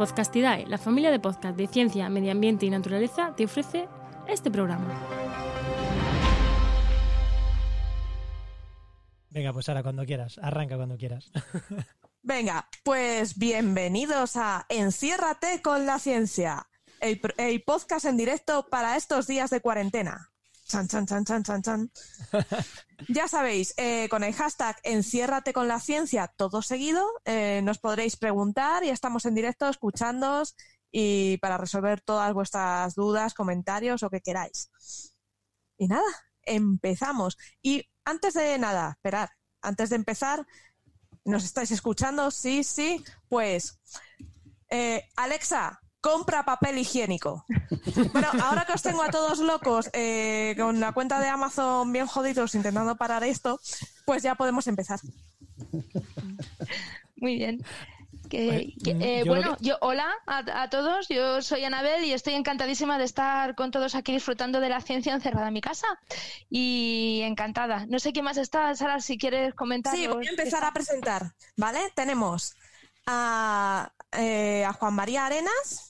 Podcastidae, la familia de podcast de ciencia, medio ambiente y naturaleza, te ofrece este programa. Venga, pues ahora cuando quieras, arranca cuando quieras. Venga, pues bienvenidos a Enciérrate con la ciencia, el, el podcast en directo para estos días de cuarentena. Chan, chan, chan, chan, chan, chan. ya sabéis, eh, con el hashtag enciérrate con la ciencia, todo seguido, eh, nos podréis preguntar y estamos en directo escuchándoos y para resolver todas vuestras dudas, comentarios o que queráis. Y nada, empezamos. Y antes de nada, esperar, antes de empezar, ¿nos estáis escuchando? Sí, sí, pues eh, Alexa, compra papel higiénico. Bueno, ahora que os tengo a todos locos eh, con la cuenta de Amazon bien jodidos intentando parar esto, pues ya podemos empezar. Muy bien. Que, que, eh, yo bueno, que- yo hola a, a todos, yo soy Anabel y estoy encantadísima de estar con todos aquí disfrutando de la ciencia encerrada en mi casa y encantada. No sé quién más está, Sara, si quieres comentar. Sí, voy a empezar a presentar, ¿vale? Tenemos a, eh, a Juan María Arenas.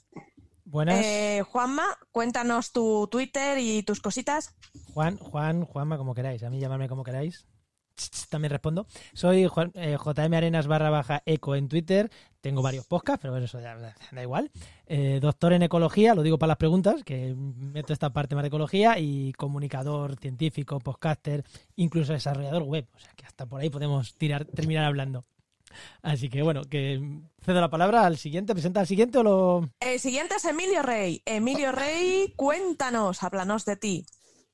Buenas, Eh, Juanma, cuéntanos tu Twitter y tus cositas. Juan, Juan, Juanma, como queráis. A mí llamarme como queráis. También respondo. Soy Juan, eh, JM Arenas barra baja eco en Twitter. Tengo varios podcasts, pero bueno, eso ya da igual. Eh, doctor en ecología, lo digo para las preguntas, que meto esta parte más de ecología, y comunicador científico, podcaster, incluso desarrollador web. O sea que hasta por ahí podemos tirar, terminar hablando. Así que bueno, que cedo la palabra al siguiente. ¿Presenta al siguiente o lo...? El siguiente es Emilio Rey. Emilio Rey, cuéntanos, háblanos de ti.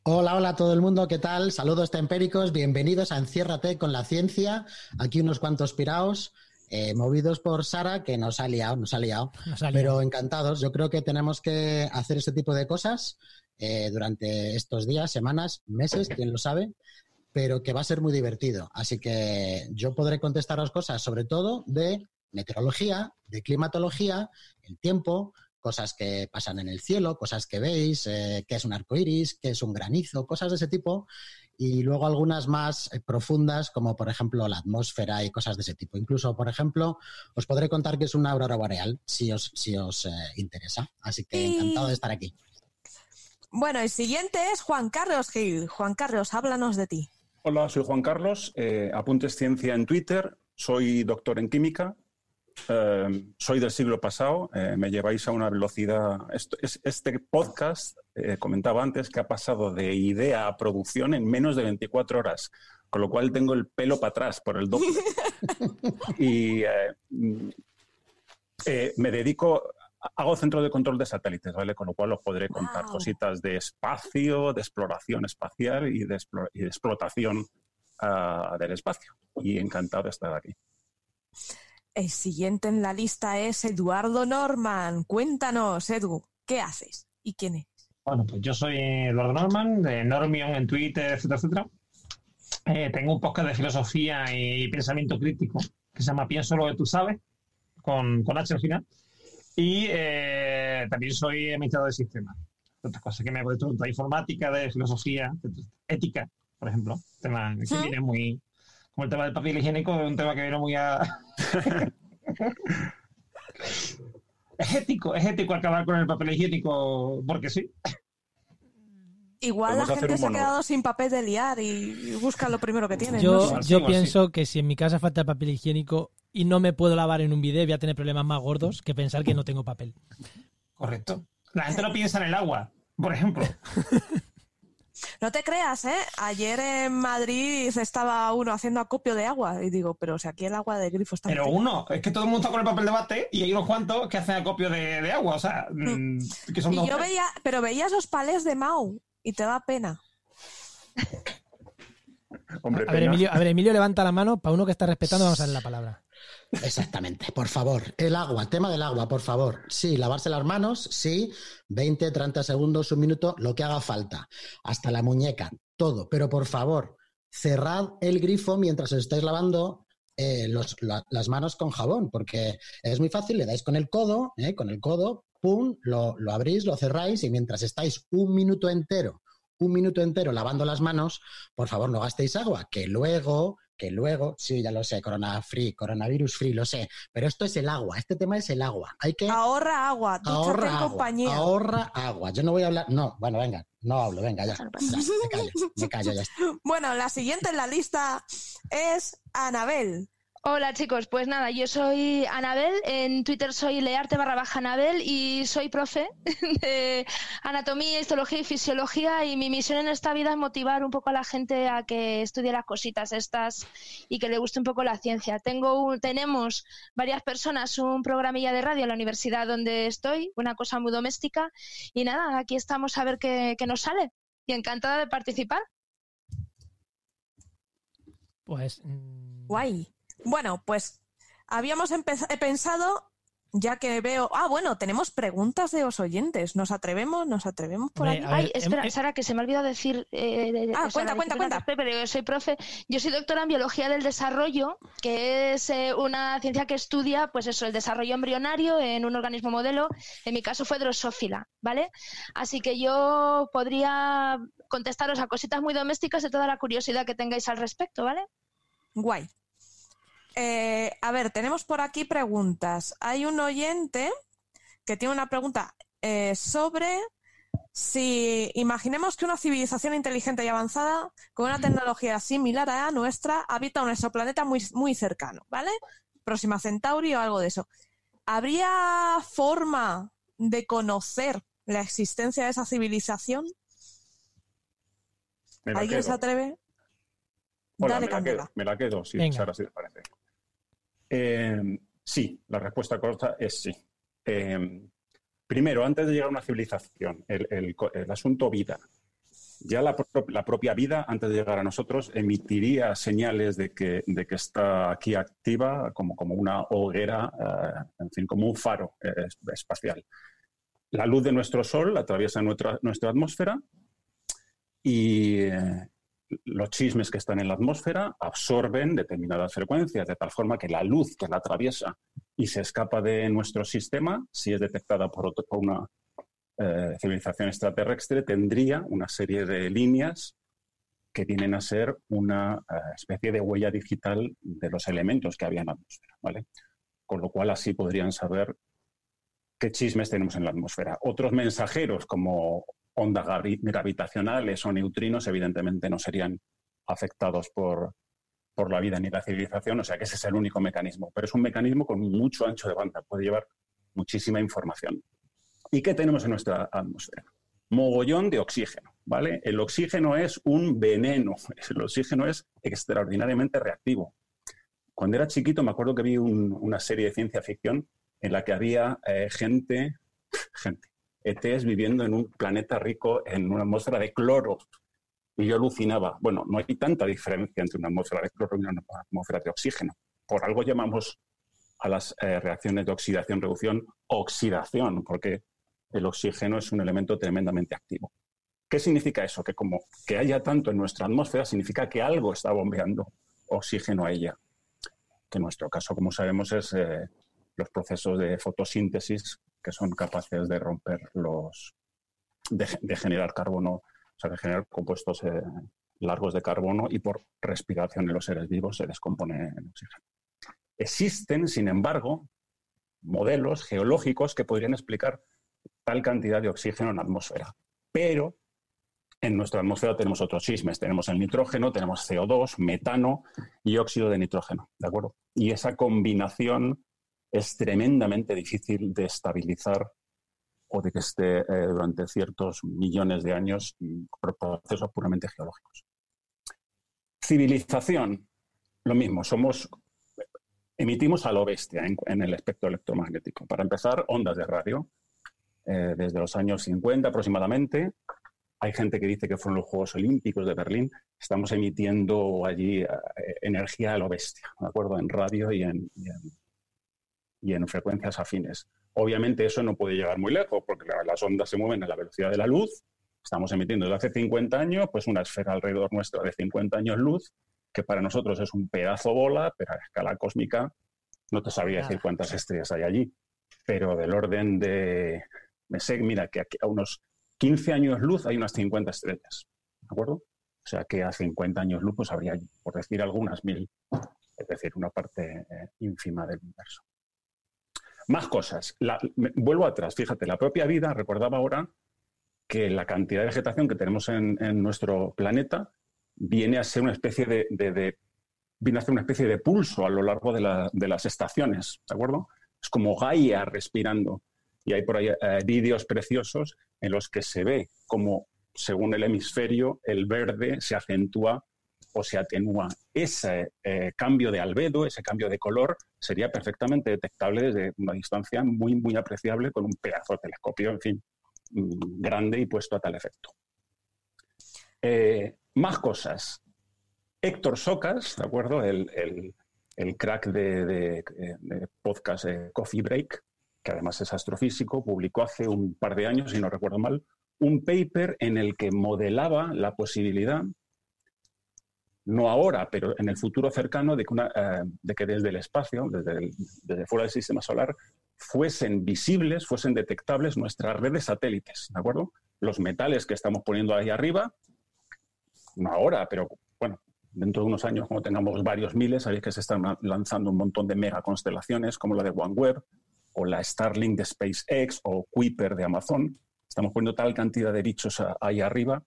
Hola, hola a todo el mundo, ¿qué tal? Saludos tempéricos, bienvenidos a Enciérrate con la ciencia. Aquí unos cuantos piraos, eh, movidos por Sara, que nos ha liado, nos ha liado. Nos ha liado. Pero encantados, yo creo que tenemos que hacer este tipo de cosas eh, durante estos días, semanas, meses, quién lo sabe, pero que va a ser muy divertido. Así que yo podré contestaros cosas sobre todo de meteorología, de climatología, el tiempo, cosas que pasan en el cielo, cosas que veis, eh, qué es un arco iris, qué es un granizo, cosas de ese tipo. Y luego algunas más eh, profundas, como por ejemplo la atmósfera y cosas de ese tipo. Incluso, por ejemplo, os podré contar que es una aurora boreal, si os, si os eh, interesa. Así que Y- encantado de estar aquí. Bueno, el siguiente es Juan Carlos Gil. Juan Carlos, háblanos de ti. Hola, soy Juan Carlos, eh, Apuntes Ciencia en Twitter, soy doctor en química, eh, soy del siglo pasado, eh, me lleváis a una velocidad... Esto- es- este podcast, eh, comentaba antes, que ha pasado de idea a producción en menos de 24 horas, con lo cual tengo el pelo para atrás por el doble. y me dedico... Hago centro de control de satélites, ¿vale? Con lo cual os podré contar cositas de espacio, de exploración espacial y de, explo- y de explotación ah, del espacio. Y encantado de estar aquí. El siguiente en la lista es Eduardo Norman. Cuéntanos, Edu, ¿qué haces y quién es? Bueno, pues yo soy Eduardo Norman, de Normion en Twitter, etcétera, etcétera. Eh, tengo un podcast de filosofía y pensamiento crítico que se llama Pienso lo que tú sabes, con, con H al final. Y eh, también soy administrador de sistemas. Otras cosas que me he puesto de informática, de filosofía, ética, por ejemplo. Tema que viene muy. Como el tema del papel higiénico, es un tema que viene muy a. es ético, es ético acabar con el papel higiénico porque sí. Igual la gente se ha quedado sin papel de liar y busca lo primero que tiene. Yo, no sé. Yo pienso que si en mi casa falta papel higiénico y no me puedo lavar en un bidet, voy a tener problemas más gordos que pensar que no tengo papel. Correcto. La gente no piensa en el agua, por ejemplo. No te creas, ¿eh? Ayer en Madrid estaba uno haciendo acopio de agua y digo, pero si aquí el agua del grifo está... Pero uno, es que todo el mundo está con el papel de bate y hay unos cuantos que hacen acopio de, de agua, o sea, mm, que son Y dos. yo veía, pero veías los palés de Mau y te da pena. Hombre, A ver. Emilio, a ver, Emilio levanta la mano. Para uno que está respetando, vamos a darle la palabra. Exactamente, por favor. El agua, tema del agua, por favor. Sí, lavarse las manos, sí, 20, 30 segundos, un minuto, lo que haga falta. Hasta la muñeca, todo. Pero por favor, cerrad el grifo mientras os estáis lavando eh, los- la- las manos con jabón, porque es muy fácil, le dais con el codo, eh, con el codo, pum, lo, lo abrís, lo cerráis y mientras estáis un minuto entero, un minuto entero lavando las manos, por favor no gastéis agua, que luego que luego, sí, ya lo sé, corona free, coronavirus free, lo sé, pero esto es el agua, este tema es el agua. Hay que Ahorra agua, ahorra en agua, compañía. ahorra agua. Yo no voy a hablar, no, bueno, venga, no hablo, venga, ya, ya, me callo, me callo, ya está. Bueno, la siguiente en la lista es Anabel. Hola chicos, pues nada, yo soy Anabel, en Twitter soy learte barra baja Anabel y soy profe de anatomía, histología y fisiología y mi misión en esta vida es motivar un poco a la gente a que estudie las cositas estas y que le guste un poco la ciencia. Tengo un- tenemos varias personas un programilla de radio en la universidad donde estoy, una cosa muy doméstica y nada, aquí estamos a ver qué, qué nos sale y encantada de participar. Pues. mm, Guay. Bueno, pues habíamos he pensado, ya que veo. Ah, bueno, tenemos preguntas de los oyentes. ¿Nos atrevemos? ¿Nos atrevemos por Hombre, ahí? a Ay, ver, espera, em- Sara, que se me ha olvidado decir. eh, de- de- Ah, Sara, cuenta, de- cuenta, cuenta. Pepe, yo soy profe. Yo soy doctora en biología del desarrollo, que es eh, una ciencia que estudia, pues eso, el desarrollo embrionario en un organismo modelo. En mi caso fue drosófila, ¿vale? Así que yo podría contestaros a cositas muy domésticas de toda la curiosidad que tengáis al respecto, ¿vale? Guay. Eh, a ver, tenemos por aquí preguntas. Hay un oyente que tiene una pregunta eh, sobre si imaginemos que una civilización inteligente y avanzada con una tecnología similar a la nuestra habita un exoplaneta muy, muy cercano, ¿vale? Próxima Centauri o algo de eso. ¿Habría forma de conocer la existencia de esa civilización? ¿Alguien se atreve? Hola, Dale, me, la quedo, me la quedo, sí, Venga. Sara, si te parece. Eh, sí, la respuesta corta es sí. Eh, primero, antes de llegar a una civilización, el, el el asunto vida. Ya la, pro- la propia vida, antes de llegar a nosotros, emitiría señales de que, de que está aquí activa como, como una hoguera, eh, en fin, como un faro eh, es- espacial. La luz de nuestro Sol atraviesa nuestra, nuestra atmósfera y eh, los chismes que están en la atmósfera absorben determinadas frecuencias, de tal forma que la luz que la atraviesa y se escapa de nuestro sistema, si es detectada por, otro- una eh, civilización extraterrestre, tendría una serie de líneas que vienen a ser una eh, especie de huella digital de los elementos que había en la atmósfera. ¿vale? Con lo cual así podrían saber qué chismes tenemos en la atmósfera. Otros mensajeros, como ondas gravi- gravitacionales o neutrinos, evidentemente no serían afectados por, por la vida ni la civilización, o sea que ese es el único mecanismo. Pero es un mecanismo con mucho ancho de banda, puede llevar muchísima información. ¿Y qué tenemos en nuestra atmósfera? Mogollón de oxígeno, ¿vale? El oxígeno es un veneno, el oxígeno es extraordinariamente reactivo. Cuando era chiquito me acuerdo que vi un- una serie de ciencia ficción en la que había eh, gente, gente, ETs viviendo en un planeta rico en una atmósfera de cloro. Y yo alucinaba. Bueno, no hay tanta diferencia entre una atmósfera de cloro y una atmósfera de oxígeno. Por algo llamamos a las eh, reacciones de oxidación-reducción oxidación, porque el oxígeno es un elemento tremendamente activo. ¿Qué significa eso? Que como que haya tanto en nuestra atmósfera significa que algo está bombeando oxígeno a ella. Que en nuestro caso, como sabemos, es eh, los procesos de fotosíntesis que son capaces de romper los. de, de generar carbono, o sea, de generar compuestos eh, largos de carbono y por respiración en los seres vivos se descompone el oxígeno. Existen, sin embargo, modelos geológicos que podrían explicar tal cantidad de oxígeno en la atmósfera. Pero en nuestra atmósfera tenemos otros chismes. Tenemos el nitrógeno, tenemos CO2, metano y óxido de nitrógeno. ¿De acuerdo? Y esa combinación es tremendamente difícil de estabilizar o de que esté eh, durante ciertos millones de años mm, por procesos puramente geológicos. Civilización, lo mismo, somos emitimos a lo bestia en, el espectro electromagnético. Para empezar, ondas de radio, eh, desde los años 50 aproximadamente. Hay gente que dice que fueron los Juegos Olímpicos de Berlín. Estamos emitiendo allí eh, energía a lo bestia, ¿de acuerdo? En radio y en, y en frecuencias afines. Obviamente eso no puede llegar muy lejos porque la- las ondas se mueven a la velocidad de la luz. Estamos emitiendo desde hace 50 años, pues una esfera alrededor nuestra de 50 años luz, que para nosotros es un pedazo bola, pero a escala cósmica no te sabría decir cuántas estrellas hay allí, pero del orden de, me sé, mira, que aquí a unos 15 años luz hay unas 50 estrellas, ¿de acuerdo? O sea que a 50 años luz pues habría, por decir algunas mil, es decir, una parte eh, ínfima del universo. Más cosas. vuelvo atrás, fíjate, la propia vida, recordaba ahora que la cantidad de vegetación que tenemos en, nuestro planeta viene a ser una especie de, viene a ser una especie de pulso a lo largo de, de las estaciones, ¿de acuerdo? Es como Gaia respirando. Y hay por ahí eh, vídeos preciosos en los que se ve como, según el hemisferio, el verde se acentúa o se atenúa. Ese eh, cambio de albedo, ese cambio de color, sería perfectamente detectable desde una distancia muy, muy apreciable con un pedazo de telescopio, en fin, mm, grande y puesto a tal efecto. Eh, más cosas. Héctor Socas, ¿de acuerdo? El, crack de, podcast Coffee Break, que además es astrofísico, publicó hace un par de años, si no recuerdo mal, un paper en el que modelaba la posibilidad, no ahora, pero en el futuro cercano, de que, eh, de que desde el espacio, desde, fuera del sistema solar, fuesen visibles, fuesen detectables nuestras redes satélites, ¿de acuerdo? Los metales que estamos poniendo ahí arriba, no ahora, pero bueno, dentro de unos años, cuando tengamos varios miles, sabéis que se están lanzando un montón de mega constelaciones, como la de OneWeb, o la Starlink de SpaceX o Kuiper de Amazon. Estamos poniendo tal cantidad de bichos ahí arriba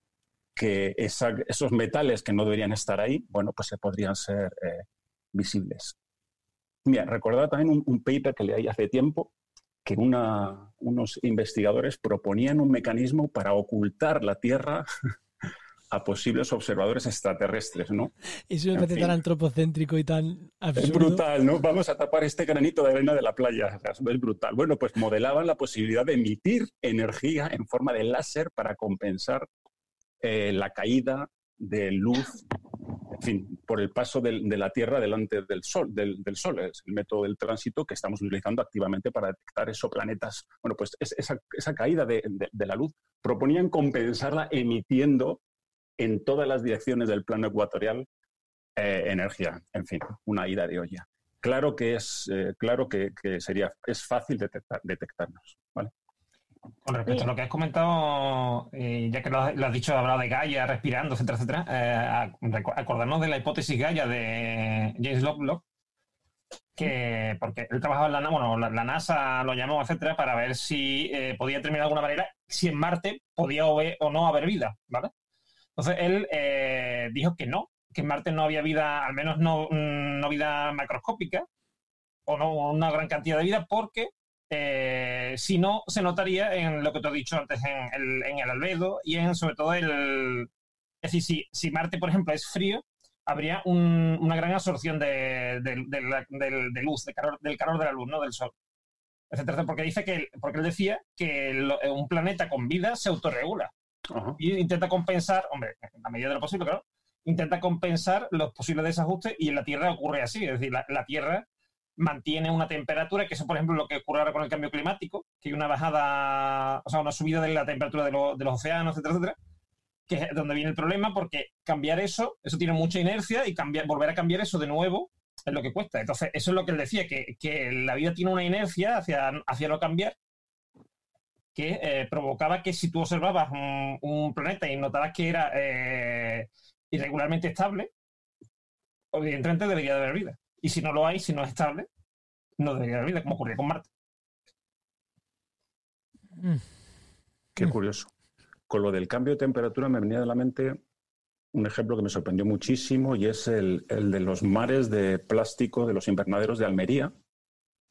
que esos metales que no deberían estar ahí, bueno, pues se podrían ser eh, visibles. Mira, recordad también un, paper que leí hace tiempo que unos investigadores proponían un mecanismo para ocultar la Tierra a posibles observadores extraterrestres, ¿no? Eso me parece tan antropocéntrico y tan absurdo. Es brutal, ¿no? Vamos a tapar este granito de arena de la playa. Es brutal. Bueno, pues modelaban la posibilidad de emitir energía en forma de láser para compensar eh, la caída de luz, en fin, por el paso de la Tierra delante del Sol, del, Sol. Es el método del tránsito que estamos utilizando activamente para detectar exoplanetas. Bueno, pues esa, caída de, de la luz proponían compensarla emitiendo en todas las direcciones del plano ecuatorial eh, energía. En fin, una ida de olla. Claro que es, eh, claro que, sería, es fácil detectar, detectarnos. Con respecto a lo que has comentado, eh, ya que lo has, dicho, hablado de Gaia, respirando, etcétera, etcétera, acordarnos de la hipótesis Gaia de James Lovelock, que porque él trabajaba en la, bueno, la, NASA lo llamó, etcétera, para ver si podía determinar de alguna manera si en Marte podía o no haber vida, ¿vale? Entonces él eh, dijo que no, que en Marte no había vida, al menos no, no vida macroscópica, o no una gran cantidad de vida, porque eh, si no, se notaría en lo que te he dicho antes, en el, en el albedo y en sobre todo el... Es decir, si, si Marte, por ejemplo, es frío, habría una gran absorción de, luz, calor, del calor de la luz, ¿no? Del Sol. Etcétera, porque dice que, porque él decía que un planeta con vida se autorregula. Y intenta compensar, hombre, en la medida de lo posible, claro, intenta compensar los posibles desajustes y en la Tierra ocurre así, es decir, la, Tierra mantiene una temperatura, que eso, por ejemplo, lo que ocurre ahora con el cambio climático, que hay una bajada, o sea, una subida de la temperatura de, los océanos, etcétera, etcétera, que es donde viene el problema, porque cambiar eso, eso tiene mucha inercia y cambiar, volver a cambiar eso de nuevo es lo que cuesta. Entonces, eso es lo que él decía, que, que la vida tiene una inercia hacia, hacia no cambiar que eh, provocaba que si tú observabas un, planeta y notabas que era eh, irregularmente estable, evidentemente debería de haber vida. Y si no lo hay, si no es estable, no debería haber vida, como ocurría con Marte. Mm. Qué curioso. Con lo del cambio de temperatura me venía de la mente un ejemplo que me sorprendió muchísimo y es el, el de los mares de plástico de los invernaderos de Almería,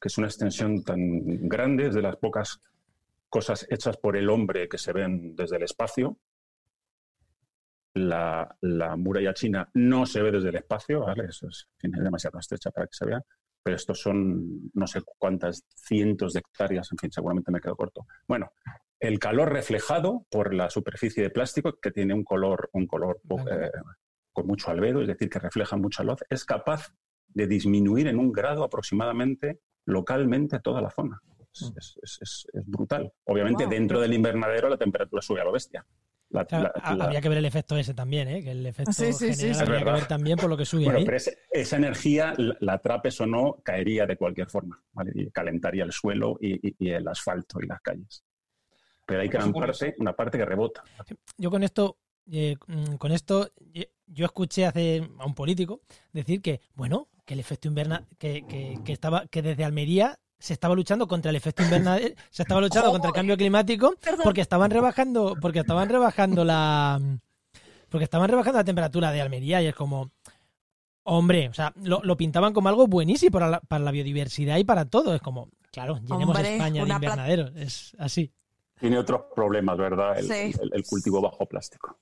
que es una extensión tan grande, es de las pocas cosas hechas por el hombre que se ven desde el espacio. La, muralla china no se ve desde el espacio, ¿vale? Eso es, demasiado estrecha para que se vea, pero estos son no sé cuántas cientos de hectáreas, en fin, seguramente me quedo corto. Bueno, el calor reflejado por la superficie de plástico, que tiene un color, un color eh, con mucho albedo, es decir, que refleja mucha luz, es capaz de disminuir en un grado aproximadamente localmente toda la zona. Mm. es, brutal. Obviamente, dentro del invernadero la temperatura sube a lo bestia. Habría que ver el efecto ese también, ¿eh? que el efecto general habría que ver también por lo que sube ahí. Pero esa energía, la atrapes o no, caería de cualquier forma, y calentaría el suelo y, el asfalto y las calles. Pero hay que una parte, una parte que rebota. Yo con esto eh, mm, con esto yo escuché hace a un político decir que, bueno, que el efecto invernadero, que, que, que estaba, que desde Almería se estaba luchando contra el efecto invernadero, se estaba luchando contra el cambio climático Perdón. porque estaban rebajando, porque estaban rebajando la porque estaban rebajando la temperatura de Almería y es como hombre, o sea, lo, lo pintaban como algo buenísimo para la, para la biodiversidad y para todo, es como, claro, llenemos Hombre, España de invernaderos, es así. Tiene otros problemas, ¿verdad? El, Sí. el- el cultivo bajo plástico.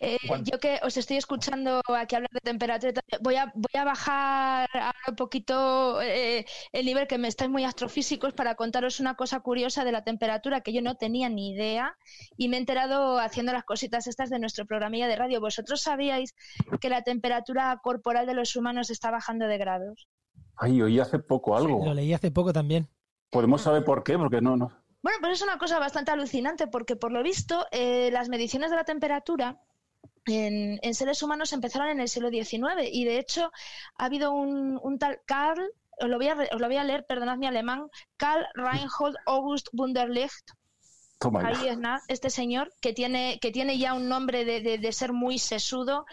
Eh, Bueno. yo que os estoy escuchando aquí hablar de temperatura, voy a, voy a bajar ahora un poquito eh, el nivel que me estáis muy astrofísicos para contaros una cosa curiosa de la temperatura que yo no tenía ni idea y me he enterado haciendo las cositas estas de nuestro programilla de radio. ¿Vosotros sabíais que la temperatura corporal de los humanos está bajando de grados? Ay, oí hace poco algo. Lo leí hace poco también. ¿Podemos saber por qué? Porque no, no. Bueno, pues es una cosa bastante alucinante porque por lo visto eh, las mediciones de la temperatura en, en seres humanos empezaron en el siglo XIX y de hecho ha habido un, un tal Karl, os lo, voy a, os lo voy a leer, perdonad mi alemán, Karl Reinhold August Wunderlich, Toma ya. ahí es nada, este señor que tiene, que tiene ya un nombre de, de- de ser muy sesudo,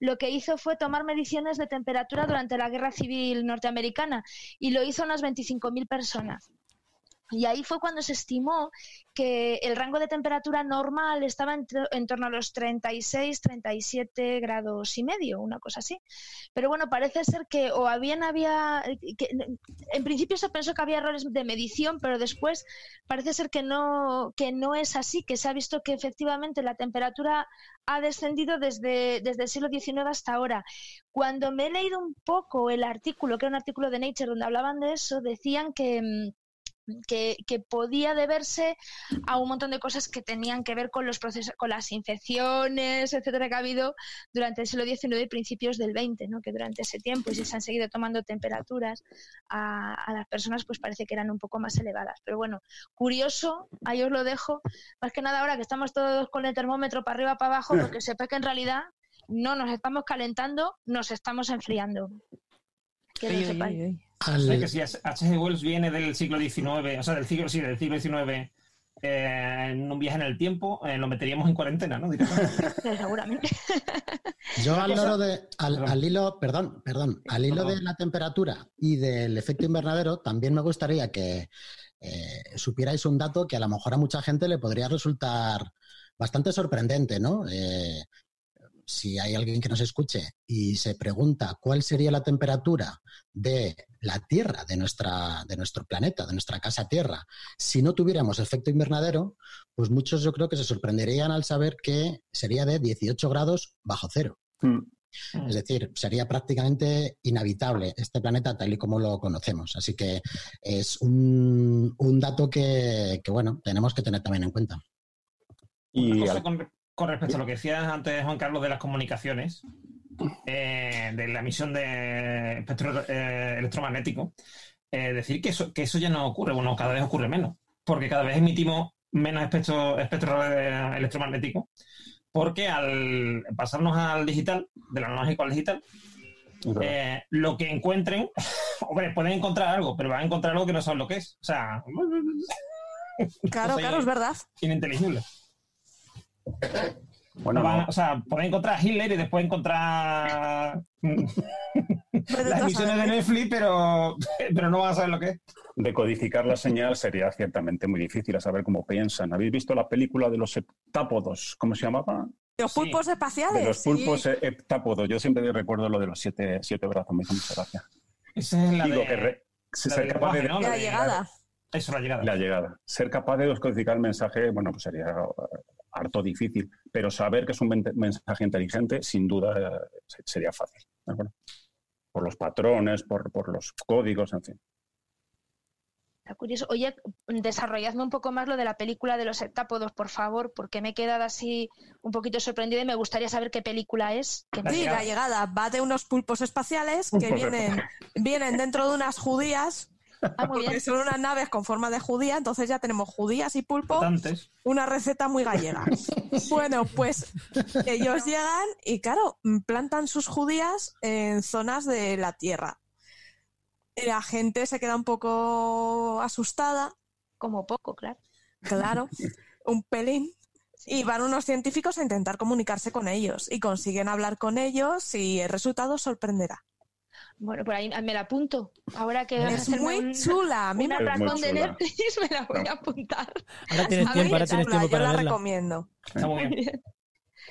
lo que hizo fue tomar mediciones de temperatura durante la Guerra Civil Norteamericana y lo hizo a unas 25.000 personas. Y ahí fue cuando se estimó que el rango de temperatura normal estaba en, en torno a los 36, 37 grados y medio, una cosa así. Pero bueno, parece ser que o habían había que, en principio se pensó que había errores de medición, pero después parece ser que no que no es así, que se ha visto que efectivamente la temperatura ha descendido desde, desde el siglo XIX hasta ahora. Cuando me he leído un poco el artículo, que era un artículo de Nature donde hablaban de eso, decían que mm, que, que podía deberse a un montón de cosas que tenían que ver con los procesos, con las infecciones, etcétera, que ha habido durante el siglo XIX y principios del XX, ¿no? que durante ese tiempo, y si se han seguido tomando temperaturas a, a las personas, pues parece que eran un poco más elevadas. Pero bueno, curioso, ahí os lo dejo, más que nada ahora que estamos todos con el termómetro para arriba, para abajo, porque sepa que en realidad no nos estamos calentando, nos estamos enfriando. Que lo sepáis. Al- que si H.G. Wells viene del siglo XIX, o sea, del siglo, sí, del siglo XIX, eh, en un viaje en el tiempo, eh, lo meteríamos en cuarentena, ¿no? Seguramente. Yo al, loro de, al, Perdón. al hilo, perdón, perdón, al hilo Perdón. de la temperatura y del efecto invernadero, también me gustaría que eh, supierais un dato que a lo mejor a mucha gente le podría resultar bastante sorprendente, ¿no? Eh, si hay alguien que nos escuche y se pregunta cuál sería la temperatura de la Tierra, de, nuestra, de nuestro planeta, de nuestra casa Tierra, si no tuviéramos efecto invernadero, pues muchos yo creo que se sorprenderían al saber que sería de 18 grados bajo cero. Mm. Es decir, sería prácticamente inhabitable este planeta tal y como lo conocemos. Así que es un, un dato que, que, bueno, tenemos que tener también en cuenta. Y Una cosa al- con, con respecto a lo que decías antes, Juan Carlos, de las comunicaciones, eh, de la emisión de espectro eh, electromagnético, eh, decir que eso, que eso ya no ocurre, bueno, cada vez ocurre menos, porque cada vez emitimos menos espectro, espectro eh, electromagnético, porque al pasarnos al digital, del analógico al digital, eh, lo que encuentren, hombre, pueden encontrar algo, pero van a encontrar algo que no saben lo que es. O sea, Claro, claro, es verdad. ininteligible. Bueno, Van- no, O sea, pueden encontrar a Hitler y después encontrar las tú emisiones de. Netflix, pero, pero no van a saber lo que es. decodificar la señal sería ciertamente muy difícil a saber cómo piensan. ¿Habéis visto la película de los heptápodos? ¿Cómo se llamaba? Los Sí. pulpos espaciales. De los sí. pulpos eh, heptápodos. Yo siempre recuerdo lo de los siete, siete brazos, me hizo mucha gracia. Esa es la Digo de, que re- la ser capaz de, ¿no? La de- llegada. Eso, la llegada. la llegada. Ser capaz de descodificar el mensaje, bueno, pues sería harto difícil, pero saber que es un men- mensaje inteligente, sin duda, eh, se- sería fácil. ¿de acuerdo? Por los patrones, por, por los códigos, en fin. Está curioso. Oye, desarrolladme un poco más lo de la película de los heptápodos, por favor, porque me he quedado así un poquito sorprendida y me gustaría saber qué película es. que Sí, la llegada va de unos pulpos espaciales que vienen, vienen dentro de unas judías, Ah, muy porque bien. son unas naves con forma de judía, entonces ya tenemos judías y pulpo, Antes. una receta muy gallega. Bueno, pues ellos llegan y claro, plantan sus judías en zonas de la Tierra. La gente se queda un poco asustada, Como poco, claro. claro, un pelín. y van unos científicos a intentar comunicarse con ellos y consiguen hablar con ellos y el resultado sorprenderá. Bueno, por ahí me la apunto. Ahora que vas a Es muy un- chula. A mí una razón de. Netflix, me la voy a apuntar. Ahora tienes tiempo, ahora es tienes tiempo yo la para verla. recomiendo. Está muy bien.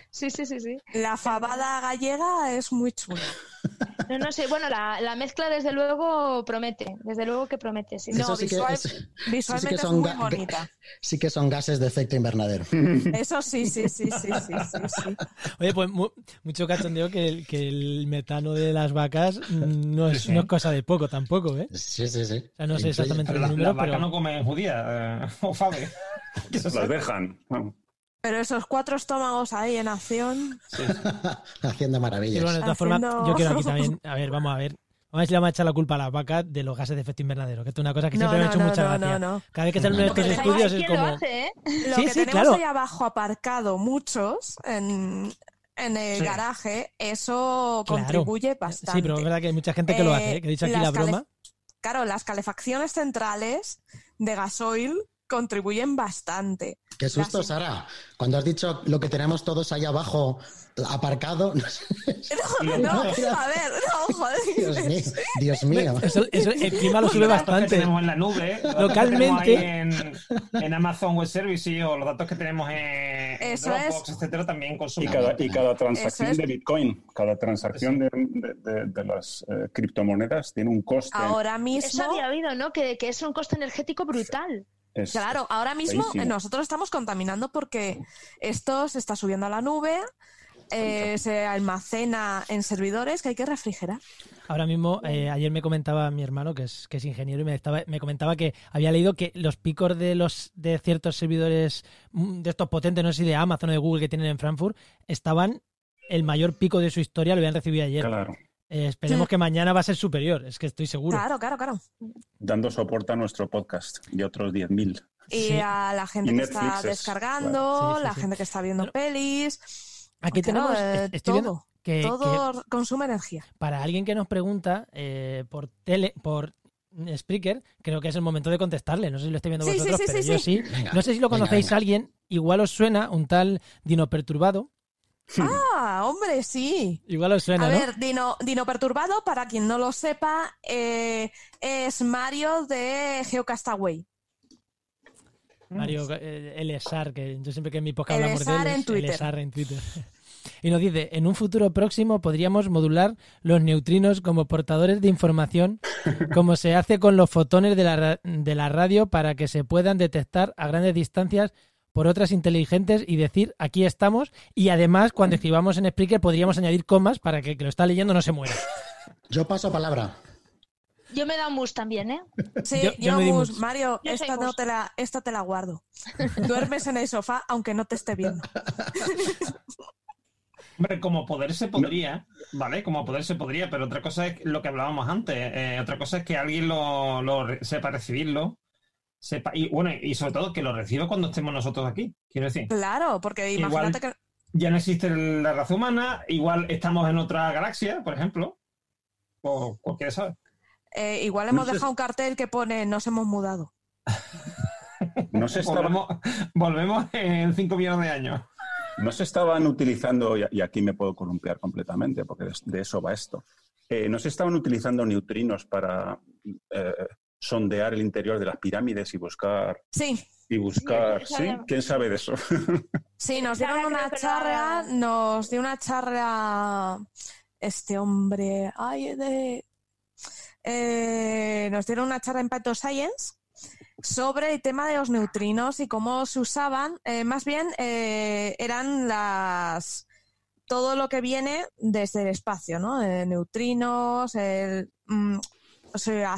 Sí, sí, sí, sí. La fabada gallega es muy chula. No, no sé, bueno, la, la mezcla desde luego promete, desde luego que promete, sí. No, Eso sí que visual- es- Visualmente es son muy bonita. sí que son gases de efecto invernadero. Eso sí, sí, sí, sí, sí, sí, sí. Oye, pues mu- mucho cachondeo que el, que el metano de las vacas no es, no es cosa de poco tampoco, ¿eh? Sí, sí, sí. O sea, no sé exactamente Pero el la, número, las vacas pero... no comen judía eh, o fave. Las dejan. Pero esos cuatro estómagos ahí en acción. Haciendo Sí, maravillas. bueno, de todas formas, Haciendo- yo quiero aquí también... A ver, vamos a ver. Vamos a ver si le vamos a echar la culpa a las vacas de los gases de efecto invernadero, que esto es una cosa que No, siempre me ha no, hecho no, mucha no, gracia. no, no. Cada vez que salen estos estudios es ¿Quién lo como... hace, eh? Lo Sí, que sí, tenemos claro. ahí abajo aparcado muchos en, en el Sí. garaje, eso Claro. contribuye bastante. Sí, pero es verdad que hay mucha gente que lo Eh, hace, ¿eh? que he dicho aquí las la broma. Claro, las calefacciones centrales de gasoil contribuyen bastante. Qué susto. Sara. Cuando has dicho lo que tenemos todos ahí abajo aparcado, no sé, No, no, a ver, no, joder. Dios mío, Dios mío. Eso, eso, el clima lo sube Los datos que bastante. tenemos en la nube, que Localmente. en, en Amazon Web Services o los datos que tenemos en Eso Dropbox, es. etcétera, también Y consumen. cada, y cada transacción Eso es. de Bitcoin, cada transacción de, de- de- de las eh, criptomonedas tiene un coste. Ahora Eso mismo, había oído, ¿no? Que, que es un coste energético brutal. Es- claro, ahora mismo feísimo. eh, nosotros estamos contaminando porque esto se está subiendo a la nube, eh, se almacena en servidores que hay que refrigerar. Ahora mismo, eh, ayer me comentaba mi hermano, que es, que es ingeniero, y me, estaba, me comentaba que había leído que los picos de los de ciertos servidores mm, de estos potentes, no sé si de Amazon o de Google que tienen en Frankfurt, estaban el mayor pico de su historia, lo habían recibido ayer. Claro, Eh, esperemos que mañana va a ser superior, es que estoy seguro. Claro, claro, claro. dando soporte a nuestro podcast y otros 10.000. Y Sí. a la gente que está es- descargando, claro. Sí, sí, la sí. gente que está viendo Bueno, pelis. Aquí tenemos, eh, estoy todo. que, que todo consume energía. para alguien que nos pregunta eh, por tele, por Spreaker, creo que es el momento de contestarle. No sé si lo estoy viendo Sí, sí, vosotros, sí, pero sí, yo sí. sí. Venga, No sé si lo venga, conocéis venga. a alguien, igual os suena un tal Dino Perturbado. Ah, hombre, sí. Igual os suena, A ¿no? ver, Dino, Dino Perturbado, para quien no lo sepa, eh, es Mario de Geocastaway. Mario eh, Elesar, que yo siempre que en mi podcast hablamos de él, en es Twitter. En Twitter. Y nos dice, en un futuro próximo podríamos modular los neutrinos como portadores de información, como se hace con los fotones de la, de la radio para que se puedan detectar a grandes distancias por otras inteligentes y decir, aquí estamos. Y además, cuando escribamos en Spreaker, podríamos añadir comas para que el que lo está leyendo no se muera. Yo paso palabra. Yo me da un mus también, ¿eh? Sí, Yo- yo, yo me Mus, mus. Mario, Yo esta, no mus. te la, esta te la guardo. Duermes en el sofá aunque no te esté viendo. Hombre, como poder se podría, ¿vale? Como poder se podría, pero otra cosa es lo que hablábamos antes. eh, otra cosa es que alguien lo, lo sepa recibirlo, sepa, y bueno, y sobre todo que lo reciba cuando estemos nosotros aquí. Quiero decir, Claro, porque Igual- imagínate que ya no existe la raza humana, igual estamos en otra galaxia, por ejemplo, o cualquiera sabe. eh, igual hemos No dejado un cartel que pone nos hemos mudado. No se, estaba- Volvemos, volvemos en 5 millones de años. no se estaban utilizando, y aquí me puedo columpiar completamente, porque de- de eso va esto, Eh, no se estaban utilizando neutrinos para eh, sondear el interior de las pirámides y buscar, Sí, y buscar, Sí. ¿Quién sabe de eso? sí, nos dieron una charla, la- nos dio una charla este hombre, ay, de... eh, nos dieron una charla en Pato Science sobre el tema de los neutrinos y cómo se usaban. Eh, más bien eh, eran las todo lo que viene desde el espacio, ¿no? Eh, neutrinos, el, mm, o sea,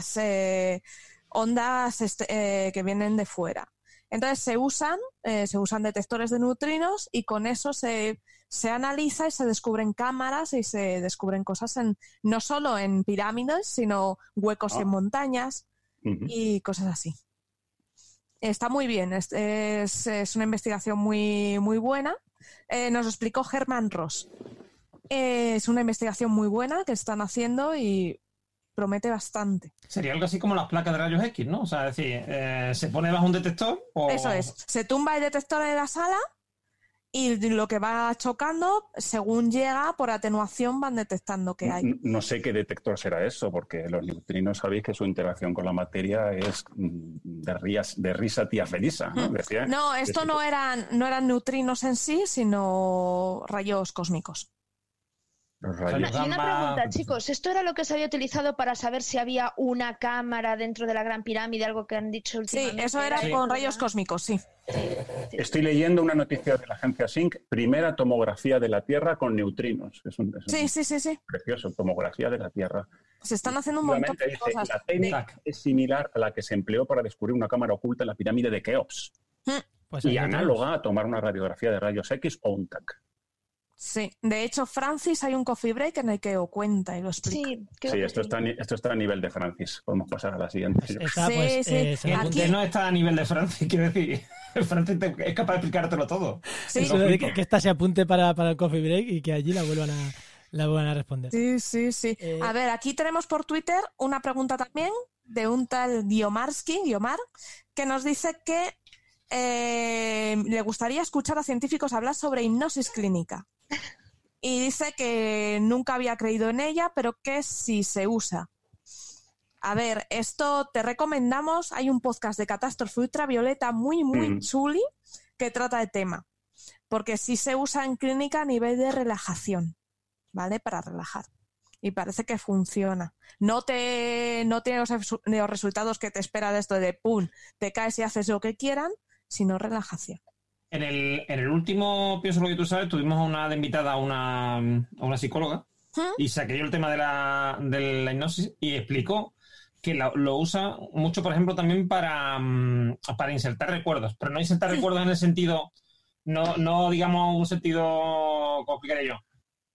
ondas este, eh, que vienen de fuera. Entonces se usan, eh, se usan detectores de neutrinos y con eso se, se analiza y se descubren cámaras y se descubren cosas en no solo en pirámides, sino huecos Ah. en montañas y cosas así. Está muy bien, es, es- es una investigación muy, muy buena. Eh, nos lo explicó Herman Ross. Eh, es una investigación muy buena que están haciendo y promete bastante. Sería algo así como las placas de rayos X, ¿no? O sea, es decir, eh, se pone bajo un detector o... Eso es. Se tumba el detector en la sala y lo que va chocando, según llega, por atenuación van detectando que hay. No, no sé qué detector será eso, porque los neutrinos sabéis que su interacción con la materia es mm, de, rías, de risa tía felisa. ¿no? Decía No, esto no eran, no eran neutrinos en sí, sino rayos cósmicos. Los Rayos rayos. Y una pregunta, pues, chicos, ¿esto era lo que se había utilizado para saber si había una cámara dentro de la Gran Pirámide, algo que han dicho Sí, últimamente? eso era Sí. con rayos cósmicos, sí. Estoy leyendo una noticia de la agencia SYNC, primera tomografía de la Tierra con neutrinos. Es un, es un Sí, sí, sí, sí. precioso, tomografía de la Tierra. Se están haciendo un montón de dice, cosas. la técnica es similar a la que se empleó para descubrir una cámara oculta en la pirámide de Keops Pues y análoga a tomar una radiografía de rayos X o un TAC. Sí, de hecho, Francis hay un coffee break en el que lo cuenta y lo explica. Sí, esto está, esto está a nivel de Francis. Podemos pasar a la siguiente. Sí, pues, sí. eh, Aquí- no está a nivel de Francis, quiero decir. Francis te- es capaz de explicártelo todo. Sí, Eso de que, que esta se apunte para, para el coffee break y que allí la vuelvan a, la vuelvan a responder. sí, sí, sí. Eh, A ver, aquí tenemos por Twitter una pregunta también de un tal Diomarsky, Diomar, que nos dice que eh, le gustaría escuchar a científicos hablar sobre hipnosis clínica. Y dice que nunca había creído en ella, pero que si se usa. A ver, esto te recomendamos. Hay un podcast de catástrofe ultravioleta muy, muy Mm. chuli que trata el tema. Porque sí se usa en clínica a nivel de relajación, ¿vale? Para relajar. Y parece que funciona. No te no tiene los resultados que te espera de esto de pum, te caes y haces lo que quieran, sino relajación. En el, en el último, pienso lo que tú sabes, tuvimos una de invitada a una, a una psicóloga ¿Mm? y saqué yo el tema de la, de la hipnosis y explicó que la- lo usa mucho, por ejemplo, también para, mm, para insertar recuerdos, pero no insertar recuerdos en el sentido, no, no digamos un sentido, ¿cómo explicaré yo?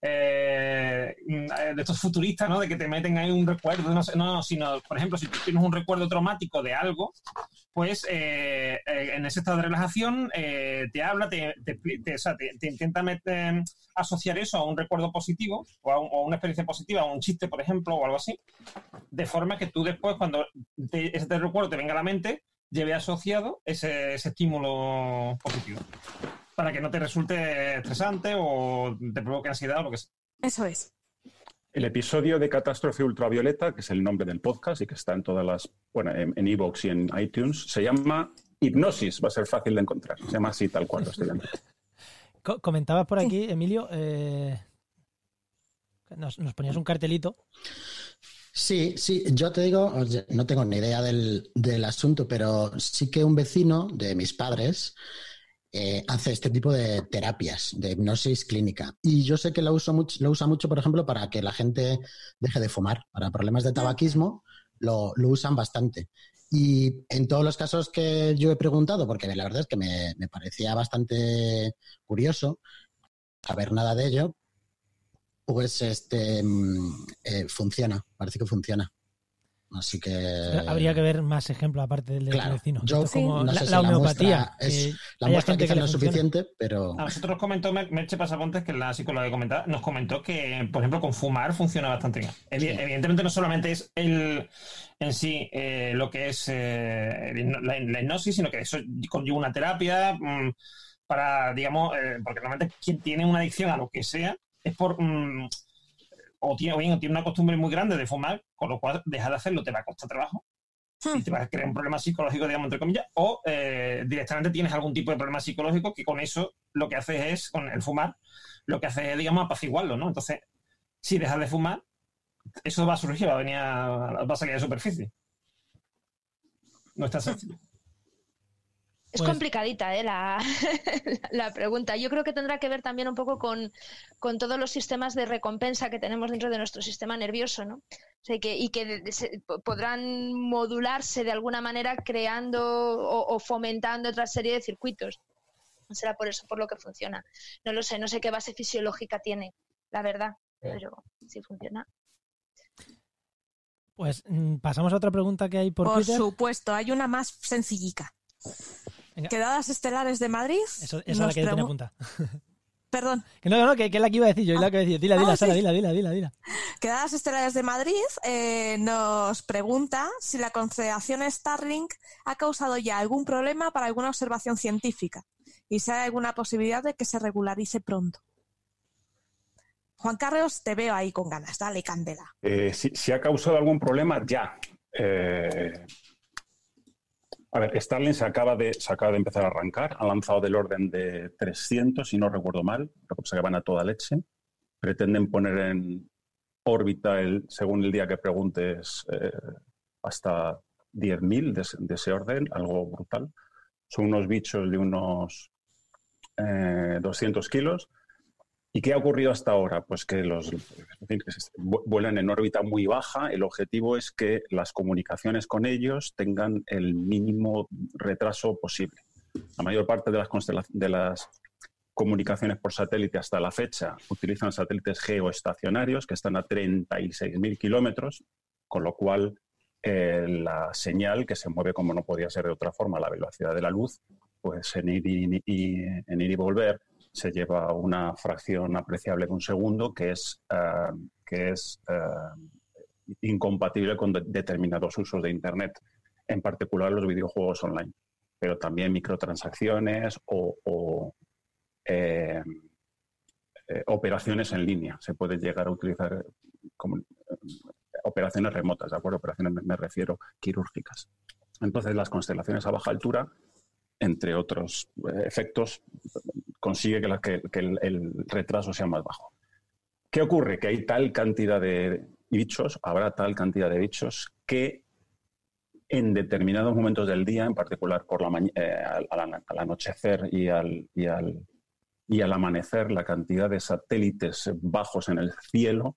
Eh, mm, de estos futuristas, ¿no? De que te meten ahí un recuerdo, no, no, sino, por ejemplo, si tú tienes un recuerdo traumático de algo, pues eh, eh, en ese estado de relajación eh, te habla, te, intenta meter, asociar eso a un recuerdo positivo o a, una experiencia positiva, a un chiste, por ejemplo, o algo así, de forma que tú después, cuando ese recuerdo te venga a la mente, lleve asociado ese estímulo positivo. Para que no te resulte estresante o te provoque ansiedad o lo que sea. Eso es. El episodio de Catástrofe Ultravioleta, que es el nombre del podcast y que está en todas las, bueno, en Evox y en iTunes, se llama Hipnosis. Va a ser fácil de encontrar. Se llama así tal cual lo estoy viendo. Co- comentabas por aquí, Emilio, eh, nos, nos ponías un cartelito. Sí, sí, yo te digo, no tengo ni idea del, del asunto, pero sí que un vecino de mis padres eh, hace este tipo de terapias, de hipnosis clínica. Y yo sé que lo, uso mucho, lo usa mucho, por ejemplo, para que la gente deje de fumar. Para problemas de tabaquismo lo, lo usan bastante. Y en todos los casos que yo he preguntado, porque la verdad es que me, me parecía bastante curioso saber nada de ello, pues este mm, eh, funciona, parece que funciona. Así que. Habría que ver más ejemplos aparte del de Claro, vecino. yo Esto es como no la, sé si la la homeopatía. muestra es- que La muestra gente quizá que no es suficiente, pero. A nosotros comentó Mer- Merche Pasapontes, que es la psicóloga que comentaba, nos comentó que, por ejemplo, con fumar funciona bastante bien. Sí. Evidentemente no solamente es el en sí eh, lo que es eh, la, la hipnosis, sino que eso conlleva una terapia mm, para, digamos, eh, porque normalmente quien tiene una adicción a lo que sea es por... mm, o tiene, o bien tiene una costumbre muy grande de fumar, con lo cual dejar de hacerlo te va a costar trabajo y te va a crear un problema psicológico, digamos, entre comillas, o eh, directamente tienes algún tipo de problema psicológico que con eso lo que haces es, con el fumar, lo que haces es, digamos, apaciguarlo, ¿no? Entonces, si dejas de fumar, eso va a surgir, va a venir a, va a salir a la superficie. No está sencillo. Es Pues- complicadita ¿eh? la, la pregunta. Yo creo que tendrá que ver también un poco con, con todos los sistemas de recompensa que tenemos dentro de nuestro sistema nervioso, ¿no? O sea, que, y que se- podrán modularse de alguna manera creando o, o fomentando otra serie de circuitos. Será por eso por lo que funciona. No lo sé, no sé qué base fisiológica tiene, la verdad, pero sí funciona. Pues mm, pasamos a otra pregunta que hay por, Por Twitter. supuesto, hay una más sencillica. Venga. Quedadas estelares de Madrid. Eso, esa es la que yo tenía apuntada. Perdón, Que no, no, que, que es la que iba a decir yo, es la que iba a decir. Dila, Ah, dila, sí. Sara, dila, dila, dila, dila. Quedadas Estelares de Madrid eh, nos pregunta si la constelación Starlink ha causado ya algún problema para alguna observación científica y si hay alguna posibilidad de que se regularice pronto. Juan Carlos, te veo ahí con ganas, dale candela. Eh, si, si ha causado algún problema, ya. Eh, a ver, Starlink se acaba, de, se acaba de empezar a arrancar. Ha lanzado del orden de 300, si no recuerdo mal. Lo que van a toda leche. Pretenden poner en órbita, el, según el día que preguntes, eh, hasta 10.000 de, de, ese orden, algo brutal. Son unos bichos de unos 200 kilos ¿Y qué ha ocurrido hasta ahora? Pues que los vuelan en órbita muy baja. El objetivo es que las comunicaciones con ellos tengan el mínimo retraso posible. La mayor parte de las, de las comunicaciones por satélite hasta la fecha utilizan satélites geoestacionarios que están a 36.000 kilómetros, con lo cual eh, la señal, que se mueve como no podía ser de otra forma, a la velocidad de la luz, pues en ir y, en ir y volver, se lleva una fracción apreciable de un segundo que es, eh, que es eh, incompatible con determinados usos de Internet, en particular los videojuegos online, pero también microtransacciones o, eh, operaciones en línea. Se puede llegar a utilizar como, operaciones remotas, ¿de acuerdo? Operaciones me refiero quirúrgicas. Entonces, las constelaciones a baja altura entre otros efectos, consigue que, el, retraso sea más bajo. ¿Qué ocurre? Que hay tal cantidad de bichos, habrá tal cantidad de bichos que en determinados momentos del día, en particular por la eh, al, anochecer y al, y, al, y al amanecer, la cantidad de satélites bajos en el cielo,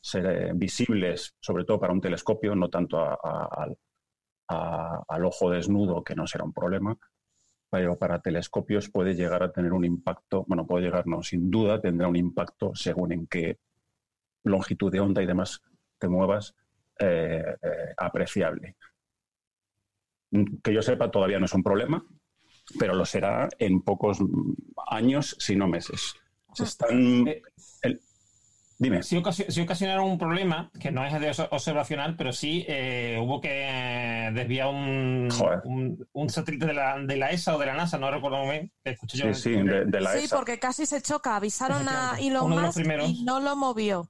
ser, visibles sobre todo para un telescopio, no tanto al ojo desnudo, que no será un problema, pero para telescopios puede llegar a tener un impacto, bueno, puede llegar, no, sin duda tendrá un impacto según en qué longitud de onda y demás te muevas, eh, eh, apreciable. Que yo sepa, todavía no es un problema, pero lo será en pocos años, si no meses. Se están, eh, Dime. Sí, ocasionaron un problema, que no es de observacional, pero sí eh, hubo que eh, desviar un, un, satélite de la, de la, ESA o de la NASA, no recuerdo muy bien. Escuché yo sí, sí, de, la sí, porque casi se choca. Avisaron a Elon Musk y no lo movió.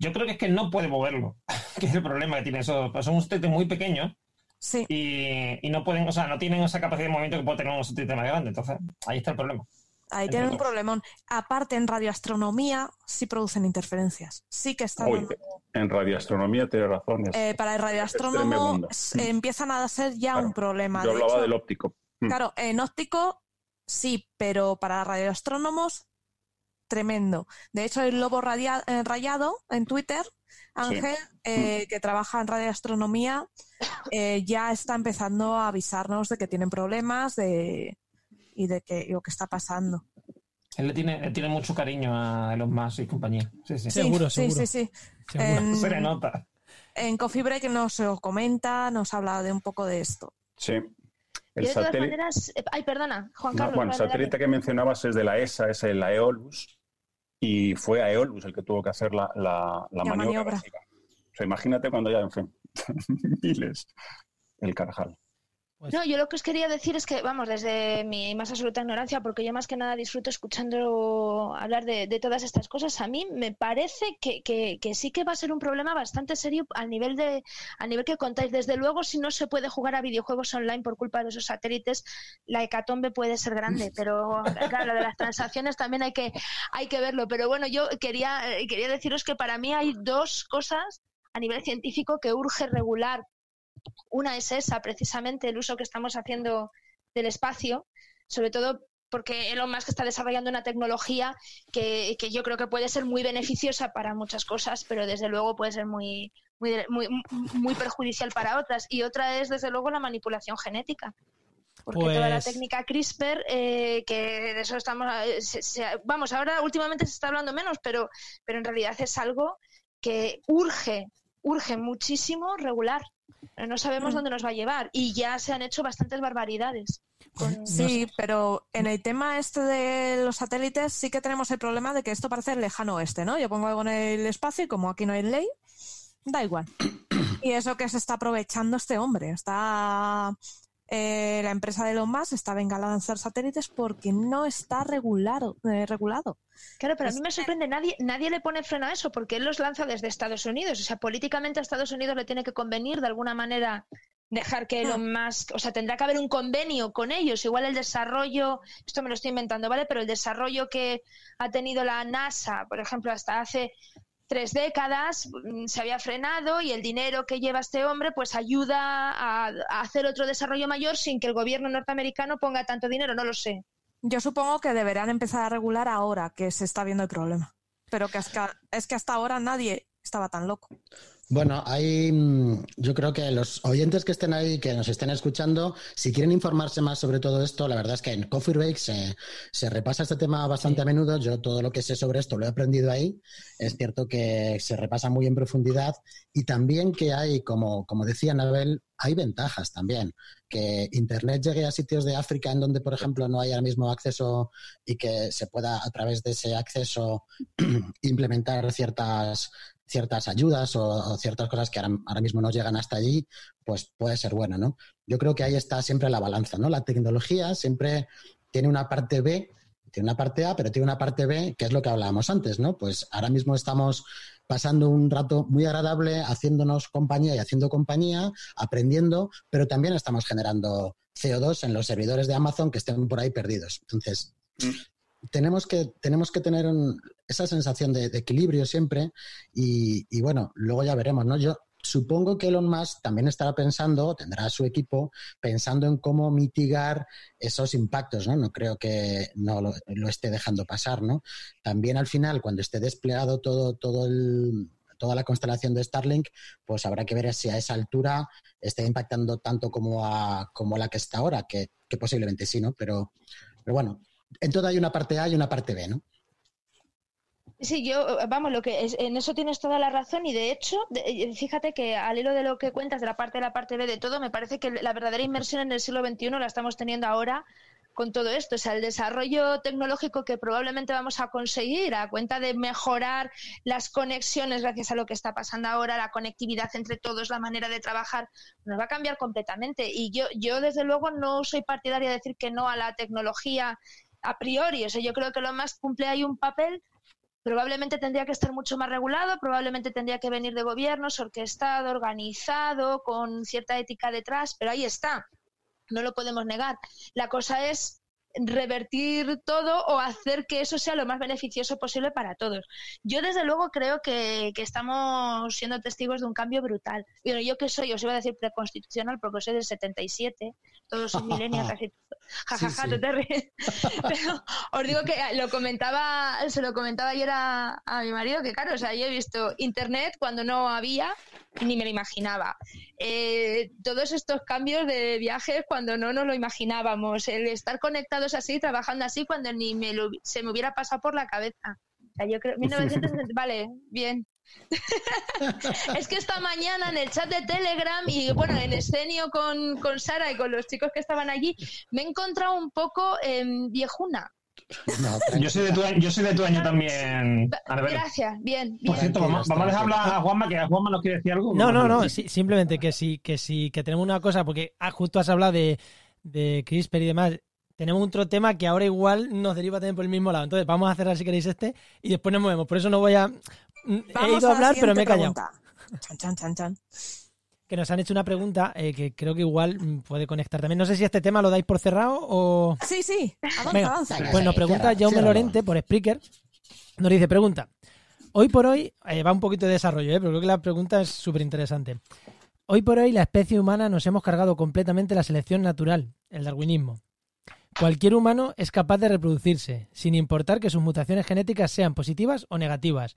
Yo creo que es que no puede moverlo, que es el problema que tiene. Eso, son un satélite muy pequeño sí. y, y, no pueden, o sea, no tienen esa capacidad de movimiento que puede tener un satélite más grande. Entonces, ahí está el problema. Ahí tienen un problemón. Aparte, en radioastronomía sí producen interferencias. Sí que están. en radioastronomía tiene razón. Eh, para el radioastrónomo empiezan a ser ya un problema. Yo hablaba del óptico. Mm. Claro, en óptico sí, pero para radioastrónomos, tremendo. De hecho, el lobo eh, rayado en Twitter, Ángel, eh, mm. que trabaja en radioastronomía, ya está empezando a avisarnos de que tienen problemas de y de que, lo que está pasando. Él le tiene, tiene mucho cariño a los más y compañía. Sí, sí. seguro, sí, seguro. Sí, sí, En, Se le nota. En Coffee Break nos comenta, nos habla de un poco de esto. Sí. El de todas maneras, eh, ay, perdona, Juan Carlos. bueno, el satélite que mencionabas es de la ESA, es el Aeolus, y fue Aeolus el que tuvo que hacer la, la, maniobra. O sea, imagínate cuando ya, en fin, miles, el Carajal. Pues no, yo lo que os quería decir es que, vamos, desde mi más absoluta ignorancia, porque yo más que nada disfruto escuchando hablar de, todas estas cosas, a mí me parece que, sí que va a ser un problema bastante serio al nivel de al nivel que contáis. Desde luego, si no se puede jugar a videojuegos online por culpa de esos satélites, la hecatombe puede ser grande, pero claro, lo de las transacciones también hay que, hay que verlo. Pero bueno, yo quería, quería deciros que para mí hay dos cosas a nivel científico que urge regular una es esa, precisamente, el uso que estamos haciendo del espacio, sobre todo porque Elon Musk está desarrollando una tecnología que, yo creo que puede ser muy beneficiosa para muchas cosas, pero desde luego puede ser muy, muy, muy, perjudicial para otras. Y otra es, desde luego, la manipulación genética. Porque toda la pues técnica CRISPR, eh, que de eso estamos. Eh, vamos, ahora últimamente se está hablando menos, pero, pero en realidad es algo que urge, urge muchísimo regular. No sabemos mm. dónde nos va a llevar y ya se han hecho bastantes barbaridades. Sí, pero en el tema este de los satélites sí que tenemos el problema de que esto parece el lejano oeste, ¿no? Yo pongo algo en el espacio y como aquí no hay ley, da igual. Y eso que se está aprovechando este hombre, está eh, la empresa de Elon Musk está venga a lanzar satélites porque no está regulado. eh, regulado. Claro, pero a mí me sorprende, nadie, nadie le pone freno a eso porque él los lanza desde Estados Unidos. O sea, políticamente a Estados Unidos le tiene que convenir de alguna manera dejar que Elon Musk, o sea, tendrá que haber un convenio con ellos. Igual el desarrollo, esto me lo estoy inventando, ¿vale? Pero el desarrollo que ha tenido la NASA, por ejemplo, hasta hace tres décadas mm, se había frenado y el dinero que lleva este hombre pues ayuda a, hacer otro desarrollo mayor sin que el gobierno norteamericano ponga tanto dinero, no lo sé. Yo supongo que deberán empezar a regular ahora que se está viendo el problema. Pero que es que hasta ahora nadie estaba tan loco. Bueno, hay, mm, yo creo que los oyentes que estén ahí, que nos estén escuchando, si quieren informarse más sobre todo esto, la verdad es que en Coffee Break se, se repasa este tema bastante a menudo. Yo todo lo que sé sobre esto lo he aprendido ahí. Es cierto que se repasa muy en profundidad y también que hay, como, como decía Anabel, hay ventajas también. Que Internet llegue a sitios de África en donde, por ejemplo, no hay ahora mismo acceso y que se pueda a través de ese acceso implementar ciertas ciertas ayudas o, o ciertas cosas que ahora, ahora, mismo no llegan hasta allí, pues puede ser bueno, ¿no? Yo creo que ahí está siempre la balanza, ¿no? La tecnología siempre tiene una parte B, tiene una parte A, pero tiene una parte B, que es lo que hablábamos antes, ¿no? Pues ahora mismo estamos pasando un rato muy agradable haciéndonos compañía y haciendo compañía, aprendiendo, pero también estamos generando CO2 en los servidores de Amazon que estén por ahí perdidos. Entonces, mm tenemos que, tenemos que tener un, esa sensación de, equilibrio siempre y, bueno, luego ya veremos, ¿no? Yo supongo que Elon Musk también estará pensando, tendrá su equipo, pensando en cómo mitigar esos impactos, ¿no? No creo que no lo, esté dejando pasar, ¿no? También al final, cuando esté desplegado todo, todo el, toda la constelación de Starlink, pues habrá que ver si a esa altura está impactando tanto como a, como a la que está ahora, que, que posiblemente sí, ¿no? Pero, pero bueno, en todo hay una parte A y una parte B, ¿no? Sí, yo, vamos, lo que es, en eso tienes toda la razón y de hecho, de, fíjate que al hilo de lo que cuentas de la parte de la parte B de todo, me parece que la verdadera inmersión en el siglo XXI la estamos teniendo ahora con todo esto, o sea, el desarrollo tecnológico que probablemente vamos a conseguir a cuenta de mejorar las conexiones gracias a lo que está pasando ahora, la conectividad entre todos, la manera de trabajar, nos va a cambiar completamente. Y yo, yo desde luego no soy partidaria de decir que no a la tecnología a priori, o sea, yo creo que lo más cumple ahí un papel probablemente tendría que estar mucho más regulado, probablemente tendría que venir de gobiernos, orquestado, organizado, con cierta ética detrás, pero ahí está, no lo podemos negar. La cosa es revertir todo o hacer que eso sea lo más beneficioso posible para todos. Yo desde luego creo que, estamos siendo testigos de un cambio brutal. Pero yo que soy, os iba a decir preconstitucional porque soy del 77, todos son milenios casi jajaja, ja, ja, sí, te ríes. Pero os digo que lo comentaba, se lo comentaba ayer a, a, mi marido, que claro, o sea, yo he visto internet cuando no había, ni me lo imaginaba. Eh, todos estos cambios de viajes cuando no nos lo imaginábamos, el estar conectados así, trabajando así, cuando ni me lo, se me hubiera pasado por la cabeza. O sea, yo creo, 1970, vale, bien. es que esta mañana en el chat de Telegram y bueno, en escenio con, con Sara y con los chicos que estaban allí, me he encontrado un poco eh, viejuna. No, yo, soy de tu, yo soy de tu año también. Gracias, bien. bien. Por cierto, vamos, vamos a dejar hablar a Juanma, que a Juanma nos quiere decir algo. No, no, no, sí, simplemente que sí, que sí, que tenemos una cosa, porque ah, justo has hablado de, de CRISPR y demás. Tenemos otro tema que ahora igual nos deriva también por el mismo lado. Entonces, vamos a cerrar si queréis este y después nos movemos. Por eso no voy a. Vamos He ido a hablar, pero me he callado. Chan, chan, chan, chan. Que nos han hecho una pregunta eh, que creo que igual puede conectar también. No sé si este tema lo dais por cerrado o. Sí, sí. Avanza, Venga, avanza. Pues nos pregunta Jaume Lorente por Spreaker. Nos dice: Pregunta. Hoy por hoy, eh, va un poquito de desarrollo, eh, pero creo que la pregunta es súper interesante. Hoy por hoy, la especie humana nos hemos cargado completamente la selección natural, el darwinismo. Cualquier humano es capaz de reproducirse, sin importar que sus mutaciones genéticas sean positivas o negativas.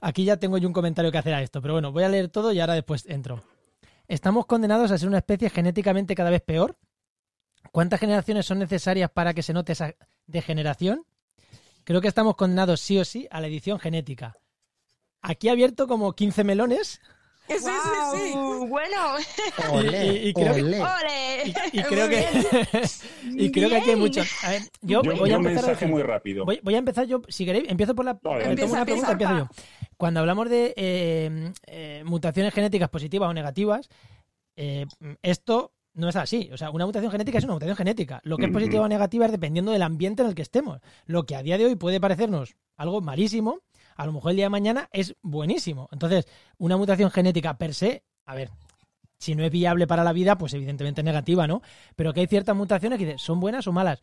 Aquí ya tengo yo un comentario que hacer a esto, pero bueno, voy a leer todo y ahora después entro. ¿Estamos condenados a ser una especie genéticamente cada vez peor? ¿Cuántas generaciones son necesarias para que se note esa degeneración? Creo que estamos condenados sí o sí a la edición genética. Aquí he abierto como 15 melones. Sí, sí, sí. Uh, bueno. Olé, Y- y- y creo que- olé. Y, y creo que bien. y creo que aquí hay Bien. muchos. A ver, yo, Yo, voy a un empezar mensaje muy rápido. Voy, voy a empezar yo, si queréis, empiezo por la. Vale, me tomo empieza, una pregunta, empieza, empiezo yo. Cuando hablamos de eh, eh, mutaciones genéticas positivas o negativas, eh, esto no es así. O sea, una mutación genética es una mutación genética. Lo que es positiva o negativa es dependiendo del ambiente en el que estemos. Lo que a día de hoy puede parecernos algo malísimo, a lo mejor el día de mañana es buenísimo. Entonces, una mutación genética per se, a ver, si no es viable para la vida, pues evidentemente es negativa, ¿no? Pero que hay ciertas mutaciones que son buenas o malas.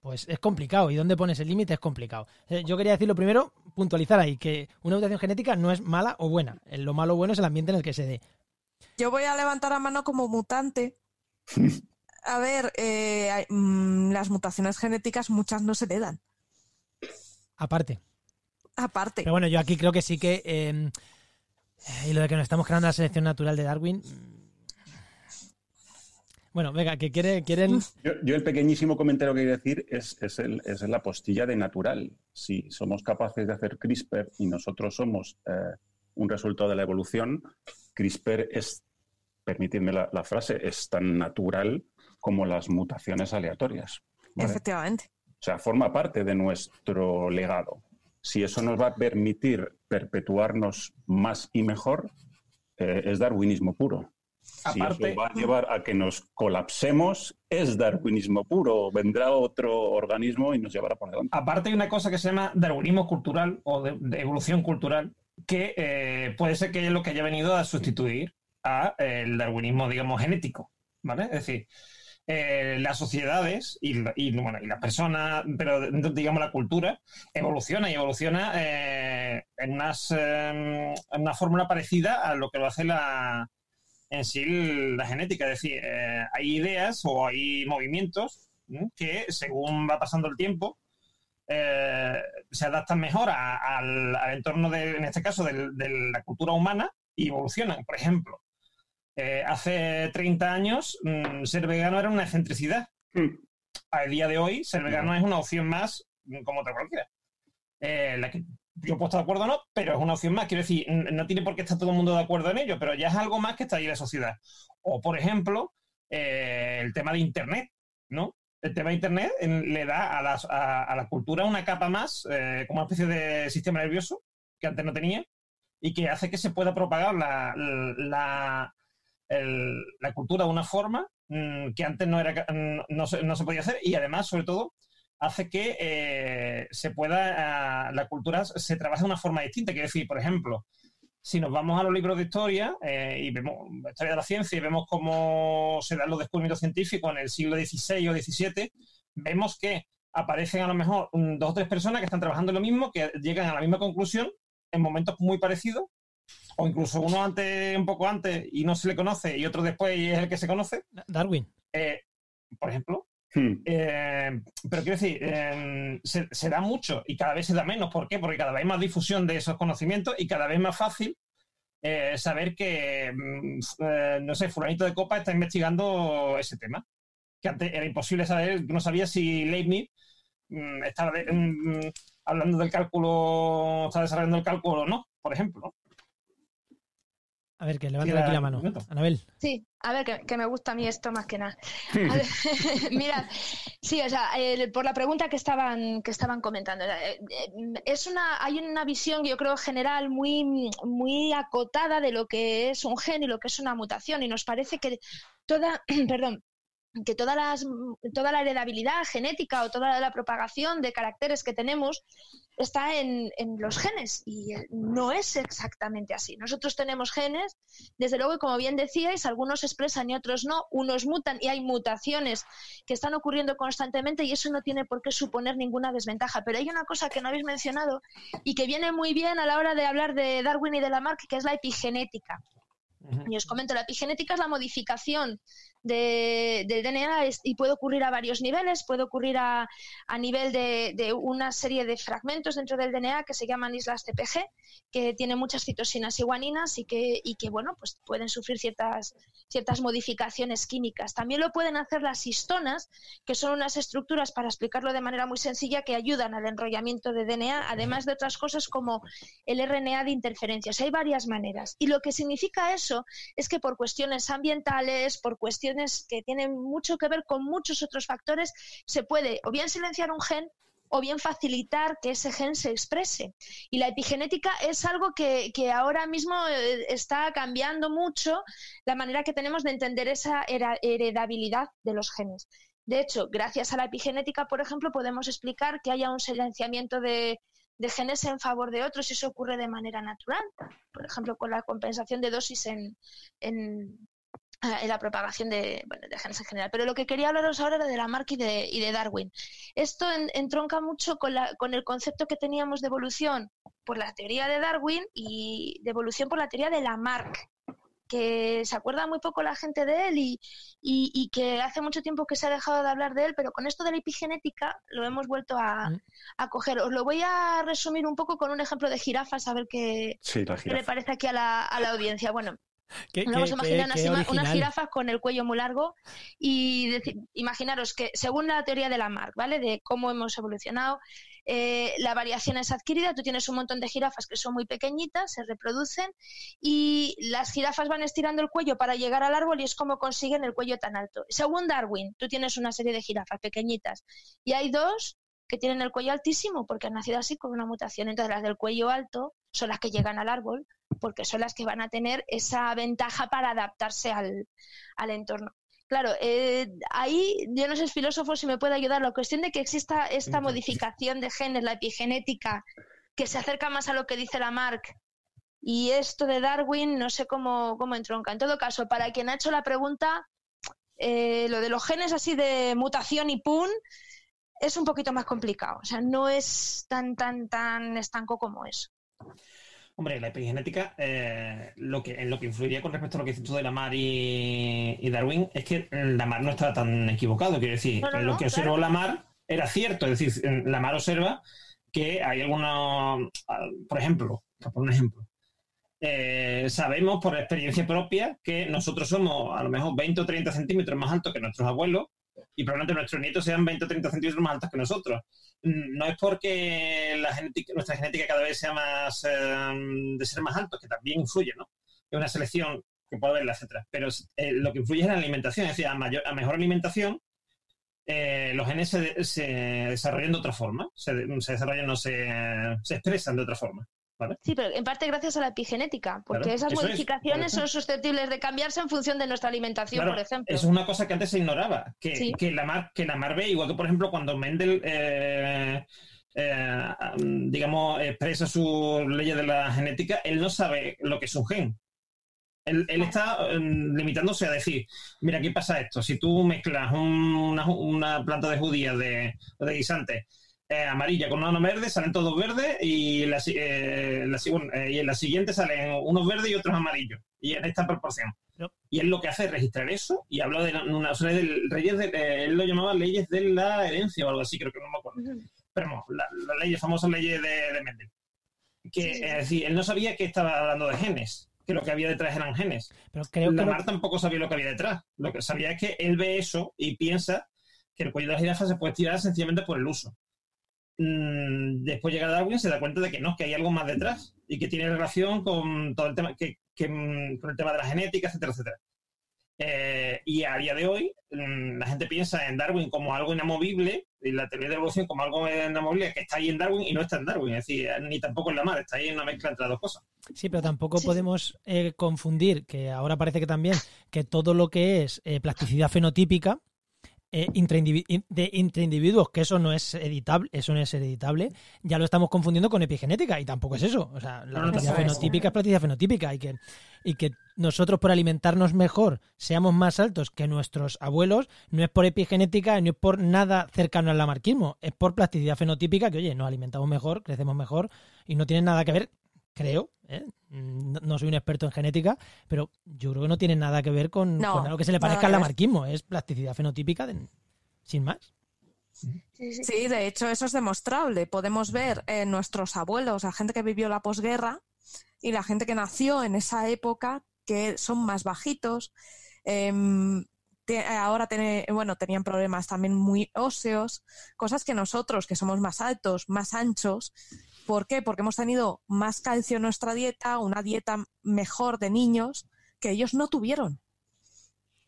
Pues es complicado. ¿Y dónde pones el límite? Es complicado. Eh, Yo quería decir lo primero, puntualizar ahí, que una mutación genética no es mala o buena. Lo malo o bueno es el ambiente en el que se dé. Yo voy a levantar la mano como mutante. A ver, eh, hay- mm, las mutaciones genéticas muchas no se heredan. Aparte. Aparte. Pero bueno, yo aquí creo que sí que. eh, y lo de que nos estamos creando la selección natural de Darwin. mm. Bueno, venga, que quiere, quieren. Yo, yo el pequeñísimo comentario que quiero decir es, es, el- es la postilla de natural. Si somos capaces de hacer CRISPR y nosotros somos eh, un resultado de la evolución, CRISPR es, permitidme la, la frase, es tan natural como las mutaciones aleatorias. ¿vale? Efectivamente. O sea, forma parte de nuestro legado. Si eso nos va a permitir perpetuarnos más y mejor, eh, es darwinismo puro. Si eso va a llevar a que nos colapsemos, es darwinismo puro. Vendrá otro organismo y nos llevará por delante. Aparte hay una cosa que se llama darwinismo cultural o de, de evolución cultural, que eh, puede ser que es lo que haya venido a sustituir a el darwinismo, digamos, genético. ¿Vale? Es decir, eh, las sociedades y, bueno, y las personas, pero digamos la cultura, evoluciona y evoluciona eh, en, unas, eh, en una fórmula parecida a lo que lo hace la, en sí la genética. Es decir, eh, hay ideas o hay movimientos que según va pasando el tiempo eh, se adaptan mejor al, al entorno, de, en este caso, del- de la cultura humana y evolucionan. Por ejemplo, eh, hace 30 años mm, ser vegano era una excentricidad. A día de hoy, ser vegano es una opción más mm, como otra cualquiera. Eh, la que yo puedo estar de acuerdo o no, pero es una opción más. Quiero decir, no tiene por qué estar todo el mundo de acuerdo en ello, pero ya es algo más que está ahí en la sociedad. O, por ejemplo, eh, el tema de Internet, ¿no? El tema de Internet le da a, las- a- a la cultura una capa más, como una especie de sistema nervioso que antes no tenía, y que hace que se pueda propagar la, la, el- la cultura de una forma mm, que antes no, era, ca- no, se, no se podía hacer, y además, sobre todo, hace que eh, se pueda, ah, la cultura se trabaje de una forma distinta. Quiero decir, por ejemplo, si nos vamos a los libros de historia eh, y vemos historia de la ciencia y vemos cómo se dan los descubrimientos científicos en el siglo XVI o XVII, vemos que aparecen a lo mejor mm, dos o tres personas que están trabajando en lo mismo, que llegan a la misma conclusión en momentos muy parecidos, o incluso uno antes, un poco antes y no se le conoce y otro después y es el que se conoce, Darwin. eh, por ejemplo. Hmm. Eh, pero quiero decir, eh, se, se da mucho y cada vez se da menos. ¿Por qué? Porque cada vez hay más difusión de esos conocimientos y cada vez más fácil eh, saber que, mm, eh, no sé, fulanito de copa está investigando ese tema. Que antes era imposible saber, no sabía si Leibniz mm, estaba de- mm, hablando del cálculo, estaba desarrollando el cálculo o no, por ejemplo. A ver, que levanta Tira aquí la mano. Anabel. Sí, a ver, que, que me gusta a mí esto más que nada. A ver, Mirad, sí, o sea, por la pregunta que estaban, que estaban comentando, eh, eh, es una, hay una visión, yo creo, general muy, muy acotada de lo que es un gen y lo que es una mutación, y nos parece que toda, perdón, que todas las, toda la heredabilidad genética o toda la propagación de caracteres que tenemos está en, en los genes y no es exactamente así. Nosotros tenemos genes, desde luego, y como bien decíais, algunos se expresan y otros no, unos mutan y hay mutaciones que están ocurriendo constantemente y eso no tiene por qué suponer ninguna desventaja. Pero hay una cosa que no habéis mencionado y que viene muy bien a la hora de hablar de Darwin y de Lamarck, que es la epigenética. Y os comento, la epigenética es la modificación de- del DNA y puede ocurrir a varios niveles. Puede ocurrir a, a nivel de, de una serie de fragmentos dentro del DNA que se llaman islas TPG, que tienen muchas citosinas y guaninas y que, y que bueno, pues pueden sufrir ciertas, ciertas modificaciones químicas. También lo pueden hacer las histonas, que son unas estructuras, para explicarlo de manera muy sencilla, que ayudan al enrollamiento de DNA, además de otras cosas como el RNA de interferencias. Hay varias maneras. Y lo que significa eso es que por cuestiones ambientales, por cuestiones que tienen mucho que ver con muchos otros factores, se puede o bien silenciar un gen o bien facilitar que ese gen se exprese. Y la epigenética es algo que, ahora mismo eh, está cambiando mucho la manera que tenemos de entender esa heredabilidad de los genes. De hecho, gracias a la epigenética, por ejemplo, podemos explicar que haya un silenciamiento de, genes en favor de otros y eso ocurre de manera natural. Por ejemplo, con la compensación de dosis en, en la propagación de, de, genes en general. Pero lo que quería hablaros ahora era de Lamarck y de, y de Darwin. Esto entronca mucho con, la, con el concepto que teníamos de evolución por la teoría de Darwin y de evolución por la teoría de Lamarck, que se acuerda muy poco la gente de él y, y, que hace mucho tiempo que se ha dejado de hablar de él, pero con esto de la epigenética lo hemos vuelto a, mm. a coger. Os lo voy a resumir un poco con un ejemplo de jirafas, a ver qué, qué le parece aquí a la, a la audiencia. Bueno, Vamos a imaginar unas, jirafas con el cuello muy largo y imaginaros que según la teoría de Lamarck, ¿vale? De cómo hemos evolucionado, eh, la variación es adquirida, tú tienes un montón de jirafas que son muy pequeñitas, se reproducen y las jirafas van estirando el cuello para llegar al árbol y es como consiguen el cuello tan alto. Según Darwin, tú tienes una serie de jirafas pequeñitas y hay dos que tienen el cuello altísimo porque han nacido así con una mutación. Entonces las del cuello alto son las que llegan al árbol porque son las que van a tener esa ventaja para adaptarse al, entorno. Claro, eh, ahí yo no sé filósofo si me puede ayudar. La cuestión de que exista esta modificación de genes, la epigenética, que se acerca más a lo que dice Lamarck, y esto de Darwin, no sé cómo, cómo entronca. En todo caso, para quien ha hecho la pregunta, eh, lo de los genes así de mutación y pun es un poquito más complicado. O sea, no es tan, tan, tan estanco como eso. Hombre, la epigenética, eh, lo que, en lo que influiría con respecto a lo que dices tú de Lamar y, y Darwin, es que Lamar no estaba tan equivocado. Quiero decir, lo que observó Lamar era cierto. Es decir, Lamar observa que hay algunos, por ejemplo, por un ejemplo, eh, sabemos por experiencia propia que nosotros somos a lo mejor 20 o 30 centímetros más altos que nuestros abuelos y probablemente nuestros nietos sean 20 o 30 centímetros más altos que nosotros. Mm, no es porque nuestra genética cada vez sea más em, de ser más altos, que también influye, ¿no? Es una selección que puede haber, etcétera. Pero eh, lo que influye es la alimentación, es decir, a, mayor, a mejor alimentación, eh, los genes se, desarrollan de otra forma, se, desarrollan, no se, se expresan de otra forma. Sí, pero en parte gracias a la epigenética, porque esas modificaciones son susceptibles de cambiarse en función de nuestra alimentación, por ejemplo. Es una cosa que antes se ignoraba, que, que la mar, que la mar ve, igual que por ejemplo cuando Mendel eh, eh, digamos, expresa sus leyes de la genética, él no sabe lo que es un gen. Él, está mm, limitándose a decir, mira, aquí pasa esto. Si tú mezclas una, planta de judías de, de guisantes eh, amarilla con una verde, salen todos verdes y, la, eh, eh, y en la siguiente salen unos verdes y otros amarillos. Y en esta proporción. Y él lo que hace es registrar eso y habla de una, de leyes de, él lo llamaba leyes de la herencia o algo así, creo que no me acuerdo. Pero las leyes, famosas leyes de, de Mendel. Que, es decir, él no sabía que estaba hablando de genes, que lo que había detrás eran genes. Pero creo Lamar tampoco sabía lo que había detrás. Lo que sabía es que él ve eso y piensa que el cuello de la jirafa se puede tirar sencillamente por el uso. Mm, después llega Darwin se da cuenta de que no, que hay algo más detrás y que tiene relación con todo el tema, que, mm, con el tema de la genética, etcétera, etcétera. Eh, y a día de hoy, mm, la gente piensa en Darwin como algo inamovible y la teoría de evolución como algo inamovible que está ahí en Darwin y no está en Darwin, es decir, ni tampoco en la mar, está ahí en una mezcla entre las dos cosas. Sí, pero tampoco podemos eh, confundir, que ahora parece que también, que todo lo que es eh, plasticidad fenotípica eh, de entre individuos, que eso no es editable, eso no es editable, ya lo estamos confundiendo con epigenética y tampoco es eso. O sea, la plasticidad fenotípica es plasticidad fenotípica y que, y que nosotros por alimentarnos mejor seamos más altos que nuestros abuelos no es por epigenética, no es por nada cercano al lamarquismo, es por plasticidad fenotípica que, oye, nos alimentamos mejor, crecemos mejor y no tiene nada que ver creo, ¿eh? no, soy un experto en genética, pero yo creo que no tiene nada que ver con, algo que se le parezca al lamarquismo, es plasticidad fenotípica sin más. Sí, de hecho eso es demostrable. Podemos ver en nuestros abuelos, la gente que vivió la posguerra y la gente que nació en esa época, que son más bajitos. Em, ahora bueno, tenían problemas también muy óseos, cosas que nosotros, que somos más altos, más anchos, ¿Por qué? Porque hemos tenido más calcio en nuestra dieta, una dieta mejor de niños que ellos no tuvieron.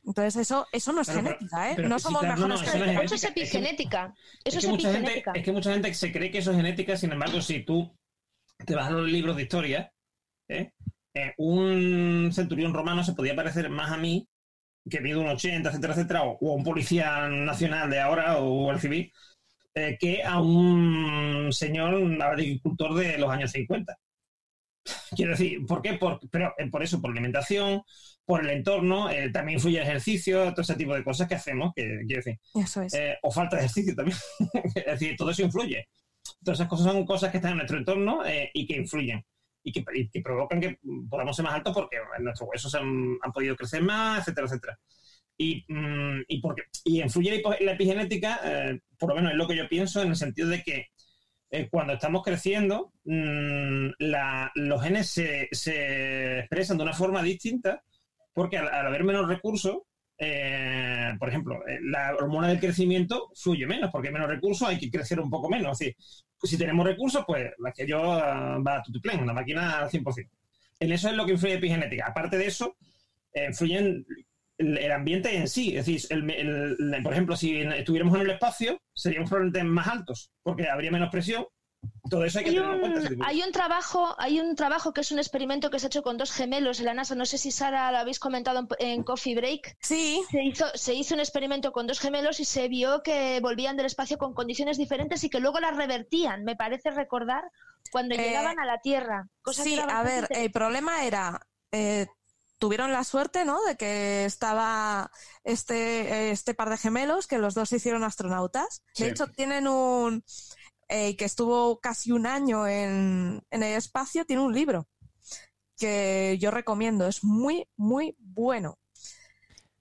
Entonces eso, eso no es pero- genética, ¿eh? pero no somos claro, no, mejores no, que eso no es. Eso es genética, es que- epigenética. Eso es, que mucha gente, epigenética. es que mucha gente se cree que eso es genética, sin embargo, si tú te vas a los libros de historia, ¿eh? Eh, un centurión romano se podía parecer más a mí, que mido un 80, etcétera, etcétera, o, o a un policía nacional de ahora o al civil, eh, que a un señor agricultor de los años 50. Quiero decir, ¿por qué? Por, pero, eh, por eso, por alimentación, por el entorno, eh, también influye el ejercicio, todo ese tipo de cosas que hacemos, que quiero decir, Eso es. eh, o falta de ejercicio también. es decir, todo eso influye. Todas esas cosas son cosas que están en nuestro entorno eh, y que influyen y que, y que provocan que podamos ser más altos porque nuestros huesos han, han podido crecer más, etcétera, etcétera. Y, mm, y, porque, y influye la, epigenética, eh, por lo menos es lo que yo pienso, en el sentido de que eh, cuando estamos creciendo, mm, los genes se, expresan de una forma distinta porque al, haber menos recursos, eh, por ejemplo, la hormona del crecimiento fluye menos, porque hay menos recursos, hay que crecer un poco menos. Pues si tenemos recursos, pues la que yo ah, va a tutiplén, la máquina al 100%. En eso es lo que influye epigenética. Aparte de eso, influyen el, el ambiente en sí. Es decir, el- el- el- por ejemplo, si en- estuviéramos en el espacio, seríamos probablemente más altos, porque habría menos presión. Todo eso hay que Hay tenerlo en cuenta. un, tipo de hay un trabajo, hay un trabajo que es un experimento que se ha hecho con dos gemelos en la NASA. No sé si Sara lo habéis comentado en, en Coffee Break. Sí, Se hizo, se hizo un experimento con dos gemelos y se vio que volvían del espacio con condiciones diferentes y que luego las revertían, me parece recordar, cuando Eh, llegaban a la Tierra. Cosa sí, a ver, el problema era, eh, tuvieron la suerte, ¿no? De que estaba este, eh, este par de gemelos, que los dos se hicieron astronautas. De hecho, tienen un, eh, que estuvo casi un año en, en el espacio, tiene un libro que yo recomiendo, es muy, muy bueno.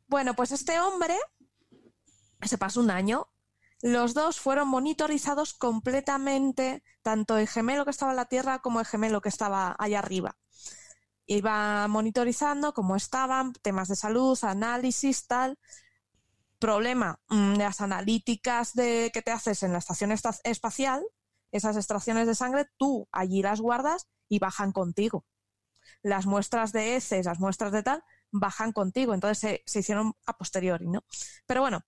Bueno, pues este hombre se pasó un año. Los dos fueron monitorizados completamente, tanto el gemelo que estaba en la Tierra como el gemelo que estaba allá arriba. Iba monitorizando cómo estaban, temas de salud, análisis, tal. Problema, mm, las analíticas de, que te haces en la estación esta- espacial, esas extracciones de sangre, tú allí las guardas y bajan contigo. Las muestras de heces, las muestras de tal, bajan contigo. Entonces se, se hicieron a posteriori, ¿no? Pero bueno,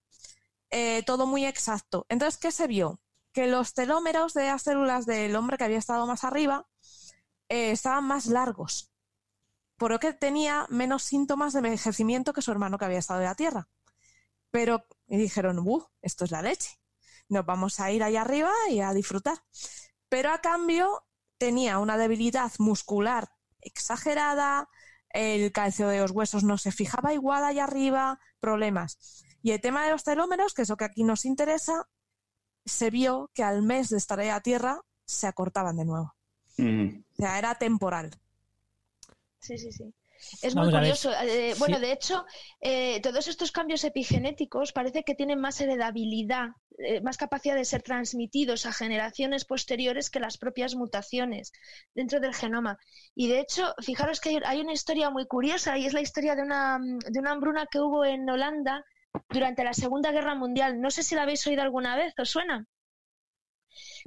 eh, todo muy exacto. Entonces, ¿qué se vio? Que los telómeros de las células del hombre que había estado más arriba eh, estaban más largos, por lo que tenía menos síntomas de envejecimiento que su hermano que había estado en la Tierra. Pero dijeron, ¡uh! Esto es la leche. Nos vamos a ir allá arriba y a disfrutar. Pero a cambio tenía una debilidad muscular exagerada, el calcio de los huesos no se fijaba igual allá arriba, problemas. Y el tema de los telómeros, que es lo que aquí nos interesa, se vio que al mes de estar en la Tierra se acortaban de nuevo. Mm. O sea, era temporal. Sí, sí, sí. Es Vamos muy curioso. Eh, bueno, Sí. de hecho, eh, todos estos cambios epigenéticos parece que tienen más heredabilidad, eh, más capacidad de ser transmitidos a generaciones posteriores que las propias mutaciones dentro del genoma. Y de hecho, fijaros que hay, hay una historia muy curiosa y es la historia de una, de una hambruna que hubo en Holanda durante la Segunda Guerra Mundial. No sé si la habéis oído alguna vez, ¿os suena?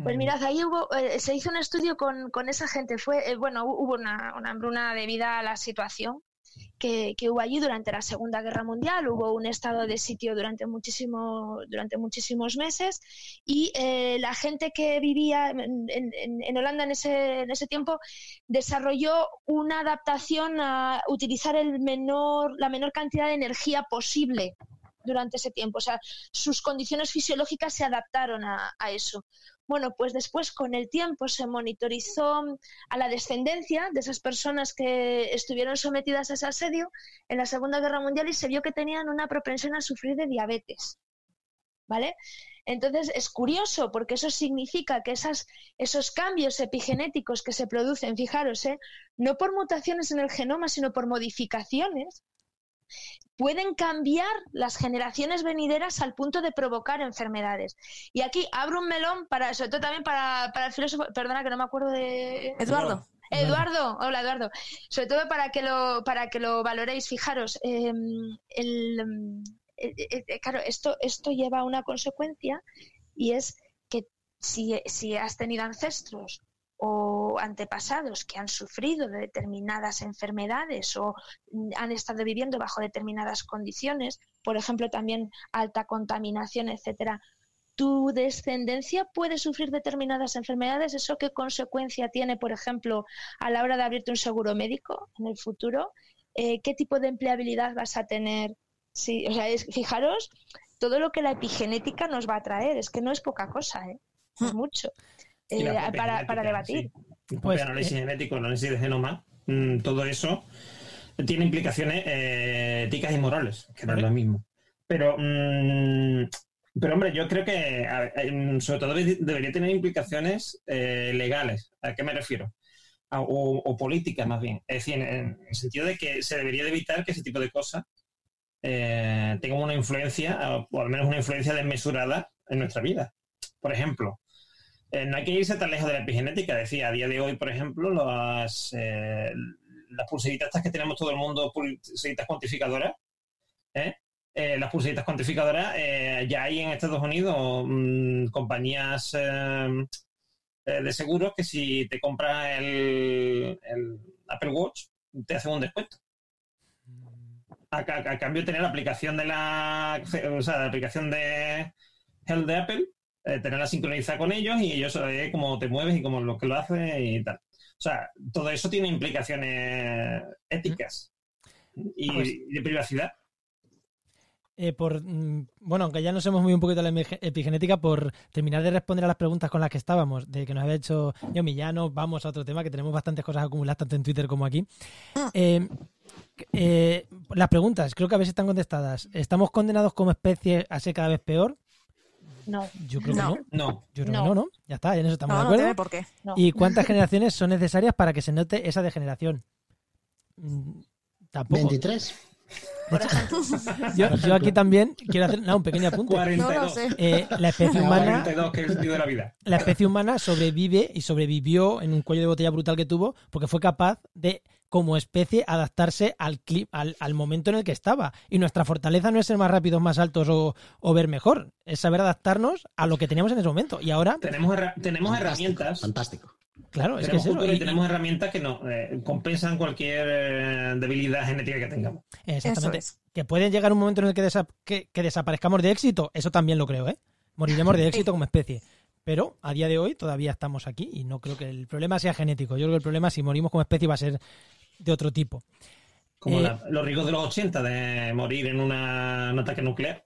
Pues mirad, ahí hubo, eh, se hizo un estudio con, con esa gente. Fue, eh, bueno, hu- hubo una, una hambruna debido a la situación que, que hubo allí durante la Segunda Guerra Mundial. Hubo un estado de sitio durante, muchísimo, durante muchísimos meses y eh, la gente que vivía en, en- en Holanda en ese, en ese tiempo desarrolló una adaptación a utilizar el menor, la menor cantidad de energía posible durante ese tiempo. O sea, sus condiciones fisiológicas se adaptaron a, a eso. Bueno, pues después con el tiempo se monitorizó a la descendencia de esas personas que estuvieron sometidas a ese asedio en la Segunda Guerra Mundial y se vio que tenían una propensión a sufrir de diabetes. ¿Vale? Entonces es curioso porque eso significa que esos cambios epigenéticos que se producen, fijaros, ¿eh? no por mutaciones en el genoma, sino por modificaciones, pueden cambiar las generaciones venideras al punto de provocar enfermedades. Y aquí abro un melón para, sobre todo también para, para el filósofo, perdona que no me acuerdo de... Eduardo, Eduardo, hola Eduardo. Sobre todo para que lo, para que lo valoréis, fijaros, eh, el, eh, eh, eh, claro, esto, esto lleva a una consecuencia y es que si, si has tenido ancestros o antepasados que han sufrido de determinadas enfermedades o mm, han estado viviendo bajo determinadas condiciones, por ejemplo, también alta contaminación, etcétera, tu descendencia puede sufrir determinadas enfermedades, ¿eso qué consecuencia tiene, por ejemplo, a la hora de abrirte un seguro médico en el futuro? Eh, ¿Qué tipo de empleabilidad vas a tener? Sí, o sea, fijaros todo lo que la epigenética nos va a traer, es que no es poca cosa, ¿eh? es hmm. mucho. Eh, para, para, debatir. Pues, análisis eh, genético, análisis de genoma, mm, todo eso tiene implicaciones éticas y morales, que no es lo mismo. Pero mm, pero hombre, yo creo que sobre todo debería tener implicaciones eh, legales. ¿A qué me refiero? o, políticas más bien. Es decir, en, el sentido de que se debería de evitar que ese tipo de cosas eh, tengan una influencia, o al menos una influencia desmesurada en nuestra vida. Por ejemplo, eh, no hay que irse tan lejos de la epigenética. Decía, a día de hoy, por ejemplo, las, las pulseritas que tenemos todo el mundo, pulseritas cuantificadoras, ¿eh? Eh, las pulseritas cuantificadoras, eh, ya hay en Estados Unidos mm, compañías eh, de seguros que si te compras el, Apple Watch, te hacen un descuento. A, cambio de tener la aplicación de la, o sea, la aplicación de Health de Apple, tenerla sincronizada con ellos y ellos saben cómo te mueves y cómo lo que lo hace y tal. O sea, todo eso tiene implicaciones éticas y pues de privacidad. Eh, por mm, bueno, aunque ya nos hemos movido un poquito la epigenética, por terminar de responder a las preguntas con las que estábamos, de que nos había hecho yo Millano, vamos a otro tema, que tenemos bastantes cosas acumuladas tanto en Twitter como aquí. Eh, eh, las preguntas, creo que a veces están contestadas. ¿Estamos condenados como especie a ser cada vez peor? No. Yo creo que no. No. Yo creo que no, ¿no? Ya está, en eso estamos de acuerdo. por qué. ¿Y cuántas generaciones son necesarias para que se note esa degeneración? Mm, tampoco. 23. yo, aquí también quiero hacer un pequeño apunte. Eh, la especie humana. La especie humana sobrevive y sobrevivió en un cuello de botella brutal que tuvo porque fue capaz de, como especie, adaptarse al, al, al momento en el que estaba. Y nuestra fortaleza no es ser más rápidos, más altos o, o, ver mejor, es saber adaptarnos a lo que teníamos en ese momento. Y ahora. Tenemos, tenemos herramientas. Fantástico. Claro, es que es eso. Y, tenemos herramientas que no eh, compensan cualquier eh, debilidad genética que tengamos. Exactamente. Que puede llegar un momento en el que, que, desaparezcamos de éxito, eso también lo creo, ¿eh? Moriremos de éxito como especie. Pero a día de hoy todavía estamos aquí y no creo que el problema sea genético. Yo creo que el problema, si morimos como especie, va a ser de otro tipo. Como eh, los riesgos de los 80 de morir en un ataque nuclear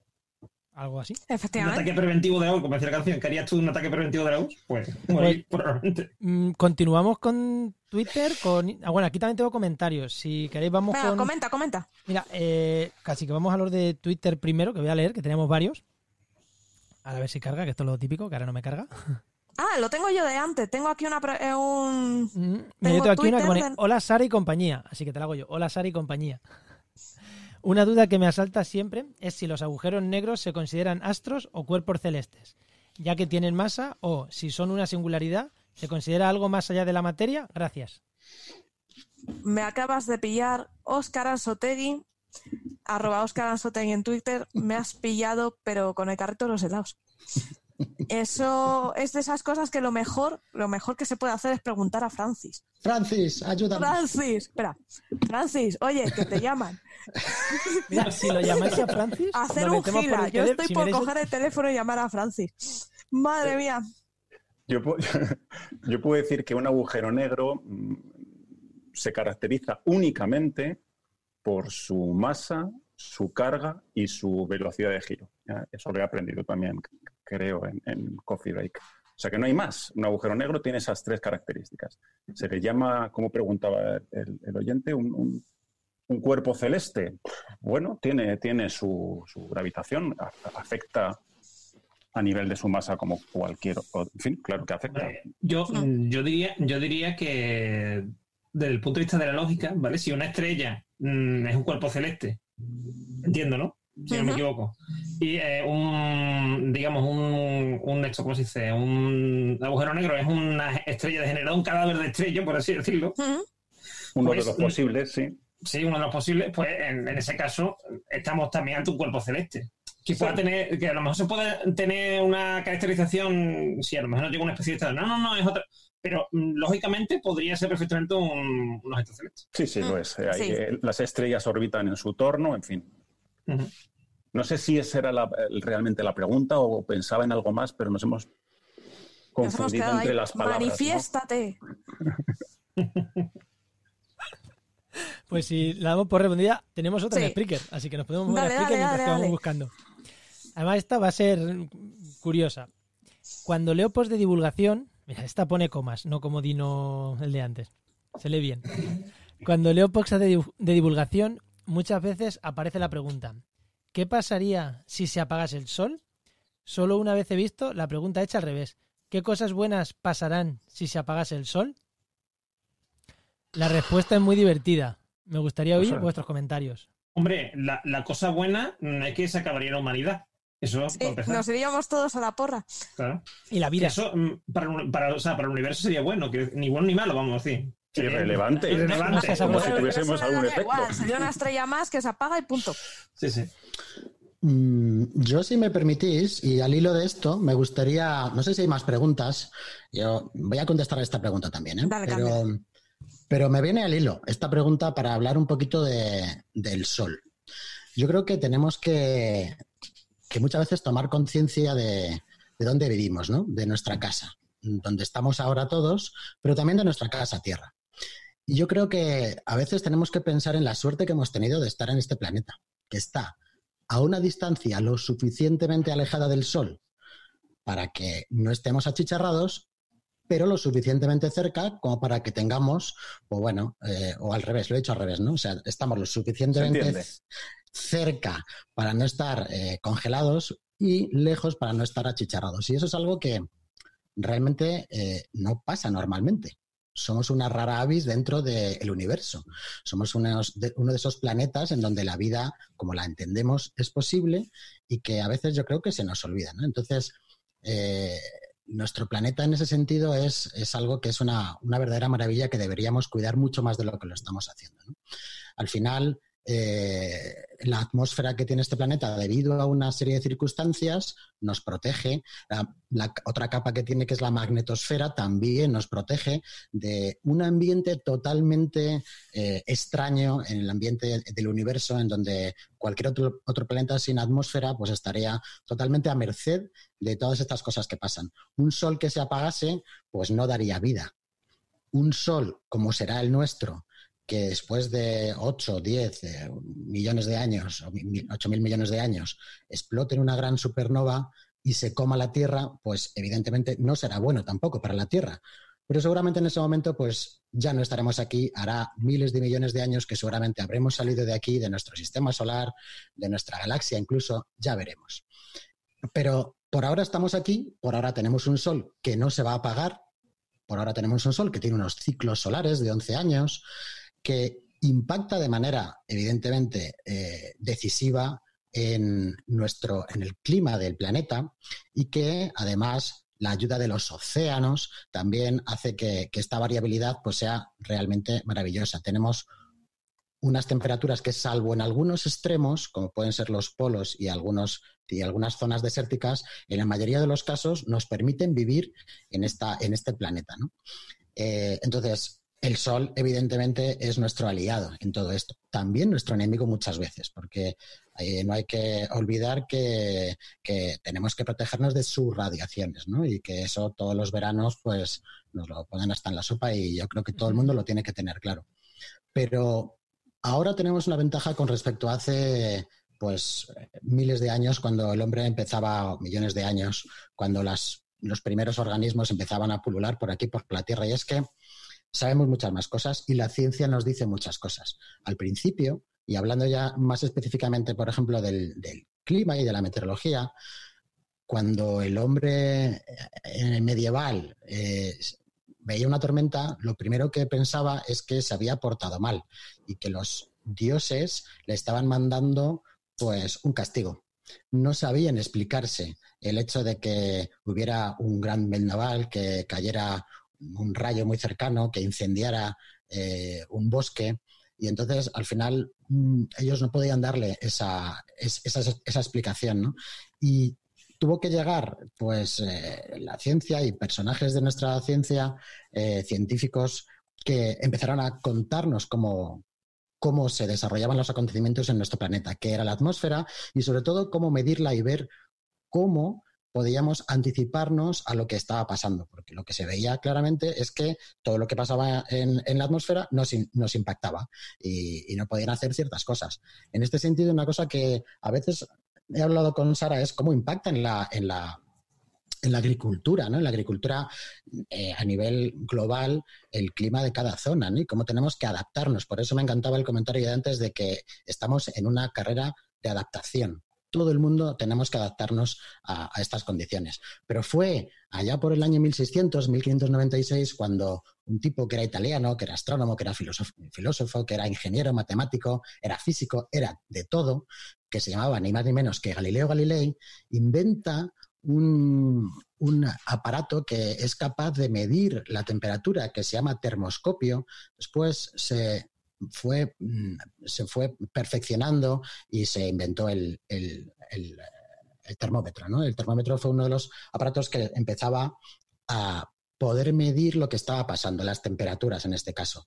algo así. Efectivamente. Un ataque preventivo de la como decía la canción. ¿Querías tú un ataque preventivo de la Pues, pues probablemente. Mm, continuamos con Twitter. con ah, Bueno, aquí también tengo comentarios. Si queréis, vamos Venga, con. Comenta, comenta. Mira, eh, casi que vamos a los de Twitter primero, que voy a leer, que tenemos varios. A ver si carga, que esto es lo típico, que ahora no me carga. Ah, lo tengo yo de antes. Tengo aquí una, eh, un. Mm, aquí una que pone Hola Sara y compañía. Así que te la hago yo. Hola Sara y compañía. Una duda que me asalta siempre es si los agujeros negros se consideran astros o cuerpos celestes, ya que tienen masa o, si son una singularidad, ¿se considera algo más allá de la materia? Gracias. Me acabas de pillar Oscar Ansotegui, arroba Oscar Ansotegui en Twitter, me has pillado, pero con el carrito de los helados. Eso es de esas cosas que lo mejor, lo mejor que se puede hacer es preguntar a Francis. Francis, ayúdame. Francis, espera. Francis, oye, que te llaman. Mira, si lo llamáis a Francis, hacer un gila. Yo estoy por coger el teléfono y llamar a Francis. Madre mía. Yo puedo, yo puedo decir que un agujero negro mm, se caracteriza únicamente por su masa, su carga y su velocidad de giro. Eso lo he aprendido también creo, en, Coffee Break. O sea que no hay más. Un agujero negro tiene esas tres características. Se le llama, como preguntaba el, oyente, un, cuerpo celeste. Bueno, tiene, tiene su, gravitación, afecta a nivel de su masa como cualquier otro. En fin, claro que afecta. Yo, yo, diría, yo diría que desde el punto de vista de la lógica, ¿vale? Si una estrella mm, es un cuerpo celeste, entiendo, ¿no? Si no me equivoco. Y eh, un, digamos, un, un esto, ¿cómo se dice? Un agujero negro es una estrella degenerada, un cadáver de estrella, por así decirlo. Uno de pues, los posibles, sí. Sí, uno de los posibles, pues en, ese caso estamos también ante un cuerpo celeste. que pueda tener, que a lo mejor se puede tener una caracterización, si a lo mejor no tengo una especialista, no, no, no, es otra. Pero mm, lógicamente podría ser perfectamente un, un objeto celeste. Sí, sí, lo Mm, es. Hay, sí. eh, las estrellas orbitan en su torno, en fin. No sé si esa era la- realmente la pregunta o pensaba en algo más, pero nos hemos Nos hemos confundido quedado entre ahí. las palabras. ¿no? Manifiéstate. Pues si la damos por respondida, tenemos otra en Sí. Spreaker, así que nos podemos mover a Spreaker dale, mientras dale, que vamos dale. buscando. Además, esta va a ser curiosa. Cuando leo post de divulgación, mira, esta pone comas, no como Dino el de antes. Se lee bien. Cuando leo posts de divulgación, muchas veces aparece la pregunta: ¿Qué pasaría si se apagase el sol? Solo una vez he visto la pregunta hecha al revés. ¿Qué cosas buenas pasarán si se apagase el sol? La respuesta es muy divertida. Me gustaría oír Pues, vuestros comentarios. Hombre, la, la cosa buena mm, es que se acabaría la humanidad. Eso, Sí, nos iríamos todos a la porra. Claro. Y la vida. Eso mm, para, un- para, o sea, para el universo sería bueno, que ni bueno ni malo, vamos a decir. Irrelevante. Irrelevante. Como si tuviésemos algún efecto. igual, Sería una estrella más que se apaga y punto. Sí, sí. Mm, Yo, si me permitís, y al hilo de esto, me gustaría, no sé si hay más preguntas, yo voy a contestar a esta pregunta también, ¿eh? Dale, pero, pero me viene al hilo esta pregunta para hablar un poquito de- del sol. Yo creo que tenemos que, que muchas veces tomar conciencia de, de dónde vivimos, ¿no? De nuestra casa, donde estamos ahora todos, pero también de nuestra casa Tierra. Y yo creo que a veces tenemos que pensar en la suerte que hemos tenido de estar en este planeta, que está a una distancia lo suficientemente alejada del Sol para que no estemos achicharrados, pero lo suficientemente cerca como para que tengamos, o bueno, eh, o al revés, lo he dicho al revés, ¿no? O sea, estamos lo suficientemente cerca para no estar eh, congelados y lejos para no estar achicharrados. Y eso es algo que realmente eh, no pasa normalmente. Somos una rara avis dentro del universo. Somos de- uno de esos planetas en donde la vida, como la entendemos, es posible y que a veces yo creo que se nos olvida. Entonces, eh, nuestro planeta en ese sentido es, es algo que es una, una verdadera maravilla que deberíamos cuidar mucho más de lo que lo estamos haciendo. Al final, eh, la atmósfera que tiene este planeta, debido a una serie de circunstancias, nos protege. La, otra capa que tiene, que es la magnetosfera, también nos protege de un ambiente totalmente eh, extraño en el ambiente del universo, en donde cualquier otro, otro planeta sin atmósfera pues estaría totalmente a merced de todas estas cosas que pasan. Un sol que se apagase, pues no daría vida. Un sol como será el nuestro, que después de 8, 10 eh, millones de años, o 8 mil millones de años, explote en una gran supernova y se coma la Tierra, pues evidentemente no será bueno tampoco para la Tierra. Pero seguramente en ese momento, pues ya no estaremos aquí. Hará miles de millones de años que seguramente habremos salido de aquí, de nuestro sistema solar, de nuestra galaxia incluso, ya veremos. Pero por ahora estamos aquí, por ahora tenemos un sol que no se va a apagar, por ahora tenemos un sol que tiene unos ciclos solares de 11 años, que impacta de manera evidentemente eh, decisiva en nuestro en el clima del planeta y que además la ayuda de los océanos también hace que, que esta variabilidad pues sea realmente maravillosa. Tenemos unas temperaturas que salvo en algunos extremos, como pueden ser los polos y algunos y algunas zonas desérticas, en la mayoría de los casos nos permiten vivir en esta en este planeta, ¿no? Eh, entonces, el Sol, evidentemente, es nuestro aliado en todo esto. También nuestro enemigo muchas veces, porque eh, no hay que olvidar que, que, tenemos que protegernos de sus radiaciones, ¿no? Y que eso todos los veranos, pues, nos lo ponen hasta en la sopa y yo creo que todo el mundo lo tiene que tener claro. Pero ahora tenemos una ventaja con respecto a hace, pues, miles de años, cuando el hombre empezaba, millones de años, cuando las, los primeros organismos empezaban a pulular por aquí, por la Tierra, y es que sabemos muchas más cosas y la ciencia nos dice muchas cosas. Al principio, y hablando ya más específicamente, por ejemplo, del, clima y de la meteorología, cuando el hombre eh, medieval eh, veía una tormenta, lo primero que pensaba es que se había portado mal y que los dioses le estaban mandando pues un castigo. No sabían explicarse el hecho de que hubiera un gran vendaval, que cayera un rayo muy cercano que incendiara eh, un bosque y entonces al final mm, ellos no podían darle esa, es- esa, esa explicación, ¿no? Y tuvo que llegar, pues, eh, la ciencia y personajes de nuestra ciencia, eh, científicos, que empezaron a contarnos cómo, cómo se desarrollaban los acontecimientos en nuestro planeta, qué era la atmósfera y sobre todo cómo medirla y ver cómo podíamos anticiparnos a lo que estaba pasando, porque lo que se veía claramente es que todo lo que pasaba en, en la atmósfera nos, nos impactaba y, y no podían hacer ciertas cosas. En este sentido, una cosa que a veces he hablado con Sara es cómo impacta en la, en la, en la agricultura, ¿no? En la agricultura eh, a nivel global, el clima de cada zona, ¿no? Y cómo tenemos que adaptarnos. Por eso me encantaba el comentario de antes de que estamos en una carrera de adaptación. Todo el mundo tenemos que adaptarnos a, estas condiciones. Pero fue allá por el año 1600, 1596, cuando un tipo que era italiano, que era astrónomo, que era filósofo, que era ingeniero, matemático, era físico, era de todo, que se llamaba ni más ni menos que Galileo Galilei, inventa un aparato que es capaz de medir la temperatura, que se llama termoscopio. Después se fue, mm, se fue perfeccionando y se inventó el, el- el- el termómetro. ¿no? El termómetro fue uno de los aparatos que empezaba a poder medir lo que estaba pasando, las temperaturas en este caso.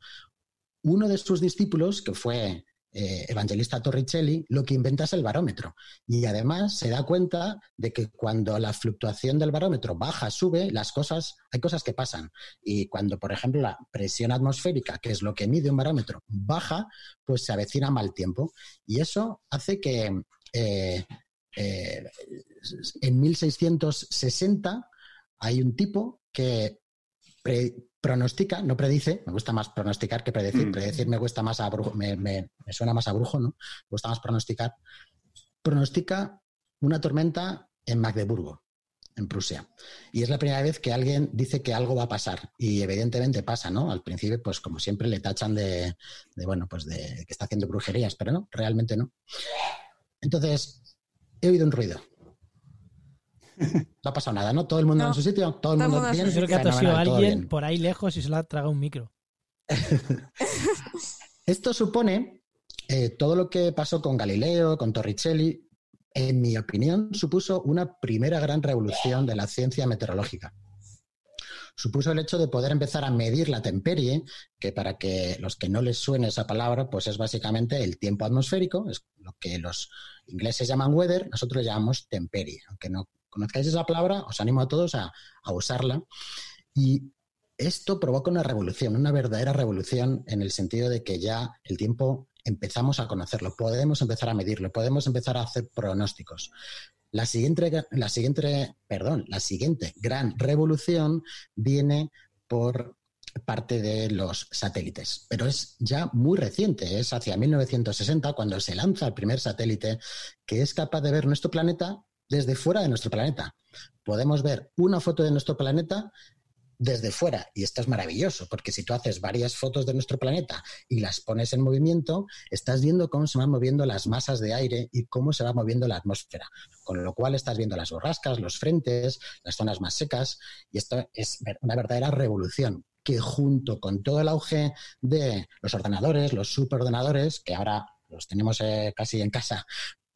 Uno de sus discípulos, que fue eh, Evangelista Torricelli, lo que inventa es el barómetro. Y además se da cuenta de que cuando la fluctuación del barómetro baja, sube, las cosas, hay cosas que pasan. Y cuando, por ejemplo, la presión atmosférica, que es lo que mide un barómetro, baja, pues se avecina mal tiempo. Y eso hace que eh, eh, en 1660 hay un tipo que pronostica, no predice, me gusta más pronosticar que predecir, Mm. predecir me gusta más a brujo, me, me- me suena más a brujo, ¿no? Me gusta más pronosticar. Pronostica una tormenta en Magdeburgo, en Prusia. Y es la primera vez que alguien dice que algo va a pasar. Y evidentemente pasa, ¿no? Al principio, pues como siempre, le tachan de, de, bueno, pues de que está haciendo brujerías, pero no, realmente no. Entonces, he oído un ruido. No ha pasado nada, ¿no? Todo el mundo No. en su sitio, todo el Todo el mundo mundo en bien. Yo creo que ha tosido todo alguien bien. por ahí lejos y se le ha tragado un micro. Esto supone eh, todo lo que pasó con Galileo, con Torricelli, en mi opinión, supuso una primera gran revolución de la ciencia meteorológica. Supuso el hecho de poder empezar a medir la temperie, que para que los que no les suene esa palabra, pues es básicamente el tiempo atmosférico, es lo que los ingleses llaman weather, nosotros lo llamamos temperie. Aunque no conozcáis esa palabra, os animo a todos a, usarla. Y esto provoca una revolución, una verdadera revolución en el sentido de que ya el tiempo empezamos a conocerlo, podemos empezar a medirlo, podemos empezar a hacer pronósticos. La siguiente, la siguiente, perdón, la siguiente gran revolución viene por parte de los satélites, pero es ya muy reciente, es hacia 1960 cuando se lanza el primer satélite que es capaz de ver nuestro planeta desde fuera de nuestro planeta. Podemos ver una foto de nuestro planeta desde fuera. Y esto es maravilloso, porque si tú haces varias fotos de nuestro planeta y las pones en movimiento, estás viendo cómo se van moviendo las masas de aire y cómo se va moviendo la atmósfera. Con lo cual estás viendo las borrascas, los frentes, las zonas más secas. Y esto es una verdadera revolución que junto con todo el auge de los ordenadores, los superordenadores, que ahora los tenemos eh, casi en casa,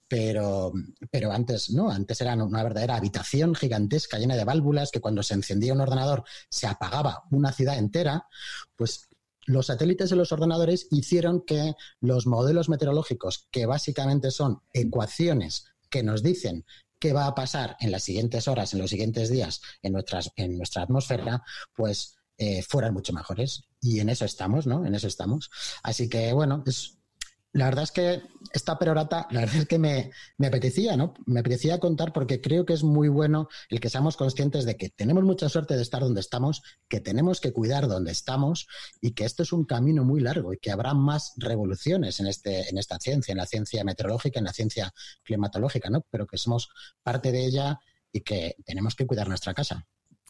pero, pero antes no, antes era una verdadera habitación gigantesca llena de válvulas que cuando se encendía un ordenador se apagaba una ciudad entera, pues los satélites de los ordenadores hicieron que los modelos meteorológicos, que básicamente son ecuaciones que nos dicen qué va a pasar en las siguientes horas, en los siguientes días en, nuestras, en nuestra atmósfera, pues eh, fueran mucho mejores. Y en eso estamos, ¿no? En eso estamos. Así que, bueno, es, la verdad es que esta perorata, la verdad es que me, me, apetecía, ¿no? Me apetecía contar porque creo que es muy bueno el que seamos conscientes de que tenemos mucha suerte de estar donde estamos, que tenemos que cuidar donde estamos y que esto es un camino muy largo y que habrá más revoluciones en, este, en esta ciencia, en la ciencia meteorológica, en la ciencia climatológica, ¿no? Pero que somos parte de ella y que tenemos que cuidar nuestra casa.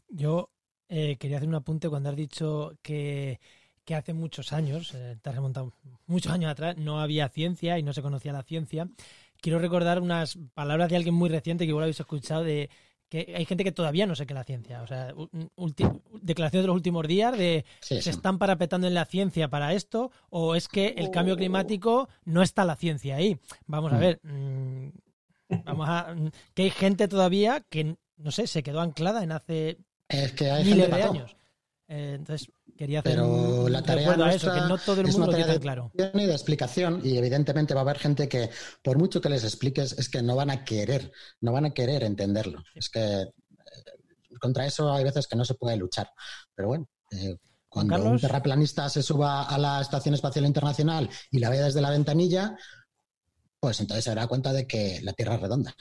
Yo eh, quería hacer un apunte cuando has dicho que que hace muchos años, eh, te has remontado muchos años atrás, no había ciencia y no se conocía la ciencia. Quiero recordar unas palabras de alguien muy reciente que igual habéis escuchado de que hay gente que todavía no sé qué es la ciencia. O sea, declaraciones de los últimos días de Sí, se están parapetando en la ciencia para esto o es que el cambio climático no está la ciencia ahí. Vamos a Mm. ver, mm, vamos a mm, que hay gente todavía que no sé, se quedó anclada en hace Es que hay miles gente de años. Eh, entonces quería hacer Pero un la tarea a eso, que no todo el es mundo lo tiene tan claro. de y de explicación y evidentemente va a haber gente que por mucho que les expliques es que no van a querer, no van a querer entenderlo. Es que eh, contra eso hay veces que no se puede luchar. Pero bueno, eh, cuando Carlos. un terraplanista se suba a la Estación Espacial Internacional y la vea desde la ventanilla, pues entonces se dará cuenta de que la Tierra es redonda.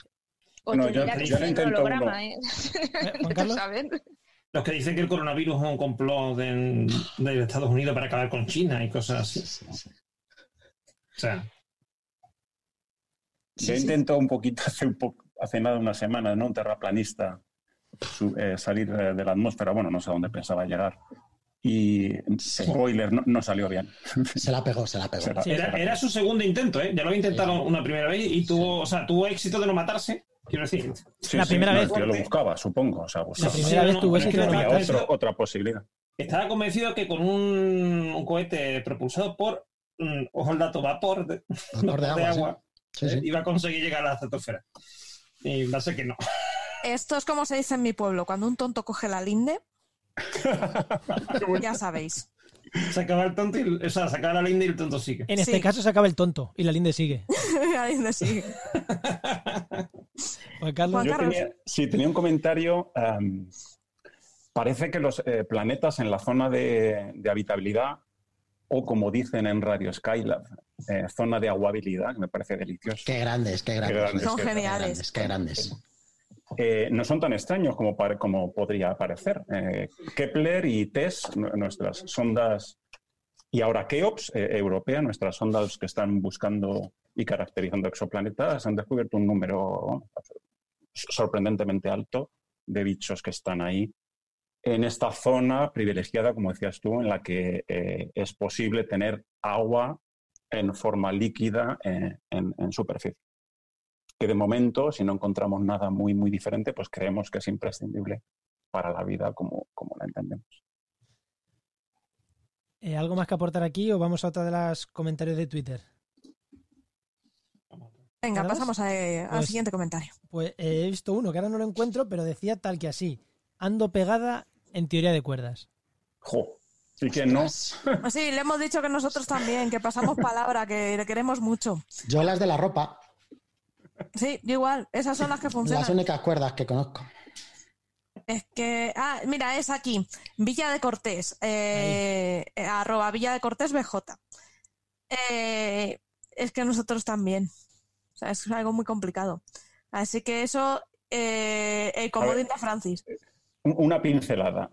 O Bueno, te yo- yo un intento holograma, uno. ¿eh? Juan Vete a Carlos. Los que dicen que el coronavirus es un complot de, de Estados Unidos para acabar con China y cosas así. O sea, Yo intento un poquito hace, un poco, hace nada una semana, ¿no? Un terraplanista su- eh, salir eh, de la atmósfera. Bueno, no sé a dónde pensaba llegar. Y Sí. spoiler, no, no salió bien. Se la pegó, se la pegó. Se la- Sí, era, era su segundo intento, ¿eh? Ya lo había intentado una primera vez y tuvo, o sea, tuvo éxito de no matarse. Quiero decir, Sí, La sí, primera no, vez. Yo lo buscaba, supongo. O sea, buscaba. La primera Sí, vez no, es que otra posibilidad. estaba convencido que con un, un cohete propulsado por, mm, ojo al dato, vapor de, Vapor de agua, sí. Sí, eh, sí. iba a conseguir llegar a la estratosfera. Y va a ser que no. Esto es como se dice en mi pueblo, cuando un tonto coge la linde. ya sabéis. Se acaba el tonto y, o sea, se acaba la linda y el tonto sigue. En este Sí. caso se acaba el tonto y la linde sigue. La linde sigue. Juan Carlos. Juan Yo tenía, sí, tenía un comentario. parece que los eh, planetas en la zona de, de habitabilidad, o como dicen en Radio Skylab, eh, zona de aguabilidad, que me parece delicioso, Qué grandes, qué grandes. grandes, Son qué geniales. grandes, qué grandes. eh, no son tan extraños como, como podría parecer. Eh, Kepler y TESS, nu- nuestras sondas, y ahora Keops, eh, europea, nuestras sondas que están buscando y caracterizando exoplanetas, han descubierto un número sorprendentemente alto de bichos que están ahí en esta zona privilegiada, como decías tú, en la que eh, es posible tener agua en forma líquida eh, en, superficie. Que de momento, si no encontramos nada muy, muy diferente, pues creemos que es imprescindible para la vida como, como la entendemos. Eh, ¿Algo más que aportar aquí o vamos a otra de las comentarios de Twitter? Venga, pasamos a- al Pues- siguiente comentario. Pues eh, he visto uno que ahora no lo encuentro, pero decía tal que así. Ando pegada en teoría de cuerdas. ¡Jo! ¿Y quién no? Ah, Sí, le hemos dicho que nosotros también, que pasamos palabra, que le queremos mucho. Yo las de la ropa, Sí, yo igual, esas son las que funcionan. las únicas cuerdas que conozco. Es que, ah, mira, es aquí, Villa de Cortés, eh, eh, arroba Villa de Cortés BJ. Eh, es que nosotros también. Sea, es algo muy complicado. Así que eso, eh, el comodín de Francis. Un- Una pincelada,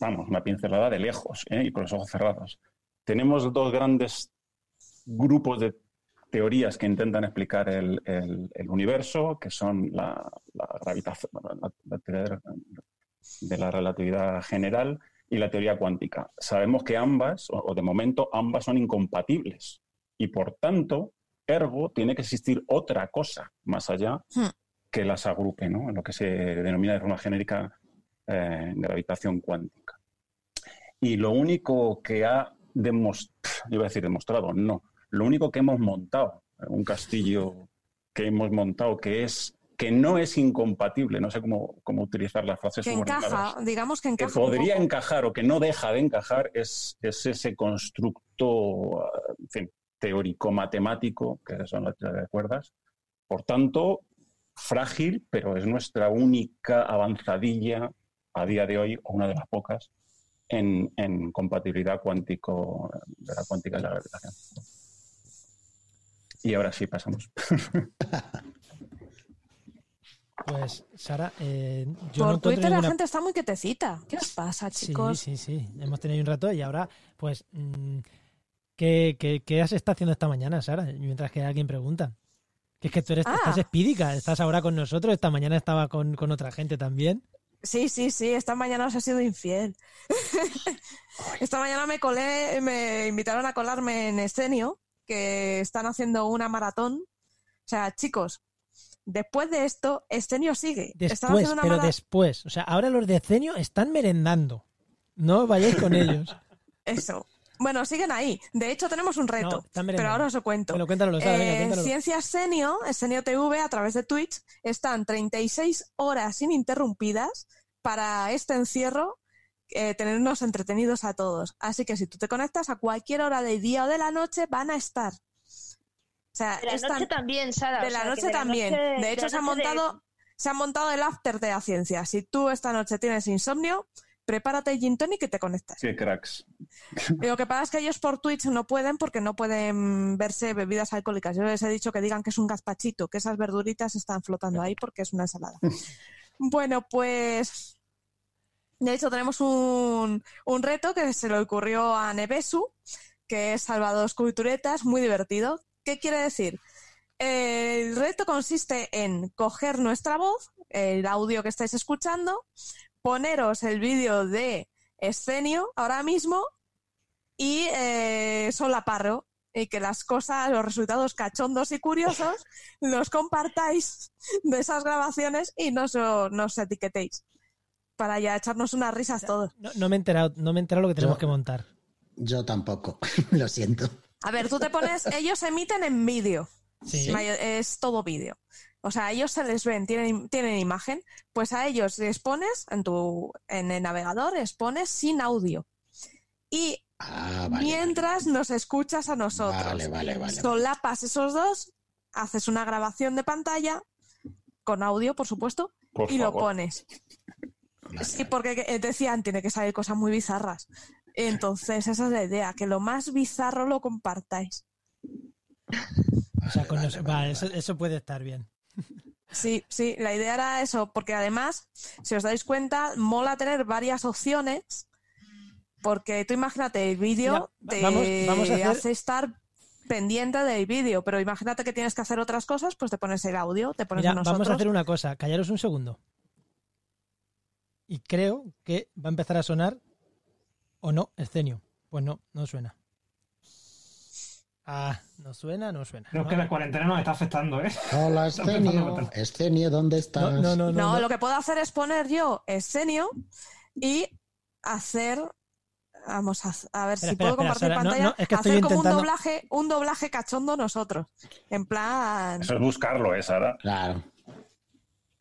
vamos, una pincelada de lejos ¿eh? y con los ojos cerrados. Tenemos dos grandes grupos de teorías que intentan explicar el, el- el universo, que son la, la gravitación, la- la teoría de la relatividad general y la teoría cuántica. Sabemos que ambas, o, o de momento, ambas son incompatibles y por tanto, ergo, tiene que existir otra cosa más allá Hmm. que las agrupe, ¿no? En lo que se denomina de forma genérica eh, gravitación cuántica. Y lo único que ha demostrado, iba a decir demostrado, no, lo único que hemos montado, un castillo que hemos montado que es que no es incompatible, no sé cómo, cómo utilizar las frases Que encaja, digamos que que encaja. un podría encajar o que no deja de encajar es, es ese constructo eh, en fin, teórico-matemático, que son las teorías de cuerdas. Por tanto, frágil, pero es nuestra única avanzadilla a día de hoy, o una de las pocas, en, en compatibilidad cuántico, de la cuántica y la gravitación. Y ahora sí pasamos. Pues, Sara, eh, yo Por no Twitter la gente está muy quietecita. ¿Qué os pasa, Sí, chicos? sí, sí. Hemos tenido un rato y ahora, pues, mm, ¿qué, qué, qué has estado haciendo esta mañana, Sara? Mientras que alguien pregunta. Que es que tú eres, Ah. estás espídica, estás ahora con nosotros, esta mañana estaba con, con otra gente también. Sí, sí, sí, esta mañana os he sido infiel. esta mañana me colé, me invitaron a colarme en Escenio, que están haciendo una maratón. O sea, chicos, Después de esto, Escenio sigue. Después, una pero después. O sea, ahora los de Cenio están merendando. No vayáis con ellos. Eso. Bueno, siguen ahí. De hecho, tenemos un reto. No, pero ahora os lo cuento. Bueno, cuéntalo, venga, Eh. Ciencias Senio, Senio TV, a través de Twitch, están 36 horas ininterrumpidas para este encierro, eh, tenernos entretenidos a todos. Así que si tú te conectas a cualquier hora del día o de la noche, van a estar. O sea, De la están- noche también, Sara. de o la sea, noche también. noche- de hecho, se ha noche de- montado, se ha montado el after de la ciencia. Si tú esta noche tienes insomnio, prepárate gin tonic y te conectas. Qué cracks. Y Lo que pasa es que ellos por Twitch no pueden porque no pueden verse bebidas alcohólicas. Yo les he dicho que digan que es un gazpachito, que esas verduritas están flotando ahí porque es una ensalada. Bueno, pues de hecho tenemos un, un reto que se le ocurrió a Nevesu, que es Salvador Culturetas, muy divertido. ¿Qué quiere decir? El reto consiste en coger nuestra voz, el audio que estáis escuchando, poneros el vídeo de escenio ahora mismo y eh, solaparlo y que las cosas, los resultados cachondos y curiosos los compartáis de esas grabaciones y nos, nos etiquetéis para ya echarnos unas risas todos. No, no me he enterado, no me he enterado lo que tenemos Yo- que montar. Yo tampoco, lo siento. A ver, tú te pones, ellos emiten en vídeo, Sí. es todo vídeo. O sea, ellos se les ven, tienen, tienen imagen, pues a ellos les pones en tu en el navegador, les pones sin audio. Y Ah, vale. mientras nos escuchas a nosotros. Vale, vale, vale. Solapas esos dos, haces una grabación de pantalla con audio, por supuesto, Por y lo pones. vale, Sí, porque eh, decían, tiene que salir cosas muy bizarras. Entonces, esa es la idea, que lo más bizarro lo compartáis. O sea, con vale, nos- vale, vale, vale. Eso, eso puede estar bien. Sí, sí, la idea era eso, porque además, si os dais cuenta, mola tener varias opciones, porque tú imagínate, el vídeo te vamos- vamos a hacer- hace estar pendiente del vídeo, pero imagínate que tienes que hacer otras cosas, pues te pones el audio, te pones Mira, nosotros. vamos a hacer una cosa. Callaros un segundo. Y creo que va a empezar a sonar o no, escenio. Pues no, no suena. Ah, no suena, no suena. Creo ¿no? que la cuarentena nos está afectando, ¿eh? Hola, Escenio. Escenio, ¿dónde estás? No, no, no, no, No, no. lo que puedo hacer es poner yo escenio y hacer. Vamos a, a ver Espera, si espera, puedo espera, compartir no, pantalla. no, es que estoy hacer como intentando- un doblaje, un doblaje cachondo nosotros. En plan. Eso es buscarlo, ¿eh, Sara? Claro.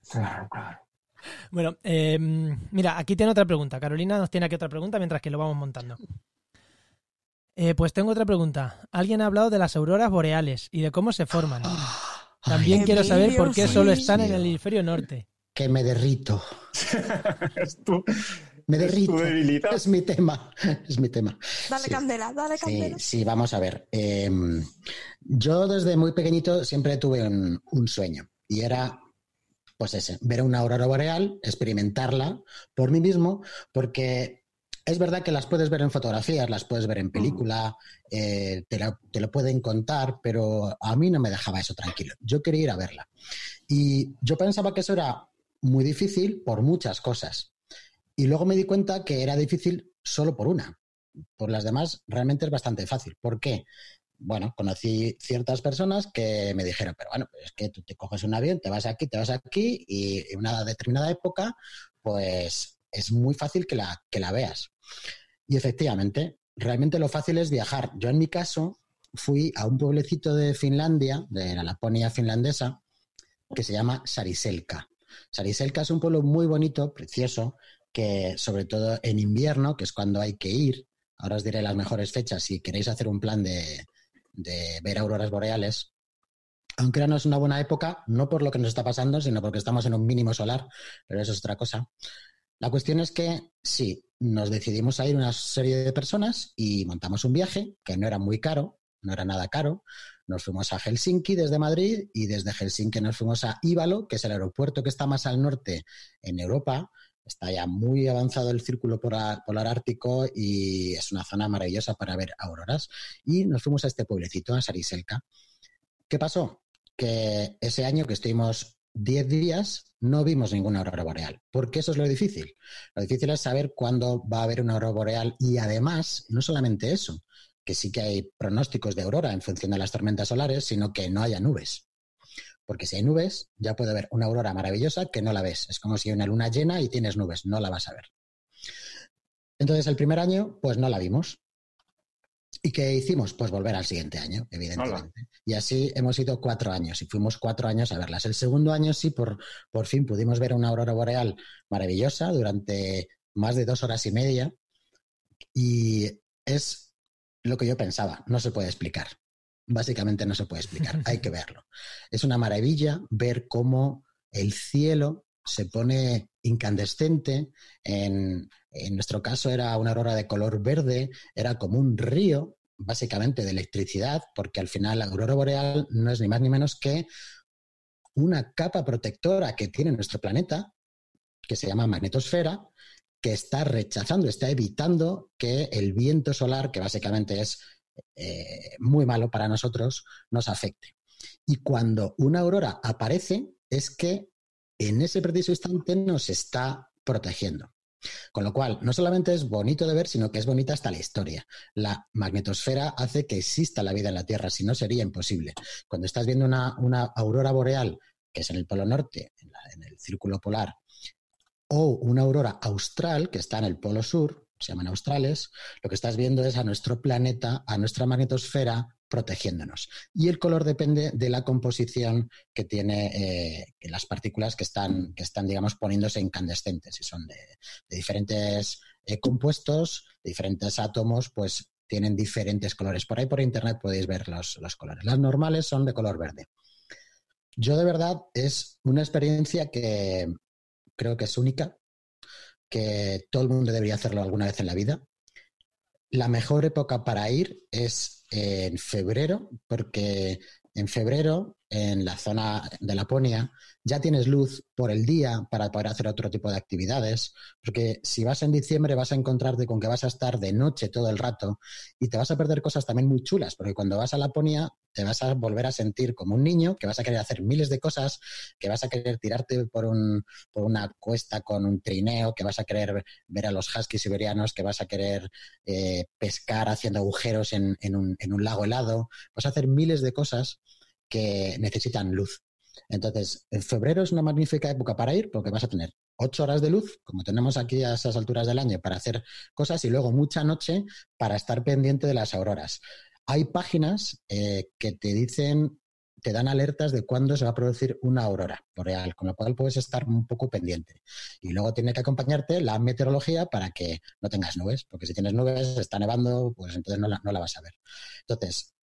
Claro, claro. Bueno, eh, mira, aquí tiene otra pregunta. Carolina nos tiene aquí otra pregunta mientras que lo vamos montando. Eh, pues tengo otra pregunta. Alguien ha hablado de las auroras boreales y de cómo se forman. También Ay, quiero saber por qué solo están en el hemisferio norte. Que me derrito. es tu, Me es tu derrito. debilidad. Es mi tema. Es mi tema. Dale Sí. candela, dale Sí, candela. sí, vamos a ver. Eh, yo desde muy pequeñito siempre tuve un, un sueño y era, pues ese, ver una aurora boreal, experimentarla por mí mismo, porque es verdad que las puedes ver en fotografías, las puedes ver en película, eh, te, la- te lo pueden contar, pero a mí no me dejaba eso tranquilo. Yo quería ir a verla. Y yo pensaba que eso era muy difícil por muchas cosas. Y luego me di cuenta que era difícil solo por una. Por las demás, realmente es bastante fácil. ¿Por qué? Bueno, conocí ciertas personas que me dijeron, pero bueno, pues es que tú te coges un avión, te vas aquí, te vas aquí, y en una determinada época, pues es muy fácil que la, que la veas. Y efectivamente, realmente lo fácil es viajar. Yo en mi caso fui a un pueblecito de Finlandia, de la Laponia finlandesa, que se llama Sariselka. Sariselka es un pueblo muy bonito, precioso, que sobre todo en invierno, que es cuando hay que ir, ahora os diré las mejores fechas si queréis hacer un plan de, de ver auroras boreales, aunque ahora no es una buena época, no por lo que nos está pasando, sino porque estamos en un mínimo solar, pero eso es otra cosa. La cuestión es que sí, nos decidimos a ir una serie de personas y montamos un viaje que no era muy caro, no era nada caro. Nos fuimos a Helsinki desde Madrid y desde Helsinki nos fuimos a Ívalo, que es el aeropuerto que está más al norte en Europa. Está ya muy avanzado el círculo polar, polar ártico y es una zona maravillosa para ver auroras. Y nos fuimos a este pueblecito, a Sariselka. ¿Qué pasó? Que ese año que estuvimos 10 días no vimos ninguna aurora boreal, porque eso es lo difícil. Lo difícil es saber cuándo va a haber una aurora boreal y además, no solamente eso, que sí que hay pronósticos de aurora en función de las tormentas solares, sino que no haya nubes. Porque si hay nubes, ya puede haber una aurora maravillosa que no la ves. Es como si hay una luna llena y tienes nubes, no la vas a ver. Entonces, el primer año, pues no la vimos. ¿Y qué hicimos? Pues volver al siguiente año, evidentemente. Y así hemos ido cuatro años y fuimos cuatro años a verlas. El segundo año sí, por, por fin pudimos ver una aurora boreal maravillosa durante más de dos horas y media. Y es lo que yo pensaba, no se puede explicar. Básicamente no se puede explicar, hay que verlo. Es una maravilla ver cómo el cielo se pone incandescente. En, en nuestro caso era una aurora de color verde, era como un río, básicamente de electricidad, porque al final la aurora boreal no es ni más ni menos que una capa protectora que tiene nuestro planeta, que se llama magnetosfera, que está rechazando, está evitando que el viento solar, que básicamente es eh, muy malo para nosotros, nos afecte. Y cuando una aurora aparece, es que en ese preciso instante nos está protegiendo. Con lo cual, no solamente es bonito de ver, sino que es bonita hasta la historia. La magnetosfera hace que exista la vida en la Tierra, si no sería imposible. Cuando estás viendo una, aurora boreal, que es en el Polo Norte, en, el Círculo Polar, o una aurora austral, que está en el Polo Sur, se llaman australes, lo que estás viendo es a nuestro planeta, a nuestra magnetosfera, protegiéndonos. Y el color depende de la composición que tiene eh, las partículas que están, que están, digamos, poniéndose incandescentes. Si son de, diferentes eh, compuestos, de diferentes átomos, pues tienen diferentes colores. Por ahí por internet podéis ver los, los colores. Las normales son de color verde. Yo de verdad es una experiencia que creo que es única, que todo el mundo debería hacerlo alguna vez en la vida. La mejor época para ir es en febrero, porque en febrero, en la zona de Laponia, ya tienes luz por el día para poder hacer otro tipo de actividades, porque si vas en diciembre vas a encontrarte con que vas a estar de noche todo el rato y te vas a perder cosas también muy chulas, porque cuando vas a Laponia te vas a volver a sentir como un niño, que vas a querer hacer miles de cosas, que vas a querer tirarte por, un, por una cuesta con un trineo, que vas a querer ver a los huskies siberianos, que vas a querer eh, pescar haciendo agujeros en, un, en un lago helado, vas a hacer miles de cosas que necesitan luz. Entonces, en febrero es una magnífica época para ir porque vas a tener ocho horas de luz, como tenemos aquí a esas alturas del año, para hacer cosas y luego mucha noche para estar pendiente de las auroras. Hay páginas eh, que te dicen, te dan alertas de cuándo se va a producir una aurora boreal, con lo cual puedes estar un poco pendiente. Y luego tiene que acompañarte la meteorología para que no tengas nubes, porque si tienes nubes, está nevando, pues entonces no la, no la vas a ver. Entonces,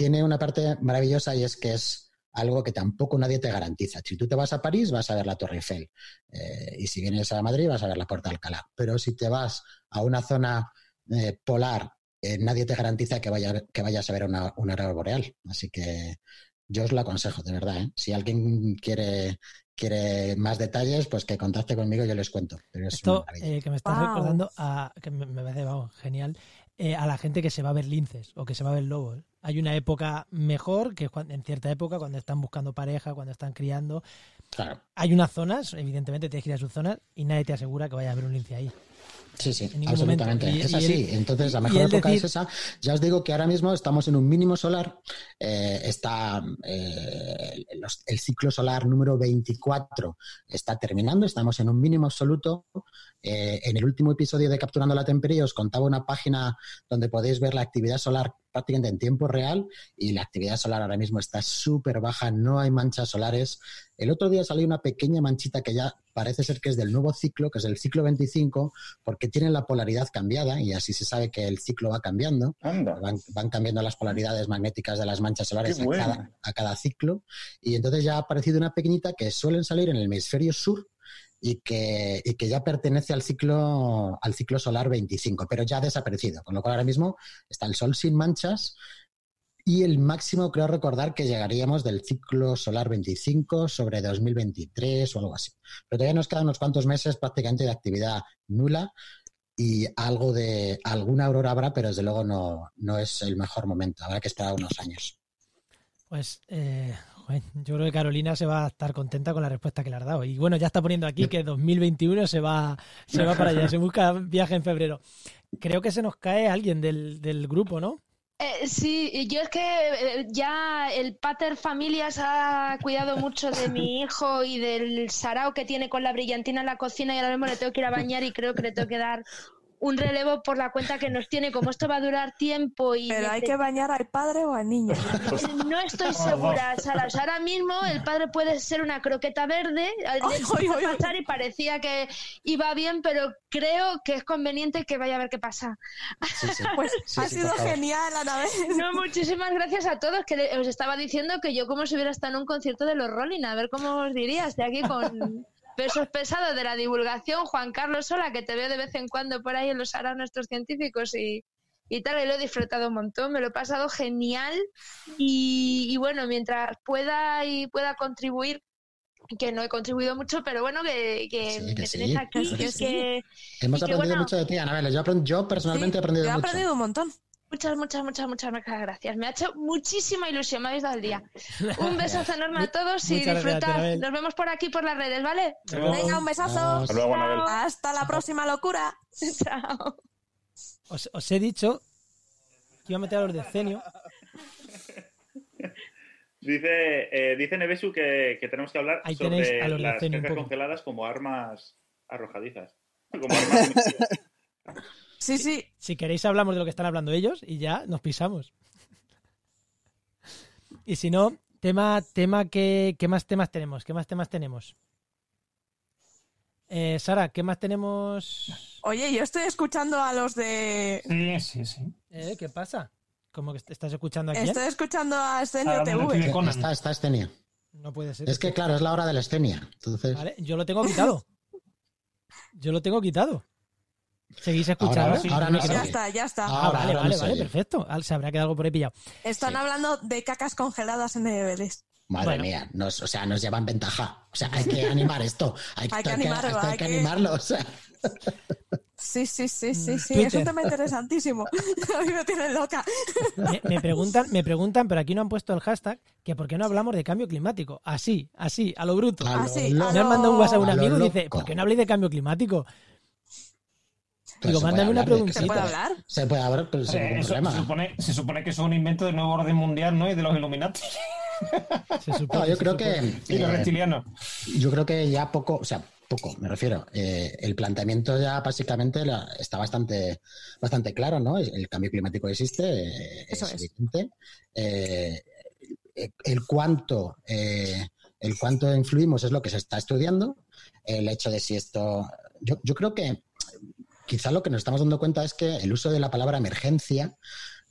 tiene una parte maravillosa y es que es algo que tampoco nadie te garantiza. Si tú te vas a París, vas a ver la Torre Eiffel. Eh, y si vienes a Madrid, vas a ver la Puerta de Alcalá. Pero si te vas a una zona eh, polar, eh, nadie te garantiza que, vaya, que vayas a ver una, una boreal. Así que yo os lo aconsejo, de verdad. Si alguien quiere, quiere más detalles, pues que contacte conmigo, yo les cuento. Esto que me estás recordando, a, que me, parece genial, a la gente que se va a ver linces o que se va a ver lobos hay una época mejor, que en cierta época, cuando están buscando pareja, cuando están criando. Claro. Hay unas zonas, evidentemente tienes que ir a sus zonas, y nadie te asegura que vaya a haber un lince ahí. Sí, sí, absolutamente. es así. Entonces, la mejor época es esa. Ya os digo que ahora mismo estamos en un mínimo solar. Eh, está eh, el ciclo solar número 24 está terminando. Estamos en un mínimo absoluto. Eh, en el último episodio de Capturando la Temperie os contaba una página donde podéis ver la actividad solar prácticamente en tiempo real y la actividad solar ahora mismo está súper baja, no hay manchas solares. El otro día salió una pequeña manchita que ya parece ser que es del nuevo ciclo, que es el ciclo 25, porque tiene la polaridad cambiada y así se sabe que el ciclo va cambiando. Van, cambiando las polaridades magnéticas de las manchas solares a cada, a cada ciclo. Y entonces ya ha aparecido una pequeñita que suelen salir en el hemisferio sur y que, y que ya pertenece al ciclo, al ciclo solar 25, pero ya ha desaparecido, con lo cual ahora mismo está el Sol sin manchas y el máximo creo recordar que llegaríamos del ciclo solar 25 sobre 2023 o algo así. Pero todavía nos quedan unos cuantos meses prácticamente de actividad nula y algo de alguna aurora habrá, pero desde luego no, no es el mejor momento. Habrá que esperar unos años. Pues eh, yo creo que Carolina se va a estar contenta con la respuesta que le has dado. Y bueno, ya está poniendo aquí que 2021 se va, se va para allá, se busca viaje en febrero. Creo que se nos cae alguien del, del grupo, ¿no? Eh, sí, yo es que eh, ya el pater familias ha cuidado mucho de mi hijo y del sarao que tiene con la brillantina en la cocina y ahora mismo le tengo que ir a bañar y creo que le tengo que dar un relevo por la cuenta que nos tiene. Como esto va a durar tiempo y Pero hay que bañar al padre o al niño. no estoy segura, Sara. O sea, ahora mismo el padre puede ser una croqueta verde, al Ay, ay, ay, ay. pasar y parecía que iba bien, pero creo que es conveniente que vaya a ver qué pasa. Sí, sí. Pues Sí, ha sí, sido genial, Anabel. No, muchísimas gracias a todos, que os estaba diciendo que yo como si hubiera estado en un concierto de los Rolling, a ver cómo os diría, estoy aquí con pesos pesados de la divulgación, Juan Carlos Sola, que te veo de vez en cuando por ahí en los harán nuestros científicos y, y tal, y lo he disfrutado un montón, me lo he pasado genial y, y bueno, mientras pueda y pueda contribuir, que no he contribuido mucho, pero bueno, que, que Sí, que me sí, aquí, que sí. Hemos aprendido bueno- mucho de ti, Anabel. Yo, yo personalmente he aprendido yo he mucho. aprendido un montón. Muchas, muchas, muchas, muchas muchas gracias. Me ha hecho muchísima ilusión, me habéis dado el día. Un besazo enorme a todos y disfrutad. Nos vemos por aquí por las redes, ¿vale? Venga, un besazo. Hasta luego. Hasta la próxima locura. Chao. Os, os he dicho que iba a meter a los decenio. Dice, eh, dice Nevesu que, que tenemos que hablar Ahí tenéis a sobre los las poco. congeladas como armas arrojadizas. Como armas Sí, sí. Si queréis hablamos de lo que están hablando ellos y ya nos pisamos. Y si no, tema, tema que, ¿qué más temas tenemos? ¿Qué más temas tenemos? Eh, Sara, ¿qué más tenemos? Oye, yo estoy escuchando a los de. Sí, sí, sí. Eh, ¿Qué pasa? ¿Cómo que est- estás escuchando aquí? Estoy escuchando a Escenio TV. Conan. Está, está estenia. No puede ser. Es que, claro, es la hora de la estenia. Entonces, Vale, yo lo tengo quitado. Yo lo tengo quitado. ¿Seguís escuchando? ahora, sí, ahora no Ya está, ya está. Ah, Ahora, vale, ahora vale, vale, perfecto. Ah, Se habrá quedado algo por ahí pillado. Están Sí. hablando de cacas congeladas en DVDs. Madre Bueno. mía, nos, o sea, nos llevan ventaja. O sea, hay que animar esto. Hay, Hay que animarlo, hay hay que animarlo. O sea, Sí, sí, sí, sí, sí. Twitter. Es un tema interesantísimo. A mí me tienen loca. Me, me preguntan, me preguntan, pero aquí no han puesto el hashtag, que por qué no hablamos de cambio climático. Así, así, a lo bruto. a lo Así, loco. a Me han mandado un WhatsApp a un amigo y dice. ¿por qué no habléis de cambio climático? Pero Digo, mándame una preguntita. ¿Se puede hablar? Se puede hablar, pero sin Eh, ningún problema. se, supone, se supone que eso es un invento del nuevo orden mundial, ¿no? Y de los Illuminati Se supone, No, yo se creo supone. que y los eh, reptilianos. yo creo que ya poco, o sea, poco, me refiero. eh, el planteamiento ya básicamente la- está bastante, bastante claro, ¿no? El cambio climático existe, eh, Eso es, es. evidente. Eh, el cuánto, eh, el cuánto influimos es lo que se está estudiando. El hecho de si esto, yo, yo creo que quizá lo que nos estamos dando cuenta es que el uso de la palabra emergencia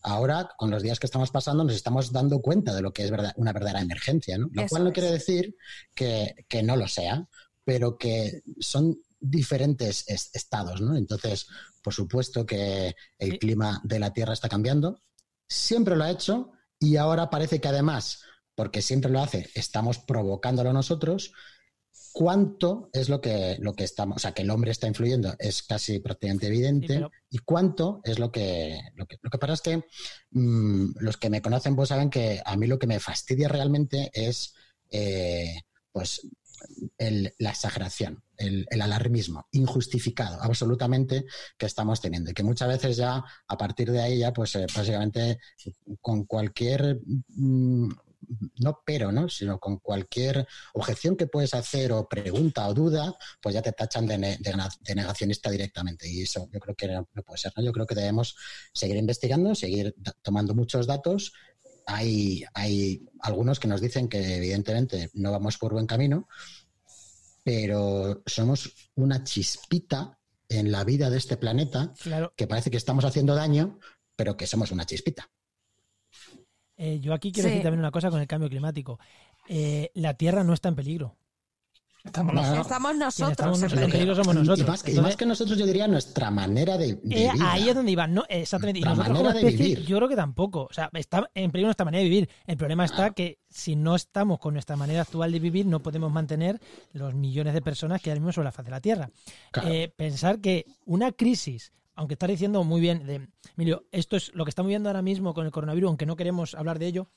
Ahora, con los días que estamos pasando, nos estamos dando cuenta de lo que es verdad, una verdadera emergencia, ¿no? Lo Eso cual no es. quiere decir que, que no lo sea, pero que son diferentes es- estados, ¿no? Entonces, por supuesto que el Sí. clima de la Tierra está cambiando, siempre lo ha hecho y ahora parece que además, porque siempre lo hace, estamos provocándolo nosotros. ¿Cuánto es lo que, lo que estamos, o sea, que el hombre está influyendo? Es casi prácticamente evidente. Sí, pero- ¿Y cuánto es lo que, lo que... Lo que pasa es que mm, los que me conocen pues saben que a mí lo que me fastidia realmente es eh, pues el- la exageración, el, el alarmismo injustificado, absolutamente, que estamos teniendo. Y que muchas veces ya, a partir de ahí, ya, pues eh, básicamente con cualquier, mm, no pero, ¿no? Sino con cualquier objeción que puedes hacer o pregunta o duda, pues ya te tachan de, ne- negacionista directamente. Y eso yo creo que no, no puede ser, ¿no? Yo creo que debemos seguir investigando, seguir tomando muchos datos. Hay, hay algunos que nos dicen que evidentemente no vamos por buen camino, pero somos una chispita en la vida de este planeta Claro, que parece que estamos haciendo daño, pero que somos una chispita. Eh, yo aquí quiero Sí. decir también una cosa con el cambio climático. Eh, la Tierra no está en peligro. Estamos No. Estamos nosotros. estamos en nosotros, peligro. en peligro somos Y- nosotros. Y más, que, y Entonces, más que nosotros, yo diría nuestra manera de, Eh, vida. ahí es donde iba, no, exactamente. Y nosotros como manera de especie, vivir. yo creo que tampoco. O sea, está en peligro nuestra manera de vivir. El problema está que si no estamos con nuestra manera actual de vivir, no podemos mantener los millones de personas que hay ahora mismo sobre la faz de la Tierra. Claro. Eh, pensar que una crisis, aunque está diciendo muy bien, de, Emilio, esto es lo que estamos viendo ahora mismo con el coronavirus, aunque no queremos hablar de ello,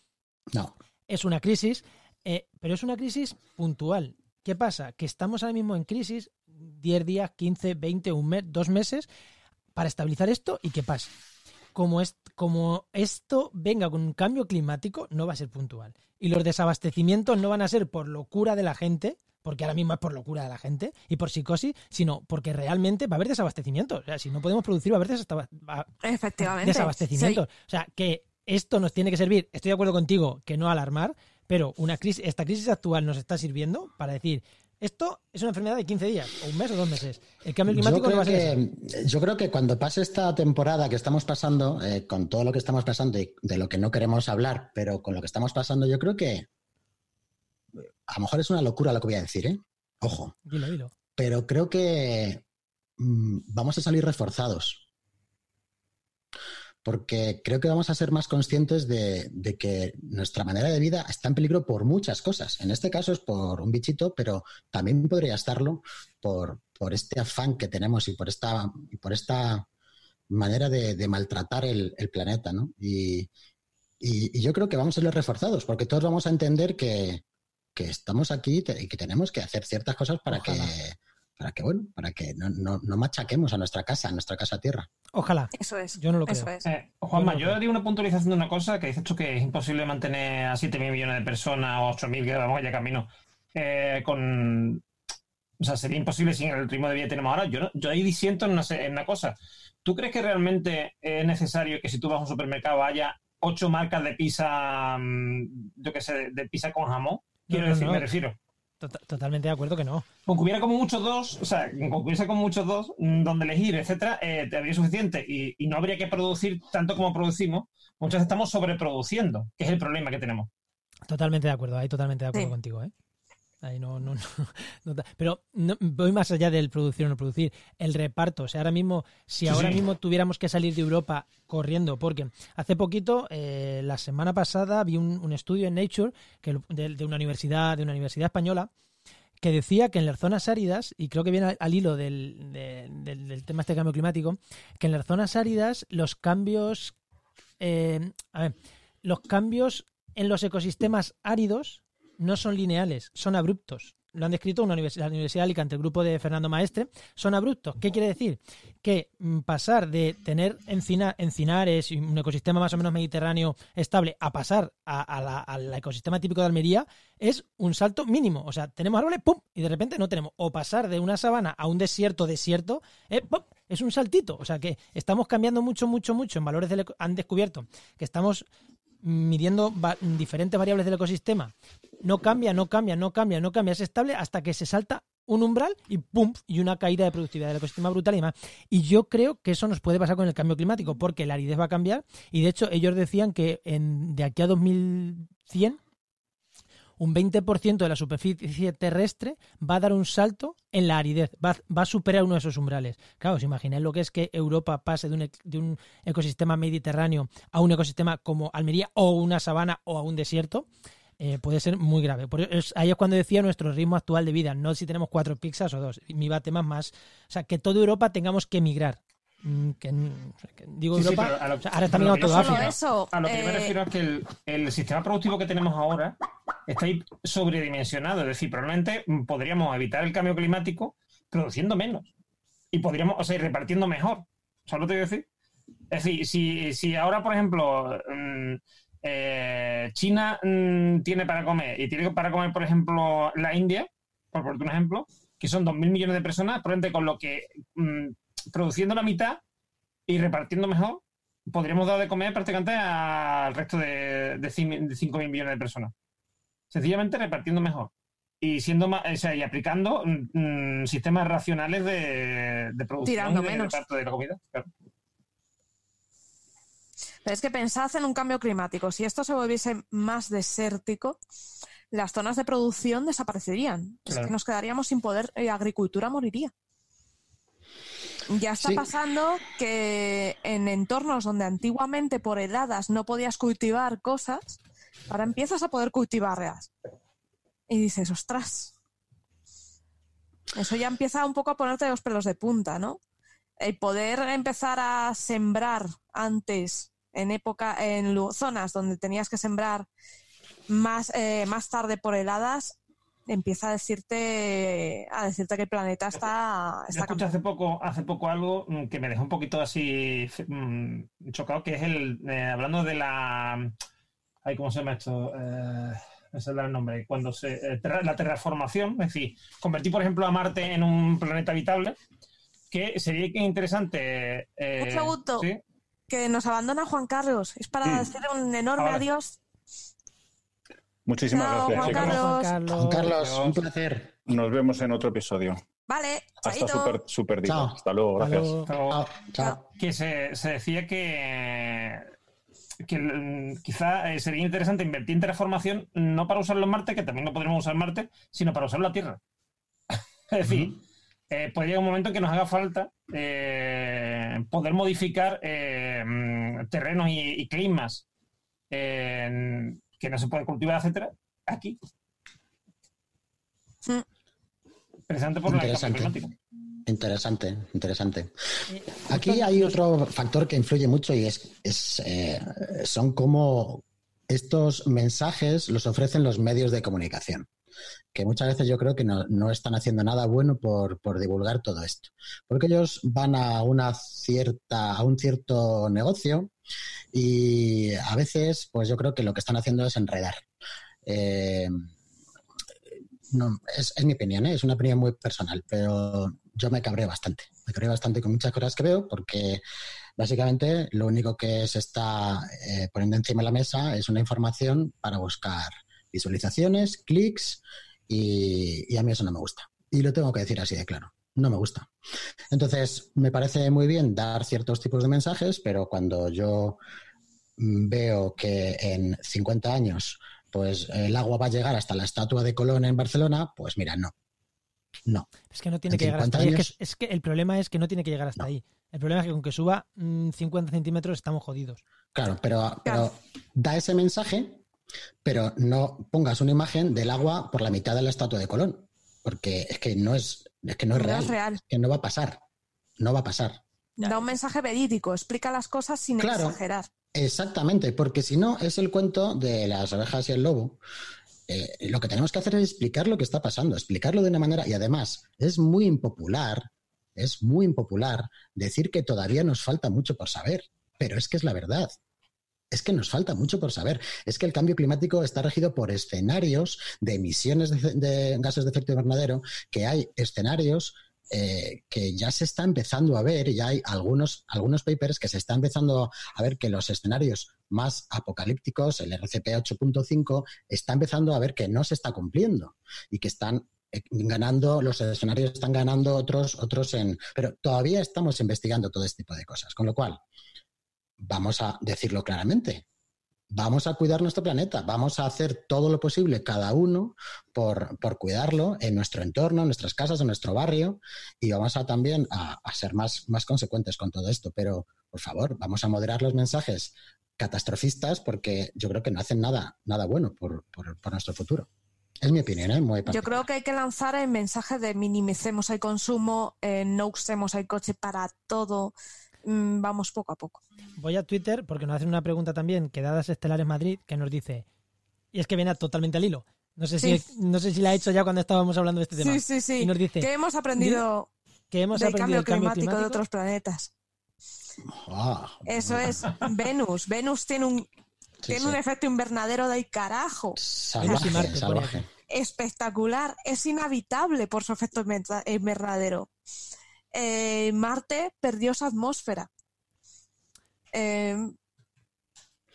No, es una crisis, eh, pero es una crisis puntual. ¿Qué pasa? Que estamos ahora mismo en crisis 10 días, 15, 20, un mes, dos meses para estabilizar esto y que pase. Como, es, como esto venga con un cambio climático, no va a ser puntual. Y los desabastecimientos no van a ser por locura de la gente, porque ahora mismo es por locura de la gente y por psicosis, sino porque realmente va a haber desabastecimientos. O sea, si no podemos producir, va a haber va- Efectivamente. desabastecimientos. O sea, que esto nos tiene que servir, estoy de acuerdo contigo, que no alarmar, pero una crisis, esta crisis actual nos está sirviendo para decir, esto es una enfermedad de 15 días, o un mes o dos meses. El cambio Yo climático no va creo, a ser eso. que, yo creo que cuando pase esta temporada que estamos pasando, eh, con todo lo que estamos pasando y de lo que no queremos hablar, pero con lo que estamos pasando, yo creo que a lo mejor es una locura lo que voy a decir, ¿eh? Ojo, Dilo, dilo. pero creo que mm, vamos a salir reforzados. Porque creo que vamos a ser más conscientes de, que nuestra manera de vida está en peligro por muchas cosas. En este caso es por un bichito, pero también podría estarlo por, este afán que tenemos y por esta, por esta manera de, maltratar el, planeta, ¿no? Y, yo creo que vamos a ser reforzados, porque todos vamos a entender que, estamos aquí y que tenemos que hacer ciertas cosas para que, para que, bueno, para que no, no, no machaquemos a nuestra casa, a nuestra casa tierra. Ojalá. Eso es. Yo no lo Eso creo. es. Eh, Juanma, Yo no yo una puntualización de una cosa que dices tú que es imposible mantener a 7.000 millones de personas o 8.000 que vamos ya camino eh, con... O sea, sería imposible sin el ritmo de vida que tenemos ahora. Yo, no- yo ahí disiento en una, en una cosa. ¿Tú crees que realmente es necesario que si tú vas a un supermercado haya ocho marcas de pizza, mm, yo qué sé, de, pizza con jamón? Quiero no, decir, no. me refiero. Tota- Totalmente de acuerdo que no. Con que hubiera como muchos dos, o sea, con que hubiese como muchos dos, mm, donde elegir, etcétera, eh, te habría suficiente y, y no habría que producir tanto como producimos. Muchas veces estamos sobreproduciendo, que es el problema que tenemos. Totalmente de acuerdo, ahí totalmente de acuerdo Sí. contigo, ¿eh? Ahí no, no, no, pero no- voy más allá del producir o no producir, el reparto. O sea, ahora mismo, si Sí, ahora sí. mismo tuviéramos que salir de Europa corriendo, porque hace poquito, eh, la semana pasada, vi un, un estudio en Nature que, de, de una universidad, de una universidad española, que decía que en las zonas áridas, y creo que viene al, al hilo del, de- del- del tema este cambio climático, que en las zonas áridas los cambios, eh, a ver, los cambios en los ecosistemas áridos no son lineales, son abruptos. Lo han descrito una universidad, la Universidad de Alicante, el grupo de Fernando Maestre, son abruptos. ¿Qué quiere decir? Que mm, pasar de tener encina- encinares y un ecosistema más o menos mediterráneo estable a pasar al ecosistema típico de Almería es un salto mínimo. O sea, tenemos árboles, ¡pum! Y de repente no tenemos. O pasar de una sabana a un desierto, desierto, eh, ¡pum! es un saltito. O sea, que estamos cambiando mucho, mucho, mucho en valores del Han descubierto que estamos midiendo va- diferentes variables del ecosistema. No cambia, no cambia, no cambia, no cambia, es estable hasta que se salta un umbral y ¡pum! y una caída de productividad del ecosistema brutal y demás. Y yo creo que eso nos puede pasar con el cambio climático, porque la aridez va a cambiar y de hecho ellos decían que en, de aquí a 2100 un 20% de la superficie terrestre va a dar un salto en la aridez, va, va a superar uno de esos umbrales. Claro, os imagináis lo que es que Europa pase de un, ec- de un ecosistema mediterráneo a un ecosistema como Almería o una sabana o a un desierto, eh, puede ser muy grave. Por eso es- ahí es cuando decía nuestro ritmo actual de vida, no si tenemos cuatro pizzas o dos. Mi va a temas más, o sea, que toda Europa tengamos que emigrar. Mm, Que, que digo Sí, Europa, pero a lo- o sea, ahora está mirando solo África. eso, A lo que yo me eh, refiero es que el, el sistema productivo que tenemos ahora está ahí sobredimensionado. Es decir, probablemente podríamos evitar el cambio climático produciendo menos. Y podríamos, o sea, y repartiendo mejor. ¿Sabes lo que te quiero decir? Es decir, si, si ahora, por ejemplo, mm, eh, China mm, tiene para comer y tiene para comer, por ejemplo, la India, por ponerte un ejemplo, que son 2.000 millones de personas, probablemente con lo que mm, produciendo la mitad y repartiendo mejor, podríamos dar de comer prácticamente al resto de, de, cin- de 5.000 millones de personas. Sencillamente repartiendo mejor. Y siendo más, o sea, y aplicando mm, sistemas racionales de, de producción Tirando y de menos. reparto de la comida. Claro. Pero es que pensad en un cambio climático. Si esto se volviese más desértico, las zonas de producción desaparecerían. Es que nos quedaríamos sin poder, y agricultura moriría. Ya está Sí. pasando que en entornos donde antiguamente por heladas no podías cultivar cosas, ahora empiezas a poder cultivarlas. Y dices, ostras. Eso ya empieza un poco a ponerte los pelos de punta, ¿no? el poder empezar a sembrar antes en época en zonas donde tenías que sembrar más eh, más tarde por heladas empieza a decirte a decirte que el planeta está, Yo está escuché hace poco, hace poco algo mm, que me dejó un poquito así mm, chocado, que es el, eh, hablando de la, ay, ¿cómo se llama esto? Eh, me sale el nombre, cuando se, eh, terra- la terraformación, es decir, convertir, por ejemplo, a Marte en un planeta habitable, que sería que interesante. eh, Un segundo. ¿sí? Que nos abandona Juan Carlos. Es para Mm. decir un enorme Ahora. adiós. Muchísimas Chao, gracias. Juan chicos. Carlos. Juan Carlos, un placer. Nos vemos en otro episodio. Vale, Hasta chaito. súper digo. Chao. Hasta luego, Hasta gracias. luego. Chao. Chao. que se, se decía que, que quizá eh, sería interesante invertir en terraformación no para usarlo en Marte, que también lo podremos usar en Marte, sino para usarlo en la Tierra. es decir, eh, puede llegar un momento en que nos haga falta eh, poder modificar eh, mm, terrenos y, y climas eh, que no se puede cultivar, etcétera, aquí. Precisamente por el cambio Interesante. climático. Interesante, interesante. Aquí hay otro factor que influye mucho y es, es, eh, son como estos mensajes los ofrecen los medios de comunicación, que muchas veces yo creo que no, no están haciendo nada bueno por, por divulgar todo esto, porque ellos van a una cierta, a un cierto negocio y a veces, pues yo creo que lo que están haciendo es enredar. Eh, no, es, es mi opinión, ¿eh? es una opinión muy personal, pero yo me cabré bastante. Me cabré bastante con muchas cosas que veo porque básicamente lo único que se está eh, poniendo encima de la mesa es una información para buscar visualizaciones, clics y, y a mí eso no me gusta. Y lo tengo que decir así de claro. No me gusta. Entonces, me parece muy bien dar ciertos tipos de mensajes, pero cuando yo mm, veo que en 50 años pues el agua va a llegar hasta la estatua de Colón en Barcelona, pues mira, no. No. Es que no tiene en que llegar hasta 50 ahí. Es que, años- es que el problema es que no tiene que llegar hasta No. ahí. El problema es que con que suba mm, 50 centímetros estamos jodidos. Claro, pero, pero da ese mensaje, pero no pongas una imagen del agua por la mitad de la estatua de Colón, porque es que no es, es que no es No real, es real. que no va a pasar, no va a pasar. Da un mensaje verídico, explica las cosas sin Claro. exagerar. Exactamente, porque si no es el cuento de las ovejas y el lobo. Eh, lo que tenemos que hacer es explicar lo que está pasando, explicarlo de una manera y además es muy impopular, es muy impopular decir que todavía nos falta mucho por saber, pero es que es la verdad. Es que nos falta mucho por saber. Es que el cambio climático está regido por escenarios de emisiones de, gases de efecto invernadero, que hay escenarios eh, que ya se está empezando a ver, y hay algunos, algunos papers que se está empezando a ver que los escenarios más apocalípticos, el RCP 8.5, está empezando a ver que no se está cumpliendo y que están eh, ganando, los escenarios están ganando otros, otros en... Pero todavía estamos investigando todo este tipo de cosas, con lo cual vamos a decirlo claramente. Vamos a cuidar nuestro planeta, vamos a hacer todo lo posible cada uno por, por cuidarlo en nuestro entorno, en nuestras casas, en nuestro barrio y vamos a también a, ser más, más consecuentes con todo esto. Pero, por favor, vamos a moderar los mensajes catastrofistas porque yo creo que no hacen nada, nada bueno por, por- nuestro futuro. Es mi opinión, ¿eh? Yo creo que hay que lanzar el mensaje de minimicemos el consumo, eh, no usemos el coche para todo. Mm, vamos poco a poco. Voy a Twitter porque nos hacen una pregunta también que dadas Estelares Madrid que nos dice, y es que viene totalmente al hilo. No sé, Sí. si, no sé si la ha hecho ya cuando estábamos hablando de este tema. Sí, sí, sí. Y nos dice que hemos aprendido que hemos del aprendido cambio, el cambio climático, de otros planetas. Ah, Eso es Venus. Venus tiene un, sí, tiene sí. un efecto invernadero del carajo. Salvaje, Venus y Marte, salvaje. espectacular, es inhabitable por su efecto inverna- invernadero. Eh, Marte perdió su atmósfera. Eh,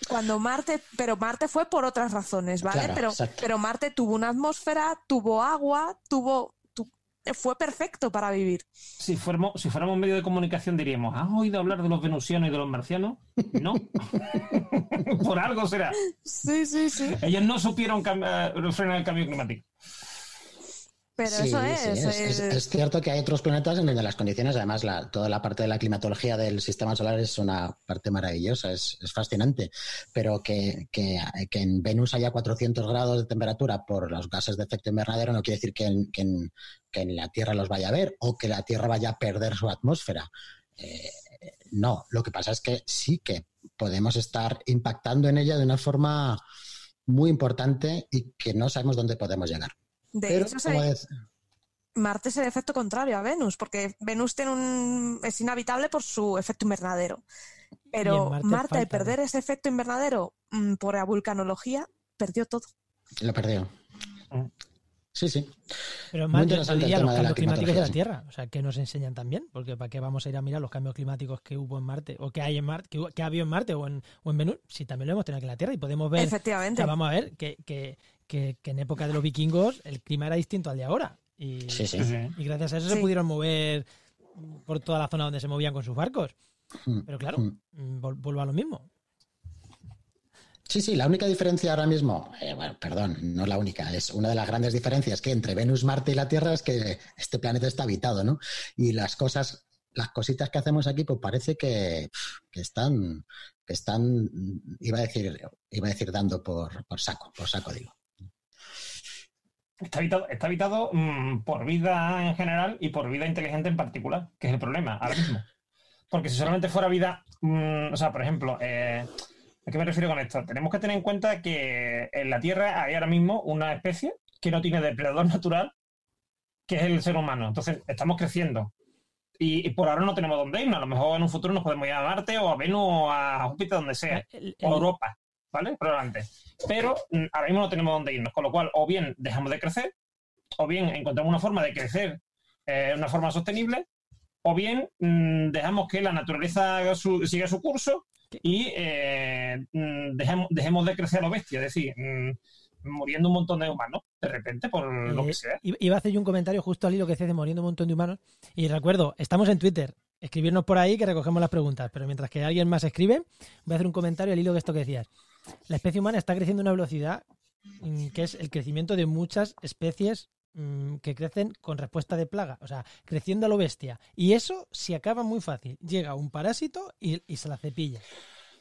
cuando Marte, pero Marte fue por otras razones, ¿vale? Claro, pero, exacto. pero Marte tuvo una atmósfera, tuvo agua, tuvo, tu- fue perfecto para vivir. Si fuéramos, si fuéramos un medio de comunicación diríamos, ¿has oído hablar de los venusianos y de los marcianos? No. Por algo será. Sí, sí, sí. Ellos no supieron eh, frenar el cambio climático. Pero Sí, eso sí, es. es, es- cierto que hay otros planetas en donde las condiciones, además, la- toda la parte de la climatología del sistema solar es una parte maravillosa, es, es fascinante, pero que, que- que en Venus haya 400 grados de temperatura por los gases de efecto invernadero no quiere decir que en, que en- que en la Tierra los vaya a ver o que la Tierra vaya a perder su atmósfera. Eh, no, lo que pasa es que sí que podemos estar impactando en ella de una forma muy importante y que no sabemos dónde podemos llegar. De Pero, hecho, se- dec- Marte es el efecto contrario a Venus, porque Venus tiene un, es inhabitable por su efecto invernadero. Pero Marte Marte, al perder ese efecto invernadero mm, por la vulcanología, perdió todo. lo perdió. Mm. Sí, sí. Pero más los cambios climáticos de la Tierra. O sea, que nos enseñan también. Porque ¿para qué vamos a ir a mirar los cambios climáticos que hubo en Marte? O que hay en Marte, que, hubo- que ha habido en Marte o en, o en Venus. Si también lo hemos tenido aquí en la Tierra y podemos ver. O Efectivamente. sea, vamos a ver que, que, que, que en época de los vikingos el clima era distinto al de ahora. Y, Sí, sí. Y gracias a eso se pudieron mover por toda la zona donde se movían con sus barcos. Mm, Pero claro, mm. mm, vol- vuelvo a lo mismo. Sí, sí, la única diferencia ahora mismo, eh, bueno, perdón, no la única, es una de las grandes diferencias que entre Venus, Marte y la Tierra es que este planeta está habitado, ¿no? Y las cosas, las cositas que hacemos aquí, pues parece que, que están, que están, iba a decir, iba a decir dando por, por saco, por saco digo. Está habitado, está habitado mm, por vida en general y por vida inteligente en particular, que es el problema ahora mismo. Porque si solamente fuera vida, mm, o sea, por ejemplo, eh, ¿a qué me refiero con esto? Tenemos que tener en cuenta que en la Tierra hay ahora mismo una especie que no tiene depredador natural, que es el ser humano. Entonces, estamos creciendo. Y, y por ahora no tenemos dónde irnos. A lo mejor en un futuro nos podemos ir a Marte o a Venus o a Júpiter, donde sea El- o el- Europa, ¿vale? Probablemente. Pero mm, ahora mismo no tenemos dónde irnos, con lo cual o bien dejamos de crecer, o bien encontramos una forma de crecer eh, de una forma sostenible, o bien mm, dejamos que la naturaleza su- siga su curso y eh, mm, dejemos, dejemos de crecer a lo bestia, es decir, muriendo un montón de humanos de repente por lo Eh, que sea. i- Iba a hacer yo un comentario justo al hilo que decías de muriendo un montón de humanos. Y recuerdo, estamos en Twitter. Escribirnos por ahí que recogemos las preguntas. Pero mientras que alguien más escribe, voy a hacer un comentario al hilo de esto que decías. La especie humana está creciendo a una velocidad mm, que es el crecimiento de muchas especies mm, que crecen con respuesta de plaga. O sea, creciendo a lo bestia. Y eso se acaba muy fácil. Llega un parásito y, y se la cepilla.